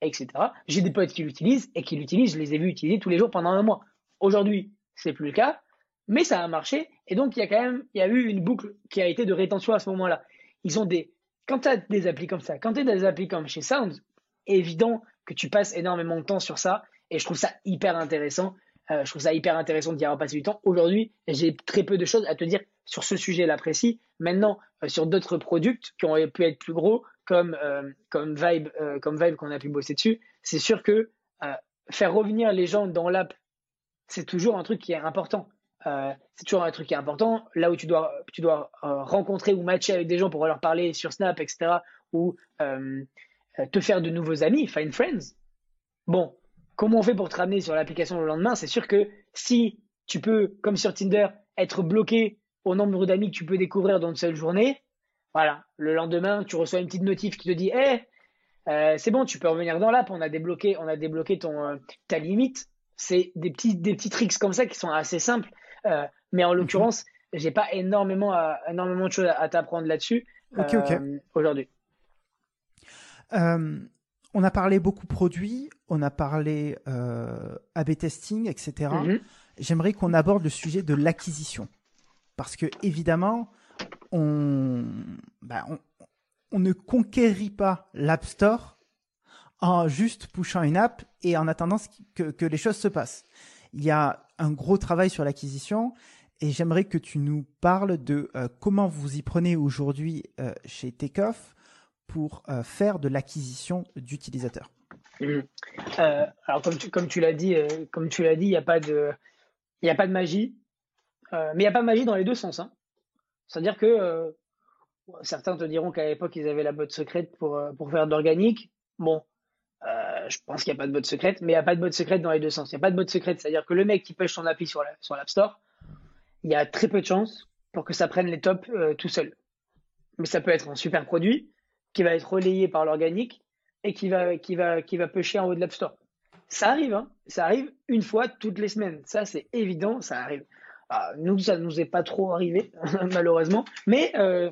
etc. J'ai des potes qui l'utilisent et qui l'utilisent. Je les ai vus utiliser tous les jours pendant un mois. Aujourd'hui, c'est plus le cas, mais ça a marché. Et donc, il y a quand même, il y a eu une boucle qui a été de rétention à ce moment-là. Ils ont des, quand tu as des applis comme ça, quand tu as des applis comme chez Sound, évident que tu passes énormément de temps sur ça. Et je trouve ça hyper intéressant. Euh, je trouve ça hyper intéressant d'y avoir passé du temps. Aujourd'hui, j'ai très peu de choses à te dire sur ce sujet-là précis. Maintenant, euh, sur d'autres produits qui ont pu être plus gros, comme, euh, comme Vibe, euh, comme Vibe qu'on a pu bosser dessus, c'est sûr que faire revenir les gens dans l'app, c'est toujours un truc qui est important. C'est toujours un truc qui est important. Là où tu dois, tu dois rencontrer ou matcher avec des gens pour leur parler sur Snap, etc., ou te faire de nouveaux amis, find friends. Bon, comment on fait pour te ramener sur l'application le lendemain? C'est sûr que si tu peux, comme sur Tinder, être bloqué au nombre d'amis que tu peux découvrir dans une seule journée, voilà, le lendemain, tu reçois une petite notif qui te dit hey, c'est bon, tu peux revenir dans l'app, on a débloqué, on a débloqué ton, euh, ta limite. C'est des petits, des petits tricks comme ça qui sont assez simples. Euh, mais en l'occurrence, j'ai pas énormément, à, énormément de choses à, à t'apprendre là-dessus euh, aujourd'hui. Euh, on a parlé beaucoup produits, on a parlé euh, AB testing, etc. Mhm. J'aimerais qu'on aborde le sujet de l'acquisition. Parce que, évidemment, on, bah, on, ne conquérit pas l'App Store en juste pushant une app et en attendant que, les choses se passent. Il y a un gros travail sur l'acquisition et j'aimerais que tu nous parles de euh, comment vous y prenez aujourd'hui euh, chez Takeoff pour euh, faire de l'acquisition d'utilisateurs. Mmh. alors comme tu, l'as dit, comme tu l'as dit, il n'y a pas de magie, mais il n'y a pas magie dans les deux sens. Hein. C'est-à-dire que certains te diront qu'à l'époque ils avaient la botte secrète pour pour faire de l'organique. Bon, je pense qu'il n'y a pas de botte secrète, mais il n'y a pas de botte secrète dans les deux sens. Il n'y a pas de botte secrète, c'est-à-dire que le mec qui pêche son appli sur l'App Store, il y a très peu de chances pour que ça prenne les tops euh, tout seul. Mais ça peut être un super produit qui va être relayé par l'organique et qui va, qui va, qui va pêcher en haut de l'App Store. Ça arrive, hein ça arrive une fois toutes les semaines. Ça, c'est évident, ça arrive. Ah, nous, ça ne nous est pas trop arrivé, malheureusement. Mais, euh,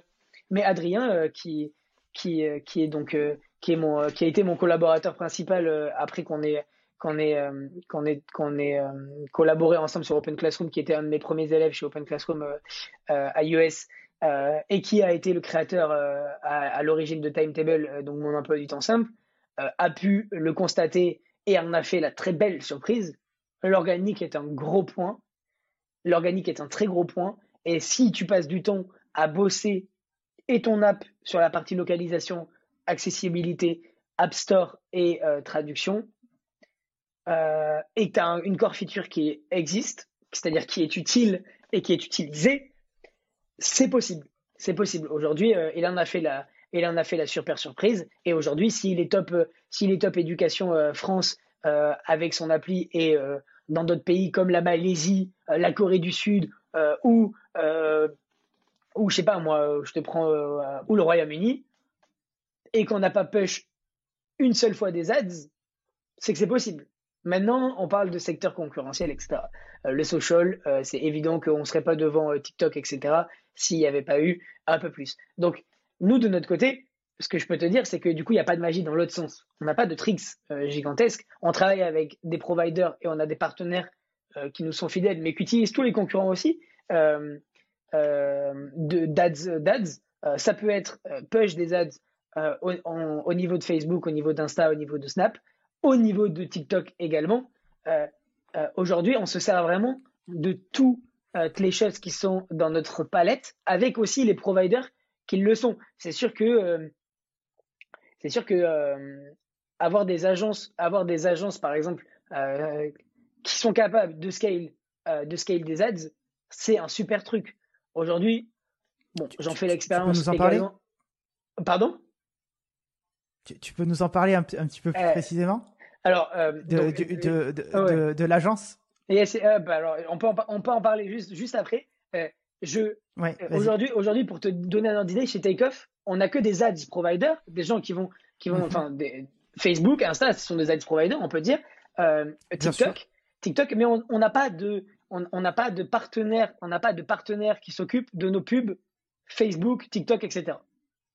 mais Adrien, euh, qui, qui, qui, est donc, qui, est mon, qui a été mon collaborateur principal après qu'on ait qu'on ait, euh, qu'on ait, qu'on ait euh, collaboré ensemble sur Open Classroom, qui était un de mes premiers élèves chez Open Classroom euh, à US, et qui a été le créateur à, l'origine de Timetable, donc mon emploi du temps simple, a pu le constater et en a fait la très belle surprise. L'organique est un gros point. L'organique est un très gros point. Et si tu passes du temps à bosser et ton app sur la partie localisation, accessibilité, App Store et traduction, euh, et tu as une core feature qui existe, c'est-à-dire qui est utile et qui est utilisée, c'est possible. C'est possible. Aujourd'hui, euh, il en a fait la, il a fait la super surprise. Et aujourd'hui, s'il est top, euh, s'il est top éducation France avec son appli et dans d'autres pays comme la Malaisie, la Corée du Sud ou ou je sais pas moi, je te prends ou le Royaume-Uni et qu'on n'a pas push une seule fois des ads, c'est que c'est possible. Maintenant, on parle de secteur concurrentiel, etc. Euh, le social, euh, c'est évident qu'on ne serait pas devant euh, TikTok, etc. s'il n'y avait pas eu un peu plus. Donc, nous, de notre côté, ce que je peux te dire, c'est que du coup, il n'y a pas de magie dans l'autre sens. On n'a pas de tricks gigantesques. On travaille avec des providers et on a des partenaires qui nous sont fidèles, mais qui utilisent tous les concurrents aussi. de, d'ads, d'ads. ça peut être push des ads au, niveau de Facebook, au niveau d'Insta, au niveau de Snap au niveau de TikTok également. Euh, euh, aujourd'hui, on se sert vraiment de toutes euh, les choses qui sont dans notre palette, avec aussi les providers qui le sont. C'est sûr que c'est sûr que avoir des agences, avoir des agences par exemple qui sont capables de scale, de scale des ads, c'est un super truc. Aujourd'hui, bon, j'en fais l'expérience également. Pardon? Tu, peux nous en parler un, petit peu plus euh, précisément? Alors, euh, de, de, de, l'agence? Bah, alors, on, peut en, on peut en parler juste, juste après. Euh, je, aujourd'hui, aujourd'hui, pour te donner un ordre d'idée, chez Takeoff, on n'a que des ads providers, des gens qui vont, qui vont, mhm. enfin, Facebook, Insta, ce sont des ads providers, on peut dire. TikTok, TikTok, mais on n'a pas de, on n'a pas de partenaire, on n'a pas de partenaire qui s'occupe de nos pubs Facebook, TikTok, etc.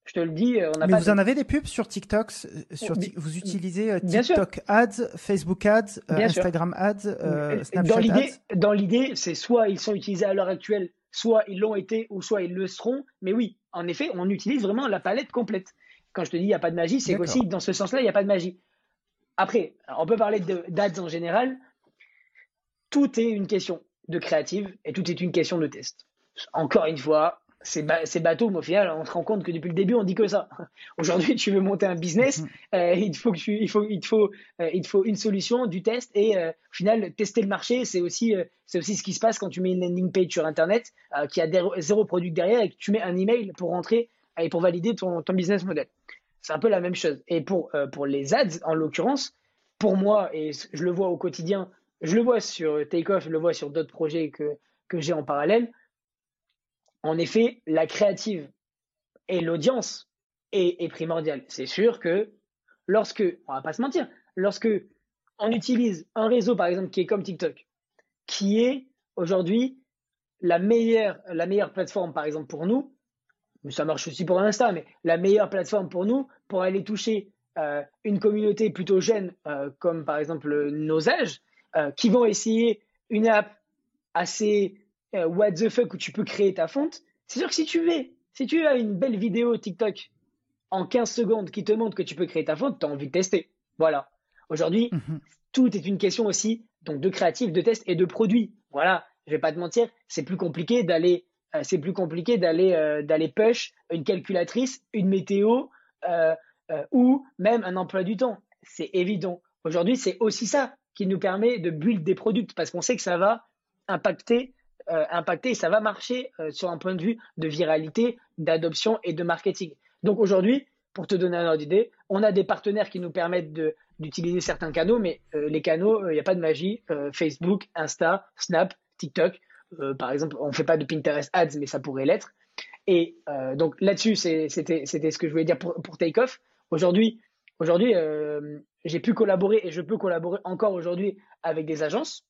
Je te le dis, on n'a Mais vous en avez des pubs sur TikTok euh, sur Vous utilisez euh, TikTok Ads, Facebook Ads, euh, Instagram Ads, Snapchat Ads? Dans l'idée, c'est soit ils sont utilisés à l'heure actuelle, soit ils l'ont été, ou soit ils le seront. Mais oui, en effet, on utilise vraiment la palette complète. Quand je te dis il n'y a pas de magie, c'est qu'aussi dans ce sens-là, il n'y a pas de magie. Après, on peut parler d'ads en général. Tout est une question de créative et tout est une question de test. Encore une fois, c'est bateau, mais au final, on se rend compte que depuis le début, on dit que ça. Aujourd'hui, tu veux monter un business, euh, il, faut que il, faut, il, faut, euh, il faut une solution, du test, et euh, au final, tester le marché, c'est aussi, c'est aussi ce qui se passe quand tu mets une landing page sur Internet qui a zéro produit derrière et que tu mets un email pour rentrer et pour valider ton, ton business model. C'est un peu la même chose. Et pour, pour les ads, en l'occurrence, pour moi, et je le vois au quotidien, je le vois sur Takeoff, je le vois sur d'autres projets que, que j'ai en parallèle, en effet, la créative et l'audience est, primordiale. C'est sûr que lorsque, on va pas se mentir, lorsque on utilise un réseau, par exemple, qui est comme TikTok, qui est aujourd'hui la meilleure, la plateforme, par exemple, pour nous, ça marche aussi pour Insta, mais la meilleure plateforme pour nous, pour aller toucher une communauté plutôt jeune, comme par exemple nos âges, qui vont essayer une app assez what the fuck où tu peux créer ta fonte, c'est sûr que si tu veux, si tu as une belle vidéo TikTok en 15 secondes qui te montre que tu peux créer ta fonte, tu as envie de tester. Voilà. Aujourd'hui, mhm. tout est une question aussi donc de créatif, de test et de produit. Voilà, je vais pas te mentir, c'est plus compliqué d'aller euh, c'est plus compliqué d'aller euh, d'aller push une calculatrice, une météo euh, ou même un emploi du temps. C'est évident. Aujourd'hui, c'est aussi ça qui nous permet de build des produits parce qu'on sait que ça va impacter impacter et ça va marcher sur un point de vue de viralité, d'adoption et de marketing. Donc aujourd'hui, pour te donner un ordre d'idée, on a des partenaires qui nous permettent d'utiliser certains canaux, mais euh, les canaux, il euh, n'y a pas de magie. Euh, Facebook, Insta, Snap, TikTok, par exemple, on ne fait pas de Pinterest Ads, mais ça pourrait l'être. Et donc là-dessus, c'était ce que je voulais dire pour, pour Takeoff. Aujourd'hui j'ai pu collaborer et je peux collaborer encore aujourd'hui avec des agences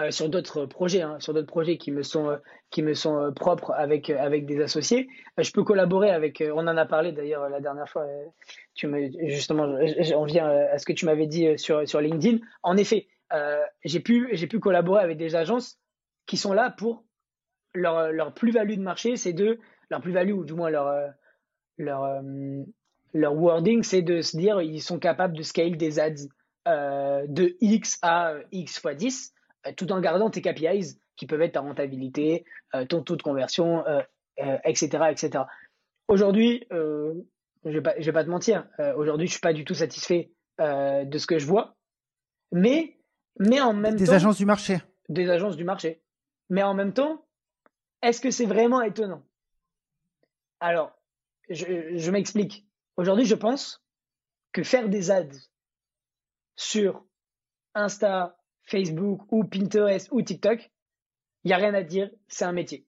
euh, sur d'autres projets, hein, sur d'autres projets qui me sont, euh, qui me sont euh, propres avec, avec des associés. je peux collaborer avec, on en a parlé d'ailleurs la dernière fois, tu me, justement, on vient à ce que tu m'avais dit sur, sur LinkedIn. En effet, j'ai pu, pu collaborer avec des agences qui sont là pour leur, leur plus-value de marché, c'est de, leur plus-value, ou du moins leur, leur, leur wording, c'est de se dire ils sont capables de scale des ads de X à X fois 10 euh, tout en gardant tes KPIs qui peuvent être ta rentabilité, euh, ton taux de conversion, etc., euh, etc. Aujourd'hui, je ne vais, pas te mentir, aujourd'hui, je ne suis pas du tout satisfait de ce que je vois, mais, mais en même temps. Des agences du marché. Des agences du marché. Mais en même temps, est-ce que c'est vraiment étonnant? Alors, je m'explique. Aujourd'hui, je pense que faire des ads sur Insta, Facebook ou Pinterest ou TikTok, il n'y a rien à dire, c'est un métier.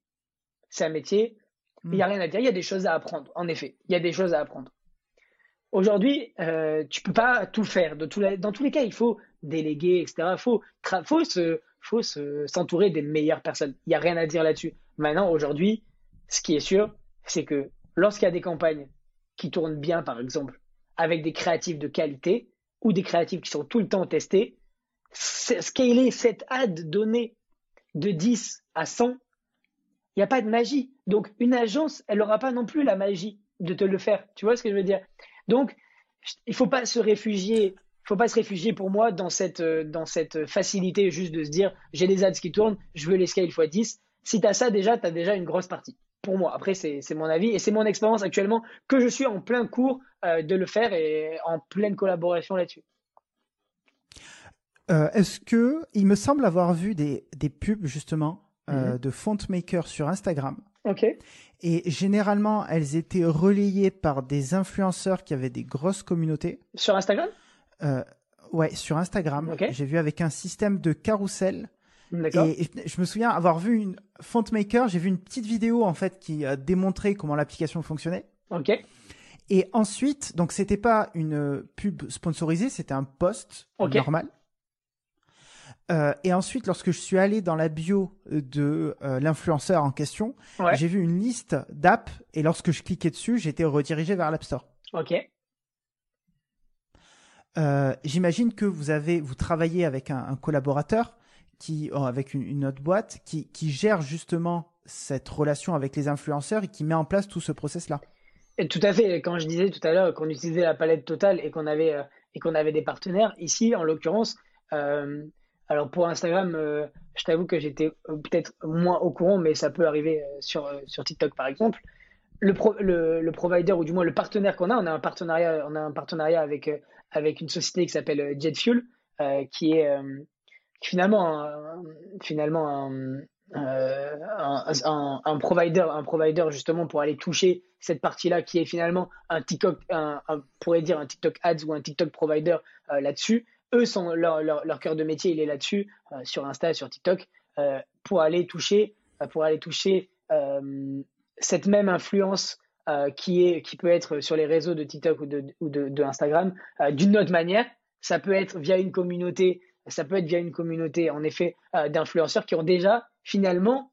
C'est un métier, il n'y a rien à dire, il y a des choses à apprendre, en effet, il y a des choses à apprendre. Aujourd'hui, euh, tu peux pas tout faire. De dans tous les cas, il faut déléguer, etc. Il faut, faut, se, faut s'entourer des meilleures personnes. Il n'y a rien à dire là-dessus. Maintenant, aujourd'hui, ce qui est sûr, c'est que lorsqu'il y a des campagnes qui tournent bien, par exemple, avec des créatifs de qualité ou des créatifs qui sont tout le temps testés, scaler cette ad donnée de 10 à 100, il n'y a pas de magie. Donc, une agence, elle n'aura pas non plus la magie de te le faire. Tu vois ce que je veux dire? Donc, il ne faut pas se réfugier. faut pas se réfugier pour moi dans cette, dans cette facilité juste de se dire j'ai des ads qui tournent, je veux les scale x 10. Si tu as ça déjà, tu as déjà une grosse partie. Pour moi, après, c'est mon avis et c'est mon expérience actuellement que je suis en plein cours euh, de le faire et en pleine collaboration là-dessus. Euh, est-ce que il me semble avoir vu des, des pubs justement euh, mhm. de font maker sur Instagram. Ok. Et généralement, elles étaient relayées par des influenceurs qui avaient des grosses communautés. Sur Instagram? Euh, Ouais, sur Instagram. J'ai vu avec un système de carrousel. D'accord. Et, je me souviens avoir vu une font maker. J'ai vu une petite vidéo en fait qui démontrait comment l'application fonctionnait. Ok. Et ensuite, donc c'était pas une pub sponsorisée, c'était un post normal. Euh, et ensuite, lorsque je suis allé dans la bio de euh, l'influenceur en question, j'ai vu une liste d'apps et lorsque je cliquais dessus, j'étais redirigé vers l'App Store. Ok. Euh, j'imagine que vous avez, vous travaillez avec un, collaborateur qui, oh, avec une, autre boîte, qui, qui, gère justement cette relation avec les influenceurs et qui met en place tout ce process-là. Tout à fait. Quand je disais tout à l'heure qu'on utilisait la palette totale et qu'on avait et qu'on avait des partenaires, ici, en l'occurrence, alors pour Instagram, euh, je t'avoue que j'étais euh, peut-être moins au courant, mais ça peut arriver euh, sur, TikTok par exemple. Le, provider ou du moins le partenaire qu'on a, on a un partenariat, on a un partenariat avec, une société qui s'appelle JetFuel, qui est finalement, un, provider, un provider justement pour aller toucher cette partie-là qui est finalement un TikTok, pourrait dire un TikTok ads ou un TikTok provider là-dessus eux sont leur, leur, cœur de métier, il est là-dessus, euh, sur Insta, sur TikTok, euh, pour aller toucher, euh, pour aller toucher cette même influence qui est, qui peut être sur les réseaux de TikTok ou de, ou de, Instagram d'une autre manière. Ça peut être via une communauté, ça peut être via une communauté en effet d'influenceurs qui ont déjà finalement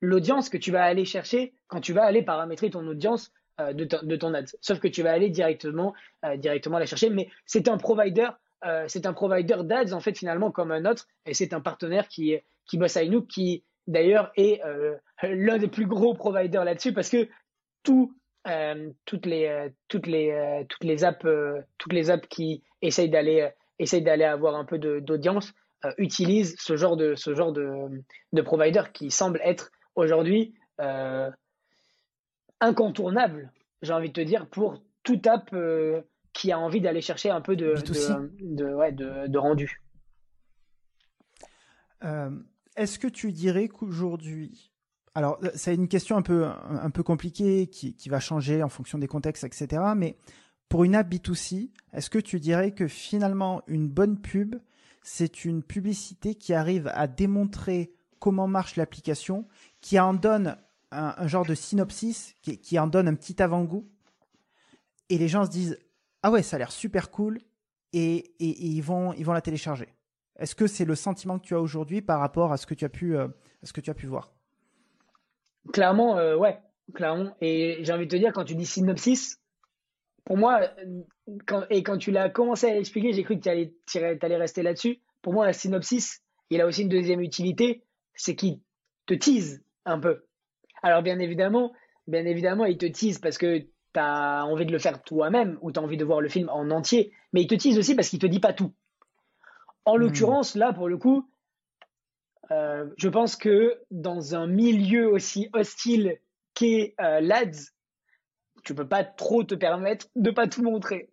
l'audience que tu vas aller chercher quand tu vas aller paramétrer ton audience de, de, ton ad. Sauf que tu vas aller directement, directement la chercher. Mais c'est un provider, c'est un provider d'ads en fait finalement comme un autre, et c'est un partenaire qui, qui bosse avec nous, qui d'ailleurs est l'un des plus gros providers là-dessus parce que tout, toutes les, toutes les, toutes les apps, toutes les apps qui essayent d'aller, d'aller avoir un peu d'audience euh, utilisent ce genre de, ce genre de, de provider qui semble être aujourd'hui euh, incontournable, j'ai envie de te dire, pour tout app euh, qui a envie d'aller chercher un peu de, de, ouais, de, rendu. Est-ce que tu dirais qu'aujourd'hui, alors c'est une question un peu, un peu compliquée qui, qui, va changer en fonction des contextes, etc. Mais pour une app B2C, est-ce que tu dirais que finalement une bonne pub, c'est une publicité qui arrive à démontrer comment marche l'application, qui en donne un, genre de synopsis, qui, en donne un petit avant-goût. Et les gens se disent Ah ouais, ça a l'air super cool, et, ils, vont, ils vont la télécharger. Est-ce que c'est le sentiment que tu as aujourd'hui par rapport à ce que tu as pu, euh, ce que tu as pu voir? Clairement, euh, ouais, clairement. Et j'ai envie de te dire, quand tu dis synopsis, pour moi, et quand tu l'as commencé à l'expliquer, j'ai cru que tu allais, allais, rester là-dessus. Pour moi, la synopsis, il a aussi une deuxième utilité, c'est qu'il te tease un peu. Alors bien évidemment, bien évidemment, il te tease parce que tu as envie de le faire toi-même ou tu as envie de voir le film en entier, mais il te tease aussi parce qu'il te dit pas tout. En hmm. l'occurrence, là, pour le coup, euh, je pense que dans un milieu aussi hostile qu'est euh, l'ADS, tu peux pas trop te permettre de pas tout montrer.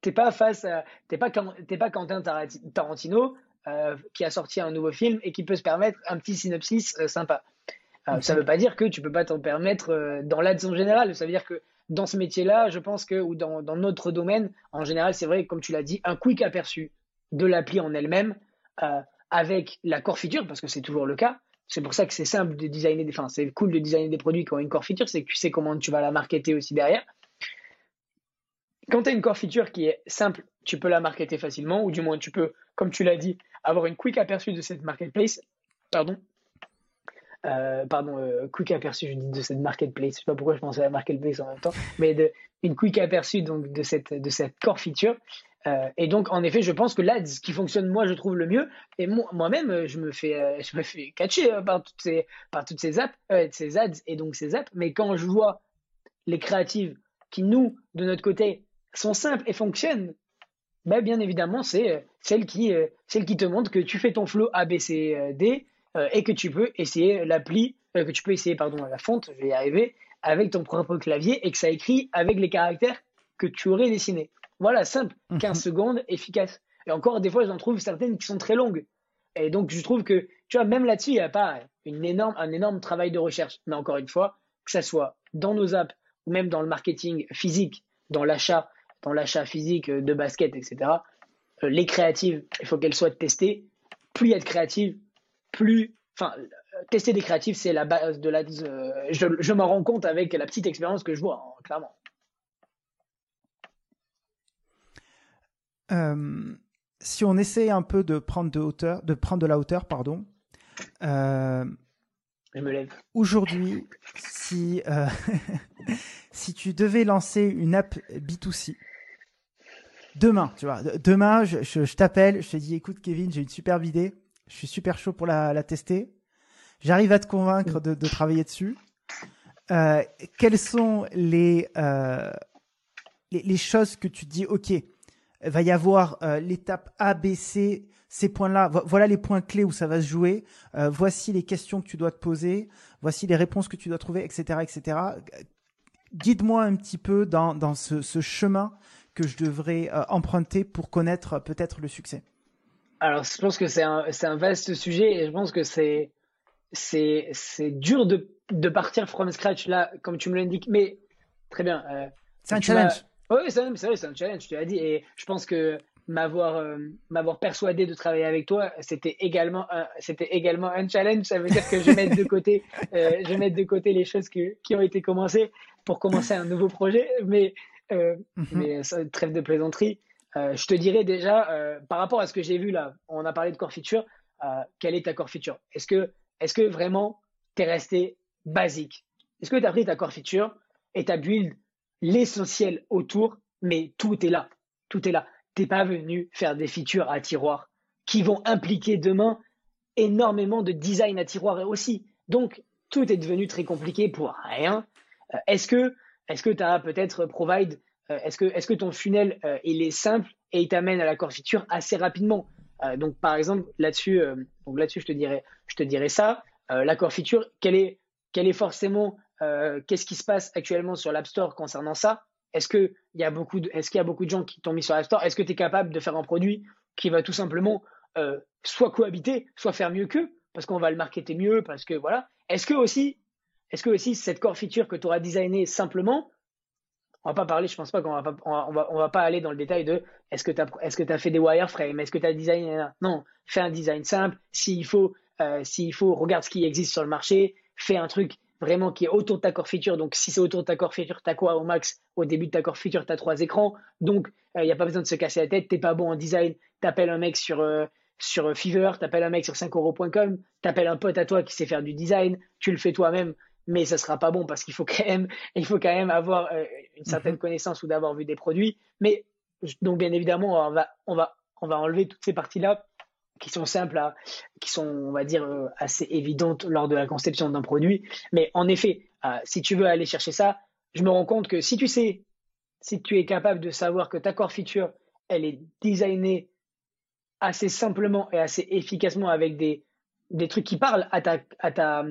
T'es pas face à, t'es pas, t'es pas Quentin Tarantino euh, qui a sorti un nouveau film et qui peut se permettre un petit synopsis sympa. Euh, ça veut pas dire que tu peux pas t'en permettre dans l'aide en général. Ça veut dire que dans ce métier-là, je pense que ou dans, notre domaine, en général, c'est vrai, comme tu l'as dit, un quick aperçu de l'appli en elle-même avec la core feature, parce que c'est toujours le cas, c'est pour ça que c'est simple de designer des, enfin, c'est cool de designer des produits qui ont une core feature, c'est que tu sais comment tu vas la marketer aussi derrière. Quand tu as une core feature qui est simple, tu peux la marketer facilement, ou du moins tu peux, comme tu l'as dit, avoir une quick aperçu de cette marketplace. Pardon. Euh, pardon, euh, quick aperçu, je dis de cette marketplace. Je sais pas pourquoi je pensais à la marketplace en même temps, mais une quick aperçu donc de cette, de cette core feature euh, et donc, en effet, je pense que l'ADS qui fonctionne, moi, je trouve le mieux. Et moi-même, je me fais, je me fais catcher par toutes ces, par toutes ces apps, ces ads et donc ces apps. Mais quand je vois les créatives qui, nous, de notre côté, sont simples et fonctionnent, ben, bien évidemment, c'est celle qui, celle qui te montre que tu fais ton flow ABCD et que tu peux essayer l'appli, que tu peux essayer, pardon, la fonte, je vais y arriver, avec ton propre clavier et que ça écrit avec les caractères que tu aurais dessinés. Voilà, simple, 15 mhm. secondes, efficace. Et encore, des fois, j'en trouve certaines qui sont très longues. Et donc, je trouve que, tu vois, même là-dessus, il n'y a pas une énorme, un énorme travail de recherche. Mais encore une fois, que ce soit dans nos apps ou même dans le marketing physique, dans l'achat, dans l'achat physique de basket, etc., euh, les créatives, il faut qu'elles soient testées. Plus il y a de créatives, plus. Enfin, tester des créatives, c'est la base de la. Euh, je, je m'en rends compte avec la petite expérience que je vois, hein, clairement. Euh, si on essaie un peu de prendre de hauteur, de prendre de la hauteur, pardon. Euh, Je me lève. Aujourd'hui, si si tu devais lancer une app B2C, demain, tu vois, demain, je, je, t'appelle, je te dis, écoute, Kevin, j'ai une superbe idée, je suis super chaud pour la, tester. J'arrive à te convaincre de, travailler dessus. Euh, quelles sont les, euh, les, les choses que tu dis, ok, va y avoir euh, l'étape A, B, C, ces points-là. Voilà les points clés où ça va se jouer. Voici les questions que tu dois te poser. Voici les réponses que tu dois trouver, etc., etc. Guide-moi un petit peu dans, dans ce, ce, chemin que je devrais emprunter pour connaître peut-être le succès. Alors, je pense que c'est un, un, vaste sujet et je pense que c'est dur de, de, partir from scratch là, comme tu me l'indiques. Mais très bien. c'est un challenge. Oui, c'est vrai, c'est un challenge, tu l'as dit. Et je pense que m'avoir euh, m'avoir persuadé de travailler avec toi, c'était également un, c'était également un challenge. Ça veut dire que je mets de côté, euh, je mets de côté les choses que, qui ont été commencées pour commencer un nouveau projet. Mais, euh, mm mais trêve de plaisanterie. Euh, je te dirais déjà, par rapport à ce que j'ai vu là, on a parlé de core feature. quelle est ta core feature Est-ce que, est-ce que vraiment t'es resté basique? Est-ce que tu as pris ta core feature et ta build l'essentiel autour, mais tout est là. Tout est là. T'es pas venu faire des features à tiroir qui vont impliquer demain énormément de design à tiroir aussi. Donc, tout est devenu très compliqué pour rien. Euh, est-ce que tu as peut-être provide euh, est-ce que est-ce que ton funnel euh, il est simple et il t'amène à la core feature assez rapidement donc par exemple là-dessus là-dessus je te dirais je te dirais ça. La core feature quelle est quelle est forcément qu'est-ce qui se passe actuellement sur l'App Store concernant ça? Est-ce que il y a beaucoup de qu'il y a beaucoup de gens qui t'ont mis sur l'App Store? Est-ce que tu es capable de faire un produit qui va tout simplement soit cohabiter, soit faire mieux qu'eux? Parce qu'on va le marketer mieux, parce que voilà. Est-ce que aussi, est-ce que aussi cette core que tu auras designé simplement, on va pas parler, je pense pas qu'on va pas, on va, on va, pas aller dans le détail de est-ce que tu as, as fait des wireframes, est-ce que tu as designé, non, fais un design simple, s'il faut, euh, faut, regarde ce qui existe sur le marché, fais un truc vraiment qui est autour de ta core feature. Donc, si c'est autour de ta core feature, tu as quoi au max? Au début de ta core feature, tu as trois écrans. Donc, il euh, n'y a pas besoin de se casser la tête. Tu pas bon en design. Tu appelles un mec sur, euh, sur Fiverr, t'appelles un mec sur 5euros.com, t'appelles un pote à toi qui sait faire du design, tu le fais toi-même, mais ça sera pas bon parce qu'il faut quand même, il faut quand même avoir euh, une certaine mhm. connaissance ou d'avoir vu des produits. Mais donc bien évidemment, on va, on va, on va enlever toutes ces parties-là qui sont simples, à, qui sont, on va dire, euh, assez évidentes lors de la conception d'un produit. Mais en effet, euh, si tu veux aller chercher ça, je me rends compte que si tu sais, si tu es capable de savoir que ta core feature, elle est designée assez simplement et assez efficacement avec des, des trucs qui parlent à ta, à ta,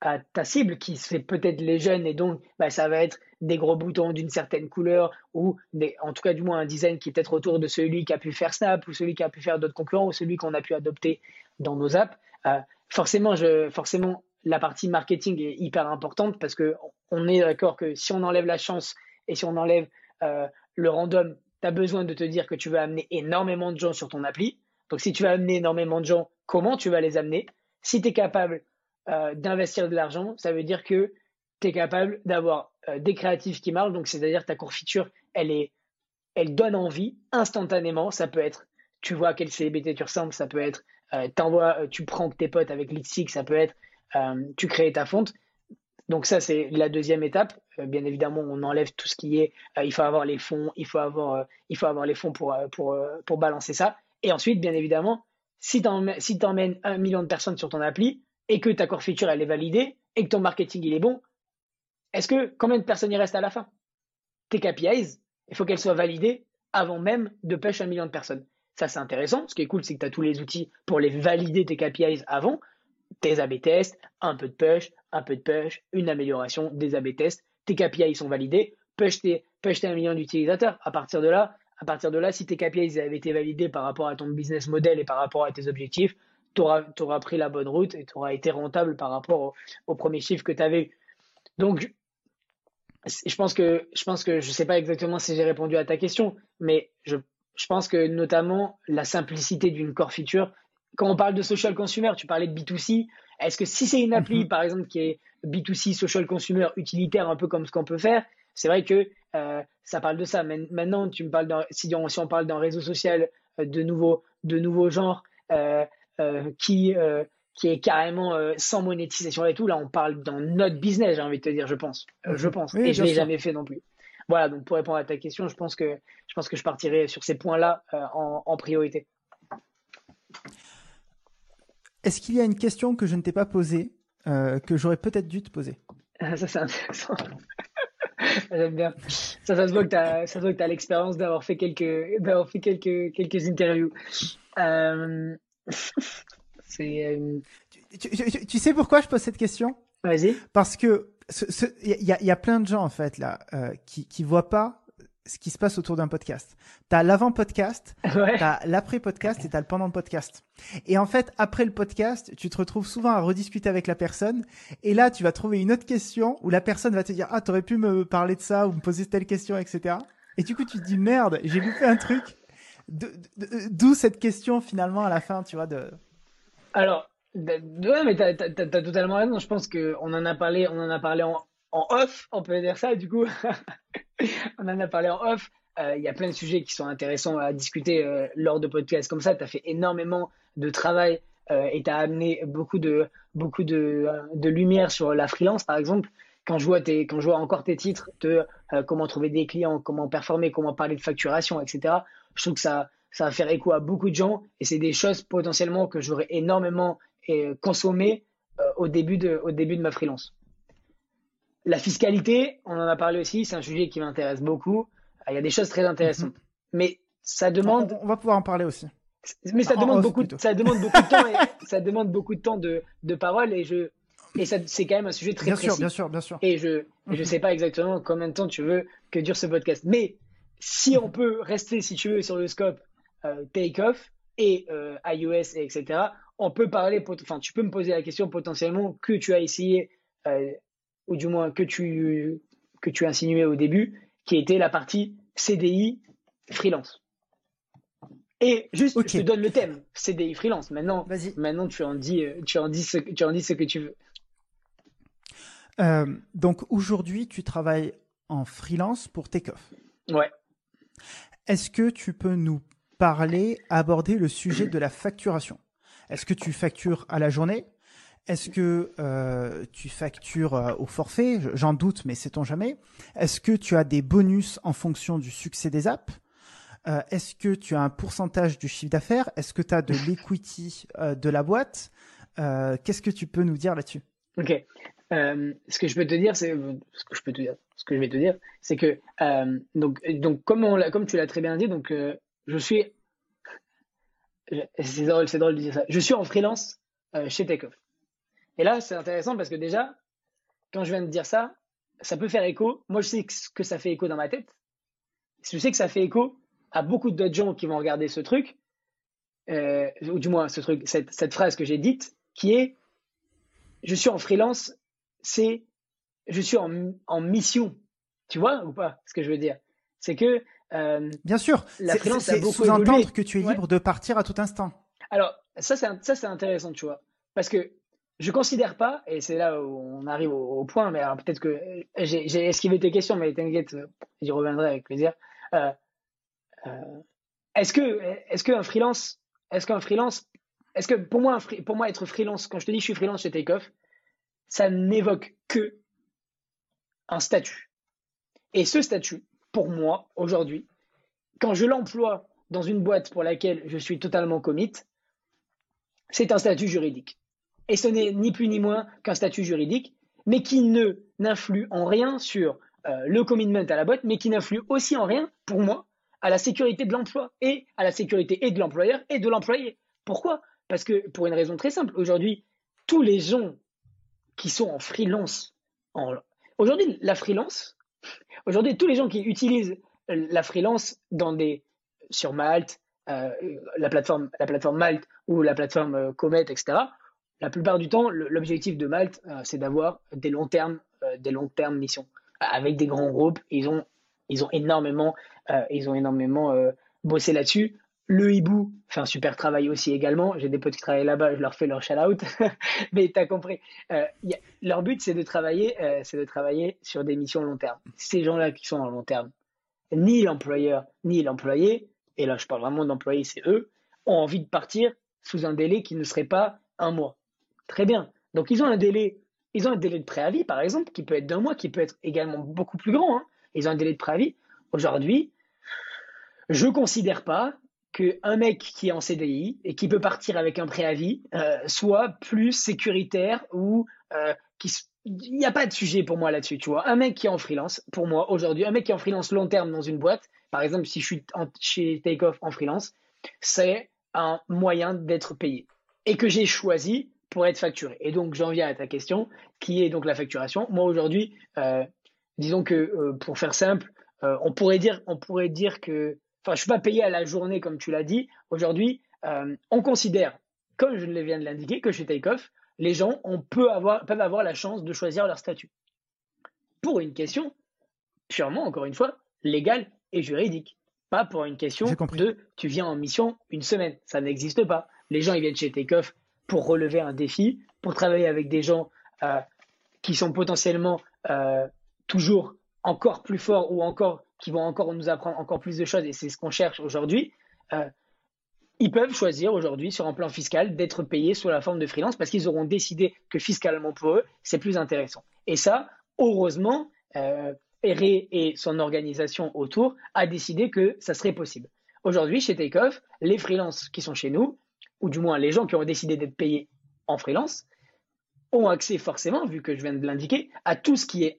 à ta cible, qui c'est peut-être les jeunes, et donc bah, ça va être des gros boutons d'une certaine couleur, ou en tout cas du moins un design qui est peut-être autour de celui qui a pu faire Snap, ou celui qui a pu faire d'autres concurrents, ou celui qu'on a pu adopter dans nos apps. Euh, forcément, je, forcément, la partie marketing est hyper importante parce que on est d'accord que si on enlève la chance et si on enlève euh, le random tu as besoin de te dire que tu vas amener énormément de gens sur ton appli. Donc, si tu vas amener énormément de gens, comment tu vas les amener? Si tu es capable euh, d'investir de l'argent, ça veut dire que tu es capable d'avoir euh, des créatifs qui marchent. Donc, c'est-à-dire ta court feature, elle, est, elle donne envie instantanément. Ça peut être, tu vois à quel célébrité tu ressembles, ça peut être, euh, tu prends tes potes avec Litsig, ça peut être, tu crées ta fonte. Donc ça, c'est la deuxième étape. Bien évidemment, on enlève tout ce qui est, il faut avoir les fonds, il faut avoir, il faut avoir les fonds pour, pour, pour balancer ça. Et ensuite, bien évidemment, si tu emmènes un million de personnes sur ton appli et que ta core feature elle est validée et que ton marketing il est bon, est-ce que combien de personnes y restent à la fin? Tes KPIs, il faut qu'elles soient validées avant même de push un million de personnes. Ça, c'est intéressant. Ce qui est cool, c'est que tu as tous les outils pour les valider tes KPIs avant. Tes AB tests, un peu de push, un peu de push, une amélioration, des AB tests, tes KPI sont validés, push tes, un million d'utilisateurs. À partir de là, à partir de là, si tes KPI avaient été validés par rapport à ton business model et par rapport à tes objectifs, tu auras, pris la bonne route et tu auras été rentable par rapport au, premier chiffre que tu avais. Donc, je pense que je pense que je sais pas exactement si j'ai répondu à ta question, mais je, je pense que notamment la simplicité d'une core feature. Quand on parle de social consumer, tu parlais de B2C, est-ce que si c'est une appli, mhm. par exemple, qui est B2C, social consumer, utilitaire, un peu comme ce qu'on peut faire, c'est vrai que euh, ça parle de ça. Mais maintenant, tu me parles si, on, si on parle d'un réseau social euh, de nouveaux de nouveaux genres euh, qui qui est carrément sans monétisation et tout, là, on parle dans notre business, j'ai envie de te dire, je pense, je mhm. pense, et je l'ai jamais fait non plus. Voilà, donc pour répondre à ta question, je pense que je pense que je partirai sur ces points-là en, en priorité. Est-ce qu'il y a une question que je ne t'ai pas posée, euh, que j'aurais peut-être dû te poser? Ça, c'est intéressant. J'aime bien. Ça, ça se voit que tu as, l'expérience d'avoir fait quelques, fait quelques, quelques interviews. Euh... Euh, tu, tu, tu, sais pourquoi je pose cette question? Vas-y. Parce que il y, y, a plein de gens en fait là euh, qui qui voient pas ce qui se passe autour d'un podcast. Tu as l'avant-podcast, ouais. tu as l'après-podcast et tu as le pendant-podcast. Et en fait, après le podcast, tu te retrouves souvent à rediscuter avec la personne. Et là, tu vas trouver une autre question où la personne va te dire Ah, t'aurais pu me parler de ça ou me poser telle question, etc. Et du coup, tu te dis Merde, j'ai fait un truc. D'où cette question finalement à la fin, tu vois. De... Alors, ouais, mais tu as, totalement raison. Je pense qu'on en a parlé, on en a parlé en, off, on peut dire ça. Du coup, on en a parlé en off. Euh, il y a plein de sujets qui sont intéressants à discuter euh, lors de podcasts comme ça. Tu as fait énormément de travail euh, et tu as amené beaucoup de, beaucoup de, de, lumière sur la freelance, par exemple, quand je vois, tes, quand je vois encore tes titres de comment trouver des clients, comment performer, comment parler de facturation, etc., je trouve que ça, ça va faire écho à beaucoup de gens et c'est des choses potentiellement que j'aurais énormément euh, consommé euh, au, début de, au début de ma freelance. La fiscalité, on en a parlé aussi, c'est un sujet qui m'intéresse beaucoup. Il y a des choses très intéressantes. Mhm. Mais ça demande. On, va pouvoir en parler aussi. Mais ça demande, beaucoup, ça demande beaucoup de temps et ça demande beaucoup de temps de, de parole et je, et c'est quand même un sujet très bien précis. Sûr, bien sûr, bien sûr. Et je ne mhm. sais pas exactement combien de temps tu veux que dure ce podcast. Mais si on peut rester, si tu veux, sur le scope euh, take-off et euh, iOS, et etc., on peut parler, enfin, tu peux me poser la question potentiellement que tu as essayé, euh, ou du moins que tu, que tu insinué au début, qui était la partie CDI freelance. Et juste, je te donne le thème, CDI freelance. Maintenant, maintenant tu en dis, tu en dis ce, tu en dis ce que tu veux. Euh, donc aujourd'hui, tu travailles en freelance pour Takeoff. Ouais. Est-ce que tu peux nous parler, aborder le sujet de la facturation? Est-ce que tu factures à la journée? Est-ce que euh, tu factures euh, au forfait? J'en doute, mais sait-on jamais? Est-ce que tu as des bonus en fonction du succès des apps? Est-ce que tu as un pourcentage du chiffre d'affaires? Est-ce que tu as de l'equity de la boîte? Qu'est-ce que tu peux nous dire là-dessus? Euh, ce que je peux te dire, c'est ce que je peux te dire, ce que je vais te dire, c'est que euh, donc donc comme tu l'as très bien dit, donc euh, je suis c'est drôle, c'est drôle de dire ça. Je suis en freelance chez Takeoff. Et là, c'est intéressant parce que déjà, quand je viens de dire ça, ça peut faire écho. Moi, je sais que ça fait écho dans ma tête. Je sais que ça fait écho à beaucoup d'autres gens qui vont regarder ce truc, ou du moins ce truc, cette phrase que j'ai dite, qui est je suis en freelance c'est je suis en, mission. Tu vois ou pas ce que je veux dire? C'est que. Euh, Bien sûr, la freelance a beaucoup sous-entendre que tu es libre de partir à tout instant. Alors, ça, c'est intéressant, tu vois. Parce que je considère pas, et c'est là où on arrive au, point, mais alors peut-être que j'ai esquivé tes questions, mais t'inquiète, j'y reviendrai avec plaisir. Euh, euh, est-ce que, est-ce qu'un freelance, est-ce qu'un freelance, est-ce que pour moi, pour moi être freelance, quand je te dis je suis freelance chez Takeoff, ça n'évoque que un statut. Et ce statut, pour moi, aujourd'hui, quand je l'emploie dans une boîte pour laquelle je suis totalement commit, c'est un statut juridique. Et ce n'est ni plus ni moins qu'un statut juridique, mais qui ne n'influe en rien sur euh, le commitment à la boîte, mais qui n'influe aussi en rien, pour moi, à la sécurité de l'emploi et à la sécurité et de l'employeur et de l'employé. Pourquoi? Parce que pour une raison très simple, aujourd'hui, tous les gens qui sont en freelance. Aujourd'hui, la freelance, aujourd'hui, tous les gens qui utilisent la freelance dans des, sur Malte, euh, la, plateforme, la plateforme Malte ou la plateforme euh, Comet, etc., la plupart du temps, l'objectif de Malte, euh, c'est d'avoir des longs termes, des longs termes missions avec des grands groupes. Ils ont, ils ont énormément, ils ont énormément bossé là-dessus. Le hibou fait un super travail aussi également. J'ai des potes qui travaillent là-bas, je leur fais leur shout-out. Mais tu as compris. Euh, leur but, c'est de, travailler, euh, c'est de travailler sur des missions long terme. Ces gens-là qui sont en long terme, ni l'employeur, ni l'employé, et là je parle vraiment d'employés, c'est eux, ont envie de partir sous un délai qui ne serait pas un mois. Très bien. Donc ils ont un délai, ils ont un délai de préavis, par exemple, qui peut être d'un mois, qui peut être également beaucoup plus grand. Hein. Ils ont un délai de préavis. Aujourd'hui, je considère pas qu'un mec qui est en CDI et qui peut partir avec un préavis euh, soit plus sécuritaire ou euh, qui il n'y a pas de sujet pour moi là-dessus, tu vois. Un mec qui est en freelance, pour moi aujourd'hui, un mec qui est en freelance long terme dans une boîte, par exemple si je suis chez Takeoff en freelance, c'est un moyen d'être payé et que j'ai choisi pour être facturé. Et donc j'en viens à ta question, qui est donc la facturation. Moi aujourd'hui, euh, disons que pour faire simple, on pourrait dire, on pourrait dire que enfin, je suis pas payé à la journée comme tu l'as dit. Aujourd'hui, euh, on considère, comme je viens de l'indiquer, que chez Takeoff, les gens on peut avoir, peuvent avoir la chance de choisir leur statut. Pour une question purement, encore une fois, légale et juridique. Pas pour une question de tu viens en mission une semaine. Ça n'existe pas. Les gens ils viennent chez Takeoff pour relever un défi, pour travailler avec des gens euh, qui sont potentiellement euh, toujours encore plus forts ou encore qui vont encore nous apprendre encore plus de choses, et c'est ce qu'on cherche aujourd'hui, euh, ils peuvent choisir aujourd'hui, sur un plan fiscal, d'être payés sous la forme de freelance parce qu'ils auront décidé que fiscalement pour eux, c'est plus intéressant. Et ça, heureusement, euh, et son organisation autour a décidé que ça serait possible. Aujourd'hui, chez Takeoff, les freelances qui sont chez nous, ou du moins les gens qui ont décidé d'être payés en freelance, ont accès forcément, vu que je viens de l'indiquer, à tout ce qui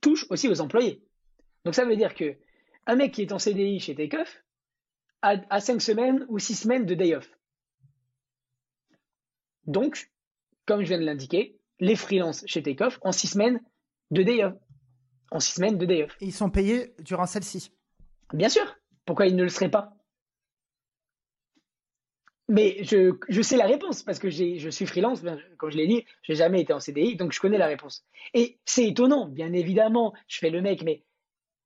touche aussi aux employés. Donc ça veut dire que un mec qui est en CDI chez Takeoff a, a 5 semaines ou 6 semaines de day off. Donc, comme je viens de l'indiquer, les freelances chez Takeoff ont 6 semaines de day off. En 6 semaines de day off. Et ils sont payés durant celle-ci. Bien sûr. Pourquoi ils ne le seraient pas? Mais je, je, sais la réponse parce que je suis freelance, comme je l'ai dit, je n'ai jamais été en CDI, donc je connais la réponse. Et c'est étonnant, bien évidemment, je fais le mec, mais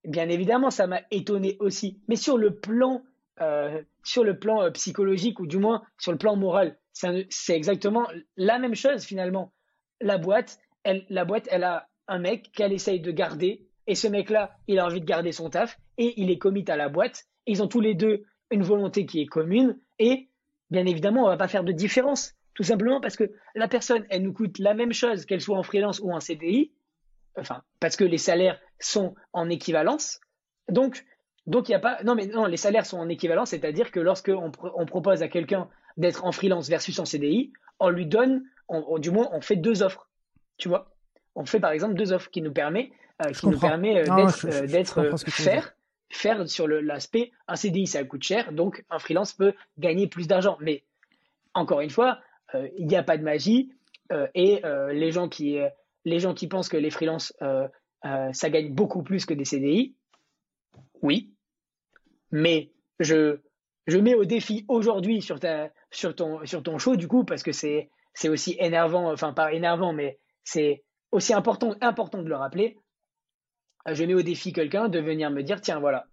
bien évidemment, ça m'a étonné aussi. Mais sur le plan, euh, sur le plan euh, psychologique, ou du moins sur le plan moral, c'est exactement la même chose finalement. La boîte, elle, la boîte, elle a un mec qu'elle essaye de garder, et ce mec-là, il a envie de garder son taf, et il est commit à la boîte. Ils ont tous les deux une volonté qui est commune, et bien évidemment, on va pas faire de différence. Tout simplement parce que la personne, elle nous coûte la même chose qu'elle soit en freelance ou en CDI, enfin, parce que les salaires sont en équivalence. Donc, donc il n'y a pas. Non, mais non, les salaires sont en équivalence, c'est-à-dire que lorsque on, propose à quelqu'un d'être en freelance versus en CDI, on lui donne, du moins, on fait deux offres. Tu vois? On fait par exemple deux offres qui nous permet, euh, qui nous permet euh, d'être, euh, faire faire sur l'aspect un CDI ça coûte cher, donc un freelance peut gagner plus d'argent. Mais encore une fois, euh, il n'y a pas de magie et les, gens qui, les gens qui pensent que les freelances ça gagne beaucoup plus que des CDI, oui, mais je, mets au défi aujourd'hui sur, ton, sur show du coup parce que c'est aussi énervant, enfin pas énervant, mais c'est aussi important, important de le rappeler. Je mets au défi quelqu'un de venir me dire tiens, voilà,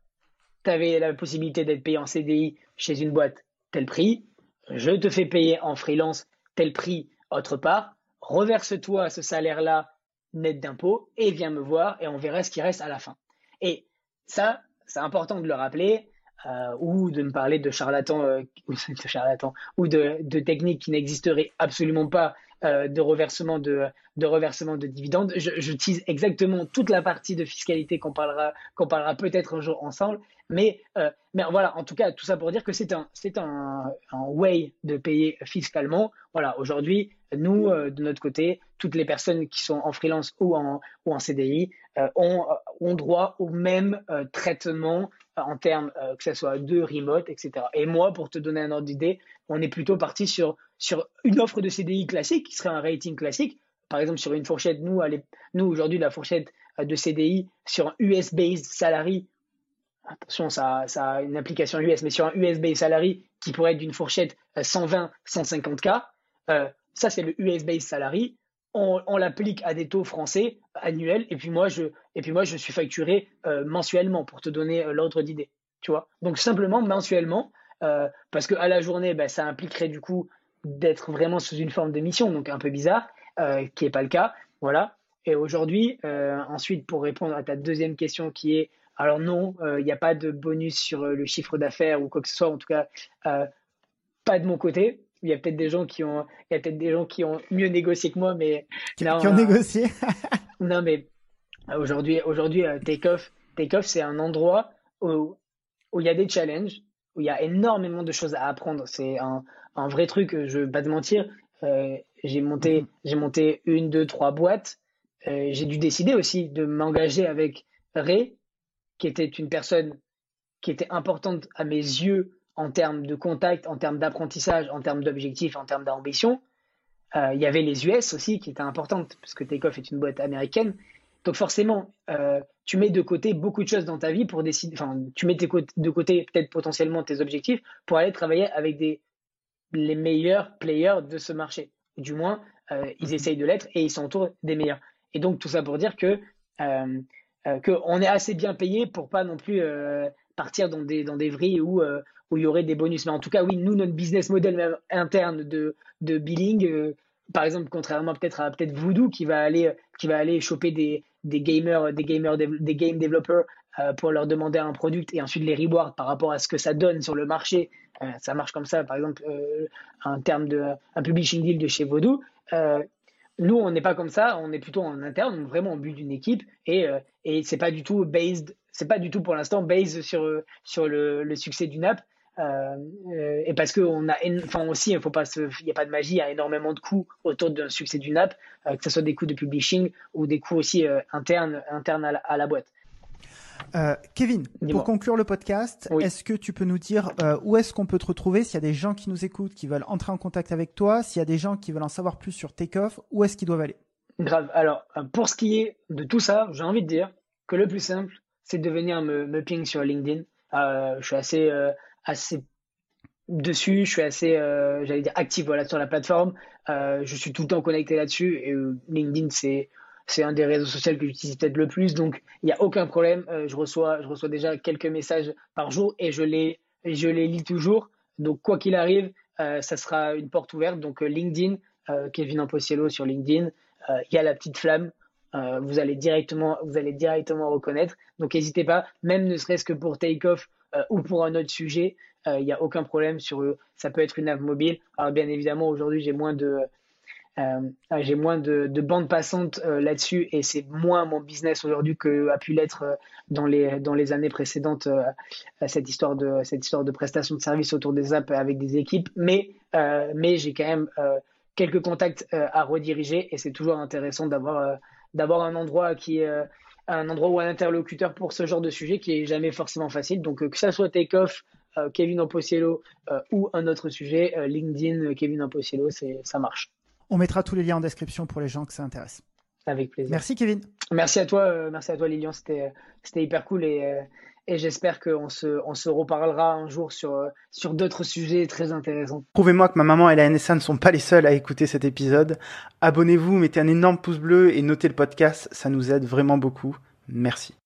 tu avais la possibilité d'être payé en CDI chez une boîte tel prix, je te fais payer en freelance tel prix autre part, reverse-toi ce salaire-là net d'impôt et viens me voir et on verra ce qui reste à la fin. Et ça, c'est important de le rappeler. Euh, ou de me parler de charlatans, euh, ou de, techniques qui n'existeraient absolument pas de reversement de, de reversement de dividendes. Je, je tease exactement toute la partie de fiscalité qu'on parlera, qu'on parlera peut-être un jour ensemble. Mais, euh, mais voilà, en tout cas, tout ça pour dire que c'est un, c'est un, un way de payer fiscalement. Voilà, aujourd'hui, nous, euh, de notre côté, toutes les personnes qui sont en freelance ou en, ou en CDI ont, ont droit au même traitement en termes que ce soit de remote, etc. Et moi, pour te donner un ordre d'idée, on est plutôt parti sur sur une offre de CDI classique, qui serait un rating classique, par exemple sur une fourchette, nous, nous aujourd'hui, la fourchette euh, de CDI sur un US-based salary, attention, ça, ça, a une application US, mais sur un US-based salary qui pourrait être d'une fourchette 120-150K, euh, euh, ça c'est le US-based salary, on, l'applique à des taux français annuels, et puis moi je, et puis moi, je suis facturé mensuellement pour te donner l'ordre d'idée. Tu vois Donc simplement mensuellement, parce qu'à la journée, ben, ça impliquerait du coup d'être vraiment sous une forme de mission, donc un peu bizarre, euh, qui n'est pas le cas. Voilà. Et aujourd'hui, euh, ensuite, pour répondre à ta deuxième question qui est, alors non, euh, il n'y a pas de bonus sur le chiffre d'affaires ou quoi que ce soit, en tout cas, pas de mon côté. Il y a peut-être des gens qui ont, il y a peut-être des gens qui ont mieux négocié que moi, mais qui, ont négocié. non, mais aujourd'hui, aujourd'hui, Takeoff, Takeoff, c'est un endroit où, où il y a des challenges, où il y a énormément de choses à apprendre. C'est un, un vrai truc, je vais pas te mentir. Euh, j'ai monté, mhm. j'ai monté une, deux, trois boîtes. Euh, j'ai dû décider aussi de m'engager avec Ray, qui était une personne qui était importante à mes yeux en termes de contact, en termes d'apprentissage, en termes d'objectifs, en termes d'ambition. Euh, il y avait les US aussi qui étaient importantes, parce que Takeoff est une boîte américaine. Donc forcément, tu mets de côté beaucoup de choses dans ta vie pour décider, enfin, tu mets de côté peut-être potentiellement tes objectifs pour aller travailler avec des, les meilleurs players de ce marché. Du moins, euh, ils mhm. essayent de l'être et ils s'entourent des meilleurs. Et donc, tout ça pour dire que euh, euh qu'on est assez bien payé pour pas non plus euh, partir dans des, dans des vrilles où, où il y aurait des bonus. Mais en tout cas, oui, nous, notre business model interne de, de billing, par exemple, contrairement peut-être à peut-être Voodoo qui va aller, qui va aller choper des, des gamers, des gamers, des game developers pour leur demander un produit et ensuite les reward par rapport à ce que ça donne sur le marché euh, ça marche comme ça, par exemple, euh, en termes de un publishing deal de chez Vodou. Euh, nous, on n'est pas comme ça, on est plutôt en interne, vraiment en but d'une équipe, et, et c'est pas du tout based, c'est pas du tout pour l'instant based sur, sur le, le succès d'une app. Euh, et parce qu'on a, enfin aussi, il faut pas il n'y a pas de magie, il y a énormément de coûts autour d'un succès d'une app, que ce soit des coûts de publishing ou des coûts aussi internes, internes à la boîte. Euh, Kevin, pour conclure le podcast, est-ce que tu peux nous dire euh, où est-ce qu'on peut te retrouver S'il y a des gens qui nous écoutent, qui veulent entrer en contact avec toi, s'il y a des gens qui veulent en savoir plus sur Takeoff, où est-ce qu'ils doivent aller? Grave. Alors, euh, pour ce qui est de tout ça, j'ai envie de dire que le plus simple, c'est de venir me, me ping sur LinkedIn. je suis assez, assez dessus, je suis assez, j'allais dire, actif voilà, sur la plateforme. je suis tout le temps connecté là-dessus et LinkedIn, c'est c'est un des réseaux sociaux que j'utilise peut-être le plus, donc il n'y a aucun problème. Euh, je, reçois, je reçois déjà quelques messages par jour et je les, je les lis toujours. Donc quoi qu'il arrive, euh, ça sera une porte ouverte. Donc euh, LinkedIn, Kevin Amposiello sur LinkedIn, il y a la petite flamme. vous allez directement, vous allez directement reconnaître. Donc n'hésitez pas, même ne serait-ce que pour Take Off ou pour un autre sujet, il n'y a aucun problème sur eux. Ça peut être une app mobile. Alors bien évidemment, aujourd'hui j'ai moins de euh, j'ai moins de, de bandes passantes euh, là-dessus et c'est moins mon business aujourd'hui que a pu l'être euh, dans les dans les années précédentes cette histoire de cette histoire de prestation de services autour des apps avec des équipes mais mais j'ai quand même quelques contacts à rediriger et c'est toujours intéressant d'avoir d'avoir un endroit qui un endroit ou un interlocuteur pour ce genre de sujet qui est jamais forcément facile donc que ça soit Takeoff Kevin Amposiello ou un autre sujet LinkedIn Kevin Amposiello c'est ça marche on mettra tous les liens en description pour les gens que ça intéresse. Avec plaisir. Merci Kevin. Merci à toi, euh, merci à toi Lilian, c'était hyper cool et, euh, et j'espère qu'on se, on se reparlera un jour sur, euh, sur d'autres sujets très intéressants. Prouvez-moi que ma maman et la NSA ne sont pas les seuls à écouter cet épisode. Abonnez-vous, mettez un énorme pouce bleu et notez le podcast, ça nous aide vraiment beaucoup. Merci.